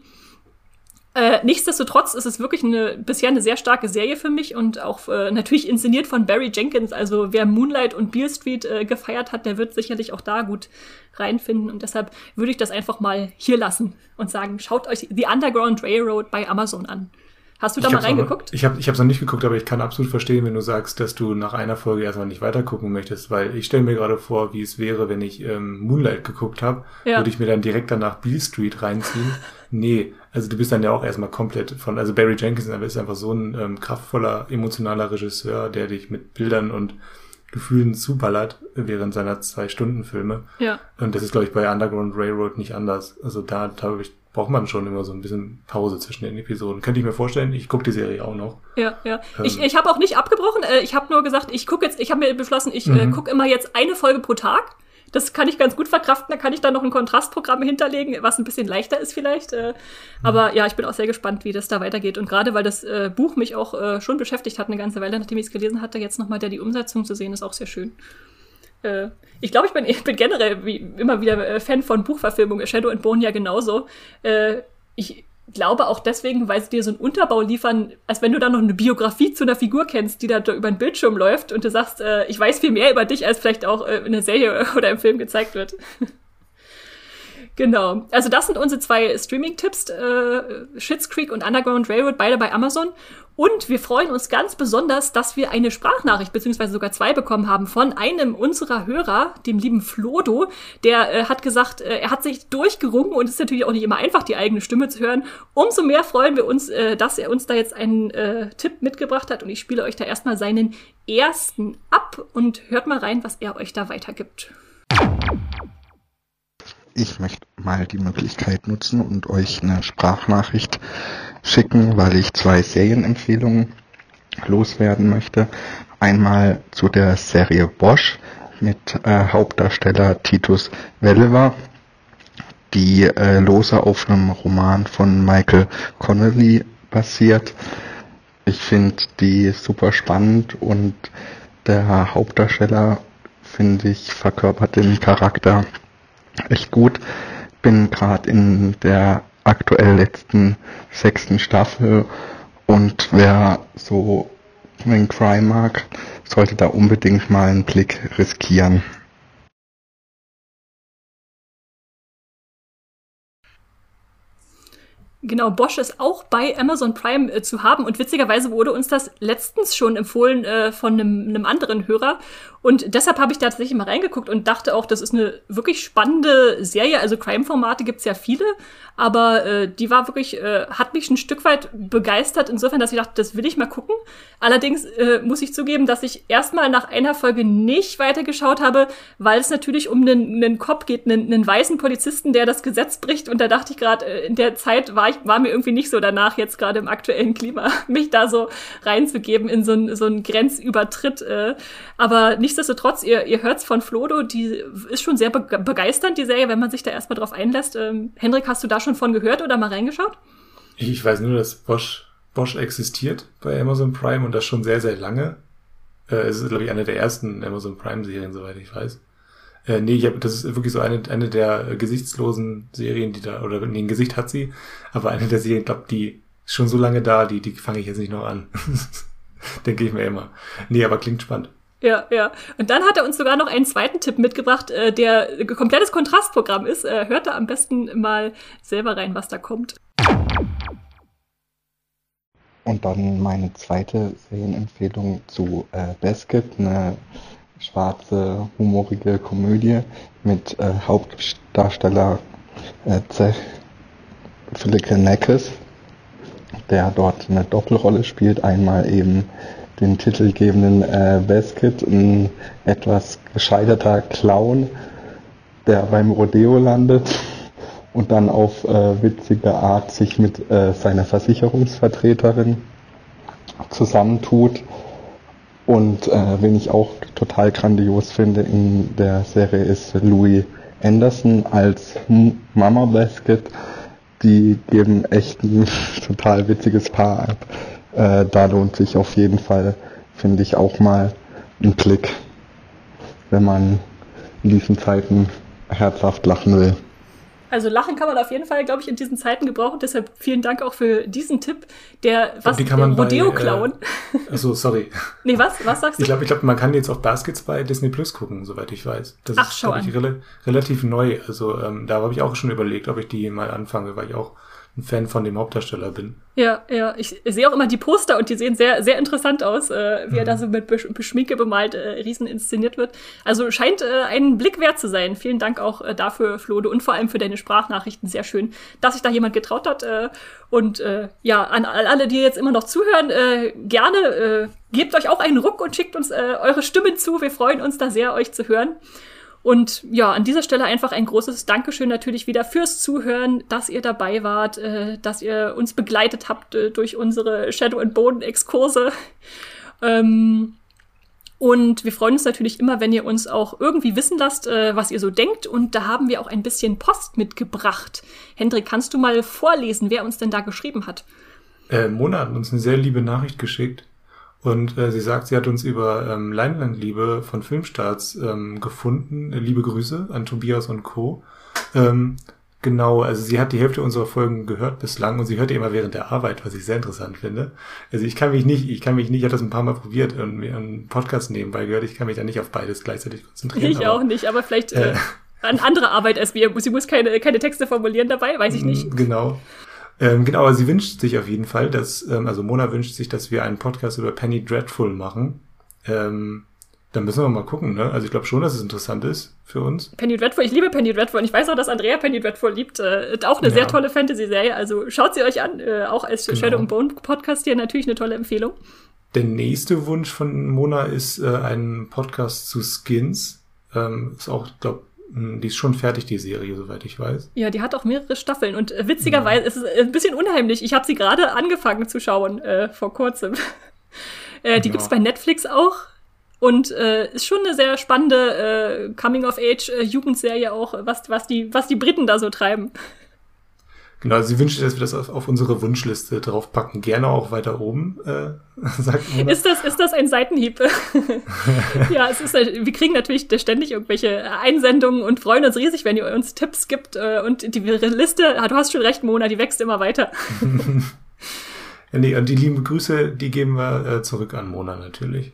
[SPEAKER 1] Äh, nichtsdestotrotz ist es wirklich eine, bisher eine sehr starke Serie für mich und auch äh, natürlich inszeniert von Barry Jenkins. Also wer Moonlight und Beale Street äh, gefeiert hat, der wird sicherlich auch da gut reinfinden. Und deshalb würde ich das einfach mal hier lassen und sagen, schaut euch The Underground Railroad bei Amazon an. Hast du da mal reingeguckt?
[SPEAKER 2] Noch, ich habe ich es noch nicht geguckt, aber ich kann absolut verstehen, wenn du sagst, dass du nach einer Folge erstmal nicht weitergucken möchtest, weil ich stelle mir gerade vor, wie es wäre, wenn ich ähm, Moonlight geguckt habe, ja. würde ich mir dann direkt danach Beale Street reinziehen. nee, also du bist dann ja auch erstmal komplett von, also Barry Jenkins ist einfach so ein ähm, kraftvoller, emotionaler Regisseur, der dich mit Bildern und Gefühlen zuballert während seiner Zwei-Stunden-Filme.
[SPEAKER 1] Ja.
[SPEAKER 2] Und das ist, glaube ich, bei Underground Railroad nicht anders. Also da, da ich, braucht man schon immer so ein bisschen Pause zwischen den Episoden. Könnte ich mir vorstellen, ich gucke die Serie auch noch.
[SPEAKER 1] Ja, ja. Ähm, ich ich habe auch nicht abgebrochen. Äh, ich habe nur gesagt, ich gucke jetzt, ich habe mir beschlossen, ich äh, mhm. gucke immer jetzt eine Folge pro Tag. Das kann ich ganz gut verkraften. Da kann ich dann noch ein Kontrastprogramm hinterlegen, was ein bisschen leichter ist vielleicht. Äh, aber ja, ich bin auch sehr gespannt, wie das da weitergeht. Und gerade weil das äh, Buch mich auch äh, schon beschäftigt hat, eine ganze Weile, nachdem ich es gelesen hatte, jetzt nochmal der die Umsetzung zu sehen, ist auch sehr schön. Ich glaube, ich bin, ich bin generell wie immer wieder Fan von Buchverfilmungen. Shadow and Bone ja genauso. Ich glaube auch deswegen, weil sie dir so einen Unterbau liefern, als wenn du dann noch eine Biografie zu einer Figur kennst, die da über den Bildschirm läuft und du sagst, äh, ich weiß viel mehr über dich, als vielleicht auch äh, in der Serie oder im Film gezeigt wird. Genau. Also das sind unsere zwei Streaming-Tipps, äh, Shits Creek und Underground Railroad, beide bei Amazon. Und wir freuen uns ganz besonders, dass wir eine Sprachnachricht beziehungsweise sogar zwei bekommen haben von einem unserer Hörer, dem lieben Flodo. Der äh, hat gesagt, äh, er hat sich durchgerungen und es ist natürlich auch nicht immer einfach, die eigene Stimme zu hören. Umso mehr freuen wir uns, äh, dass er uns da jetzt einen äh, Tipp mitgebracht hat und ich spiele euch da erstmal seinen ersten ab und hört mal rein, was er euch da weitergibt.
[SPEAKER 3] Ich möchte mal die Möglichkeit nutzen und euch eine Sprachnachricht schicken, weil ich zwei Serienempfehlungen loswerden möchte. Einmal zu der Serie Bosch mit äh, Hauptdarsteller Titus Welliver, die äh, lose auf einem Roman von Michael Connolly basiert. Ich finde die super spannend und der Hauptdarsteller, finde ich, verkörpert den Charakter echt gut. Bin gerade in der aktuell letzten sechsten Staffel und wer so den Crime mag, sollte da unbedingt mal einen Blick riskieren.
[SPEAKER 1] Genau, Bosch ist auch bei Amazon Prime äh, zu haben und witzigerweise wurde uns das letztens schon empfohlen äh, von einem, anderen Hörer und deshalb habe ich da tatsächlich mal reingeguckt und dachte auch, das ist eine wirklich spannende Serie. Also Crime-Formate gibt's ja viele, aber äh, die war wirklich, äh, hat mich ein Stück weit begeistert, insofern, dass ich dachte, das will ich mal gucken. Allerdings äh, muss ich zugeben, dass ich erstmal nach einer Folge nicht weitergeschaut habe, weil es natürlich um einen, einen Cop geht, einen, einen weißen Polizisten, der das Gesetz bricht. Und da dachte ich gerade, äh, in der Zeit war ich, war mir irgendwie nicht so danach, jetzt gerade im aktuellen Klima, mich da so reinzugeben in so einen so einen Grenzübertritt. Äh, aber nicht nichtsdestotrotz, ihr, ihr hört's von Flodo, die ist schon sehr be begeisternd, die Serie, wenn man sich da erstmal drauf einlässt. Ähm, Hendrik, hast du da schon von gehört oder mal reingeschaut?
[SPEAKER 2] Ich weiß nur, dass Bosch, Bosch existiert bei Amazon Prime und das schon sehr, sehr lange. Äh, es ist, glaube ich, eine der ersten Amazon Prime-Serien, soweit ich weiß. Äh, nee, ich hab, das ist wirklich so eine, eine der äh, gesichtslosen Serien, die da, oder nee, ein Gesicht hat sie, aber eine der Serien, glaube die ist schon so lange da, die, die fange ich jetzt nicht noch an. Denke ich mir immer. Nee, aber klingt spannend.
[SPEAKER 1] Ja, ja. Und dann hat er uns sogar noch einen zweiten Tipp mitgebracht, äh, der komplettes Kontrastprogramm ist. Äh, hört da am besten mal selber rein, was da kommt.
[SPEAKER 3] Und dann meine zweite Serienempfehlung zu äh, Basket, eine schwarze, humorige Komödie mit äh, Hauptdarsteller äh, Zech Philippe der dort eine Doppelrolle spielt. Einmal eben den titelgebenden äh, Basket, ein etwas gescheiterter Clown, der beim Rodeo landet und dann auf äh, witzige Art sich mit äh, seiner Versicherungsvertreterin zusammentut. Und äh, wen ich auch total grandios finde in der Serie ist Louis Anderson als Mama Basket. Die geben echt ein total witziges Paar ab äh, da lohnt sich auf jeden Fall, finde ich, auch mal ein Blick, wenn man in diesen Zeiten herzhaft lachen will.
[SPEAKER 1] Also lachen kann man auf jeden Fall, glaube ich, in diesen Zeiten gebrauchen. Deshalb vielen Dank auch für diesen Tipp. Der
[SPEAKER 2] was die kann man Rodeo klauen. Äh, also sorry.
[SPEAKER 1] nee, was? Was sagst
[SPEAKER 2] du? Ich glaube, ich glaube, man kann jetzt auch Baskets bei Disney Plus gucken, soweit ich weiß. Das Ach, ist, schau ich, rel relativ neu. Also ähm, da habe ich auch schon überlegt, ob ich die mal anfange, weil ich auch ein Fan von dem Hauptdarsteller bin.
[SPEAKER 1] Ja, ja. Ich sehe auch immer die Poster und die sehen sehr, sehr interessant aus, äh, wie mhm. er da so mit Besch Beschminke bemalt äh, riesen inszeniert wird. Also scheint äh, einen Blick wert zu sein. Vielen Dank auch äh, dafür, Flode, und vor allem für deine Sprachnachrichten. Sehr schön, dass sich da jemand getraut hat. Äh, und äh, ja, an alle, die jetzt immer noch zuhören, äh, gerne äh, gebt euch auch einen Ruck und schickt uns äh, eure Stimmen zu. Wir freuen uns da sehr, euch zu hören. Und ja, an dieser Stelle einfach ein großes Dankeschön natürlich wieder fürs Zuhören, dass ihr dabei wart, äh, dass ihr uns begleitet habt äh, durch unsere Shadow and Bone Exkurse. Ähm, und wir freuen uns natürlich immer, wenn ihr uns auch irgendwie wissen lasst, äh, was ihr so denkt. Und da haben wir auch ein bisschen Post mitgebracht. Hendrik, kannst du mal vorlesen, wer uns denn da geschrieben hat?
[SPEAKER 2] Äh, Mona hat uns eine sehr liebe Nachricht geschickt. Und äh, sie sagt, sie hat uns über ähm, Leinwandliebe von Filmstarts ähm, gefunden. Äh, liebe Grüße an Tobias und Co. Ähm, genau, also sie hat die Hälfte unserer Folgen gehört bislang und sie hört die immer während der Arbeit, was ich sehr interessant finde. Also ich kann mich nicht, ich kann mich nicht, ich habe das ein paar Mal probiert und mir einen Podcast nebenbei gehört, ich kann mich da nicht auf beides gleichzeitig konzentrieren.
[SPEAKER 1] Ich auch nicht, aber vielleicht äh, äh, an andere Arbeit als wir. Sie muss keine, keine Texte formulieren dabei, weiß ich nicht.
[SPEAKER 2] Genau. Ähm, genau, aber sie wünscht sich auf jeden Fall, dass, ähm, also Mona wünscht sich, dass wir einen Podcast über Penny Dreadful machen. Ähm, dann müssen wir mal gucken, ne? Also ich glaube schon, dass es interessant ist für uns.
[SPEAKER 1] Penny Dreadful, ich liebe Penny Dreadful und ich weiß auch, dass Andrea Penny Dreadful liebt. Äh, auch eine ja. sehr tolle Fantasy-Serie, also schaut sie euch an. Äh, auch als genau. Shadow and Bone Podcast hier natürlich eine tolle Empfehlung.
[SPEAKER 2] Der nächste Wunsch von Mona ist äh, ein Podcast zu Skins. Ähm, ist auch, glaube die ist schon fertig, die Serie, soweit ich weiß.
[SPEAKER 1] Ja, die hat auch mehrere Staffeln und äh, witzigerweise ja. ist es äh, ein bisschen unheimlich. Ich habe sie gerade angefangen zu schauen äh, vor kurzem. äh, die ja. gibt's bei Netflix auch und äh, ist schon eine sehr spannende äh, Coming-of-Age-Jugendserie auch, was, was, die, was die Briten da so treiben.
[SPEAKER 2] Genau, sie wünscht, dass wir das auf, auf, unsere Wunschliste draufpacken. Gerne auch weiter oben, äh, sagt
[SPEAKER 1] Mona. Ist das, ist das ein Seitenhieb? ja, es ist, wir kriegen natürlich ständig irgendwelche Einsendungen und freuen uns riesig, wenn ihr uns Tipps gibt. Äh, und die Liste, ah, du hast schon recht, Mona, die wächst immer weiter.
[SPEAKER 2] ja, nee, und die lieben Grüße, die geben wir äh, zurück an Mona natürlich.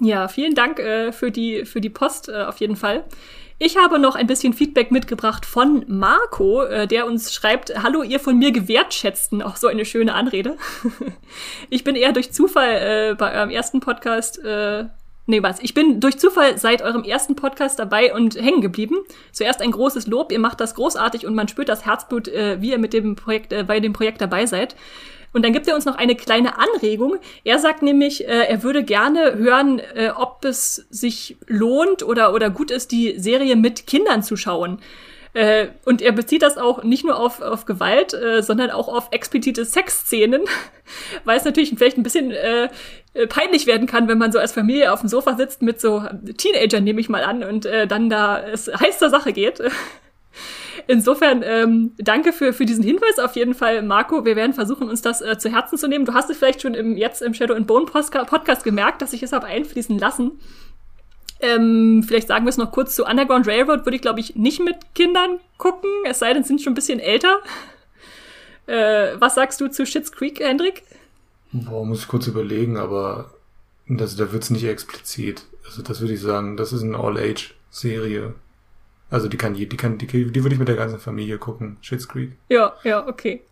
[SPEAKER 1] Ja, vielen Dank äh, für, die, für die Post äh, auf jeden Fall. Ich habe noch ein bisschen Feedback mitgebracht von Marco, äh, der uns schreibt, hallo ihr von mir gewertschätzten, auch so eine schöne Anrede. ich bin eher durch Zufall äh, bei eurem ersten Podcast, äh, nee was, ich bin durch Zufall seit eurem ersten Podcast dabei und hängen geblieben. Zuerst ein großes Lob, ihr macht das großartig und man spürt das Herzblut, äh, wie ihr mit dem Projekt, äh, bei dem Projekt dabei seid. Und dann gibt er uns noch eine kleine Anregung. Er sagt nämlich, äh, er würde gerne hören, äh, ob es sich lohnt oder, oder gut ist, die Serie mit Kindern zu schauen. Äh, und er bezieht das auch nicht nur auf, auf Gewalt, äh, sondern auch auf explizite Sexszenen, weil es natürlich vielleicht ein bisschen äh, äh, peinlich werden kann, wenn man so als Familie auf dem Sofa sitzt mit so Teenagern, nehme ich mal an, und äh, dann da es heiß zur Sache geht. Insofern ähm, danke für, für diesen Hinweis auf jeden Fall, Marco. Wir werden versuchen, uns das äh, zu Herzen zu nehmen. Du hast es vielleicht schon im, jetzt im Shadow and Bone Podcast gemerkt, dass ich es habe einfließen lassen. Ähm, vielleicht sagen wir es noch kurz zu Underground Railroad, würde ich, glaube ich, nicht mit Kindern gucken, es sei denn, sind schon ein bisschen älter. Äh, was sagst du zu Shits Creek, Hendrik?
[SPEAKER 2] Boah, muss ich kurz überlegen, aber das, da wird's nicht explizit. Also das würde ich sagen, das ist eine All-Age-Serie. Also die kann die kann die, die würde ich mit der ganzen Familie gucken. Shits Creek.
[SPEAKER 1] Ja, ja, okay.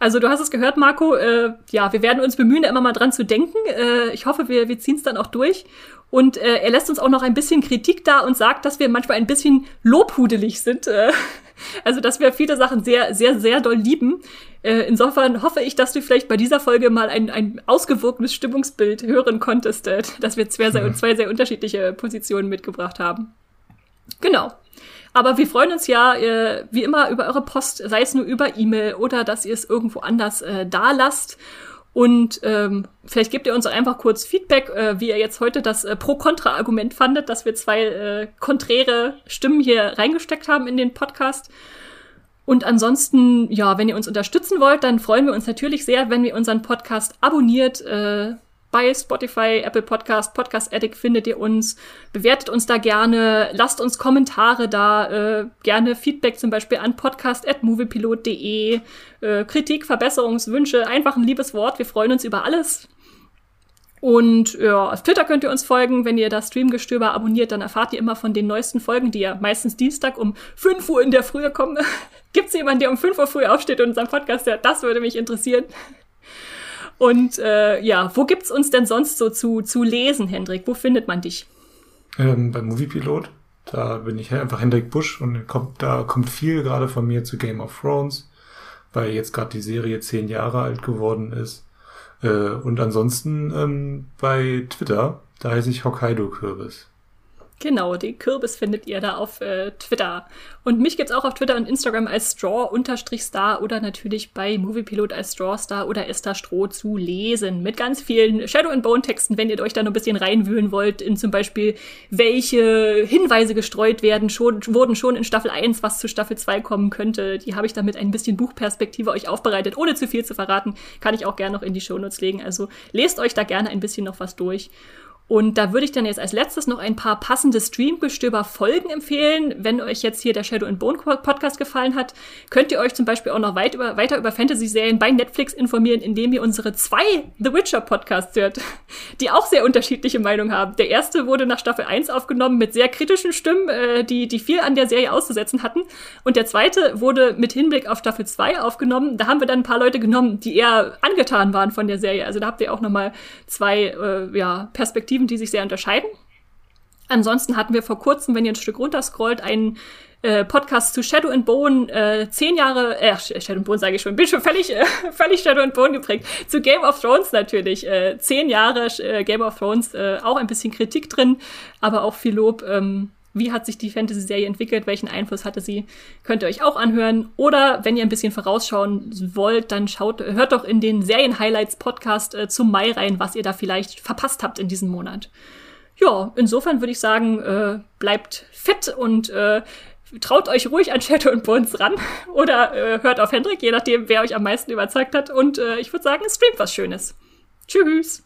[SPEAKER 1] Also du hast es gehört, Marco. Äh, ja, wir werden uns bemühen, da immer mal dran zu denken. Äh, ich hoffe, wir, wir ziehen es dann auch durch. Und äh, er lässt uns auch noch ein bisschen Kritik da und sagt, dass wir manchmal ein bisschen lobhudelig sind. Äh, also, dass wir viele Sachen sehr, sehr, sehr doll lieben. Äh, insofern hoffe ich, dass du vielleicht bei dieser Folge mal ein, ein ausgewogenes Stimmungsbild hören konntest, äh, dass wir zwei sehr, zwei sehr unterschiedliche Positionen mitgebracht haben. Genau. Aber wir freuen uns ja äh, wie immer über eure Post, sei es nur über E-Mail oder dass ihr es irgendwo anders äh, da lasst. Und ähm, vielleicht gebt ihr uns einfach kurz Feedback, äh, wie ihr jetzt heute das äh, Pro-Kontra-Argument fandet, dass wir zwei äh, konträre Stimmen hier reingesteckt haben in den Podcast. Und ansonsten, ja, wenn ihr uns unterstützen wollt, dann freuen wir uns natürlich sehr, wenn ihr unseren Podcast abonniert, äh, bei Spotify, Apple Podcast, Podcast Addict findet ihr uns. Bewertet uns da gerne, lasst uns Kommentare da, äh, gerne Feedback zum Beispiel an podcast.moviepilot.de, äh, Kritik, Verbesserungswünsche, einfach ein liebes Wort. Wir freuen uns über alles. Und ja, auf Twitter könnt ihr uns folgen. Wenn ihr das Streamgestöber abonniert, dann erfahrt ihr immer von den neuesten Folgen, die ja meistens Dienstag um 5 Uhr in der Früh kommen. Gibt es jemanden, der um 5 Uhr früh aufsteht und unseren Podcast hört? Das würde mich interessieren. Und äh, ja, wo gibt's uns denn sonst so zu, zu lesen, Hendrik? Wo findet man dich?
[SPEAKER 2] Ähm, beim Moviepilot. Da bin ich einfach Hendrik Busch und kommt, da kommt viel gerade von mir zu Game of Thrones, weil jetzt gerade die Serie zehn Jahre alt geworden ist. Äh, und ansonsten ähm, bei Twitter, da heiße ich Hokkaido Kürbis.
[SPEAKER 1] Genau, den Kürbis findet ihr da auf äh, Twitter. Und mich gibt's auch auf Twitter und Instagram als Straw-Star oder natürlich bei Moviepilot als Strawstar oder Esther Stroh zu lesen. Mit ganz vielen Shadow and Bone Texten, wenn ihr euch da noch ein bisschen reinwühlen wollt, in zum Beispiel, welche Hinweise gestreut werden, schon, wurden schon in Staffel 1, was zu Staffel 2 kommen könnte. Die habe ich damit ein bisschen Buchperspektive euch aufbereitet, ohne zu viel zu verraten. Kann ich auch gerne noch in die Shownotes legen. Also lest euch da gerne ein bisschen noch was durch. Und da würde ich dann jetzt als letztes noch ein paar passende Streamgestöber-Folgen empfehlen. Wenn euch jetzt hier der Shadow and Bone Podcast gefallen hat, könnt ihr euch zum Beispiel auch noch weit über, weiter über Fantasy-Serien bei Netflix informieren, indem ihr unsere zwei The Witcher Podcasts hört, die auch sehr unterschiedliche Meinungen haben. Der erste wurde nach Staffel 1 aufgenommen mit sehr kritischen Stimmen, äh, die, die viel an der Serie auszusetzen hatten. Und der zweite wurde mit Hinblick auf Staffel 2 aufgenommen. Da haben wir dann ein paar Leute genommen, die eher angetan waren von der Serie. Also da habt ihr auch noch mal zwei äh, ja, Perspektiven Perspektiven, die sich sehr unterscheiden. Ansonsten hatten wir vor kurzem, wenn ihr ein Stück runterscrollt, einen äh, Podcast zu Shadow and Bone, äh, zehn Jahre, äh, Shadow and Bone sage ich schon, bin schon völlig, äh, völlig Shadow and Bone geprägt. Zu Game of Thrones natürlich, äh, zehn Jahre äh, Game of Thrones, äh, auch ein bisschen Kritik drin, aber auch viel Lob. Ähm, wie hat sich die Fantasy-Serie entwickelt, welchen Einfluss hatte sie, könnt ihr euch auch anhören. Oder wenn ihr ein bisschen vorausschauen wollt, dann schaut, hört doch in den Serien-Highlights-Podcast äh, zum Mai rein, was ihr da vielleicht verpasst habt in diesem Monat. Ja, insofern würde ich sagen, äh, bleibt fit und äh, traut euch ruhig an Shadow und Bones ran oder äh, hört auf Hendrik, je nachdem, wer euch am meisten überzeugt hat. Und äh, ich würde sagen, streamt was Schönes. Tschüss!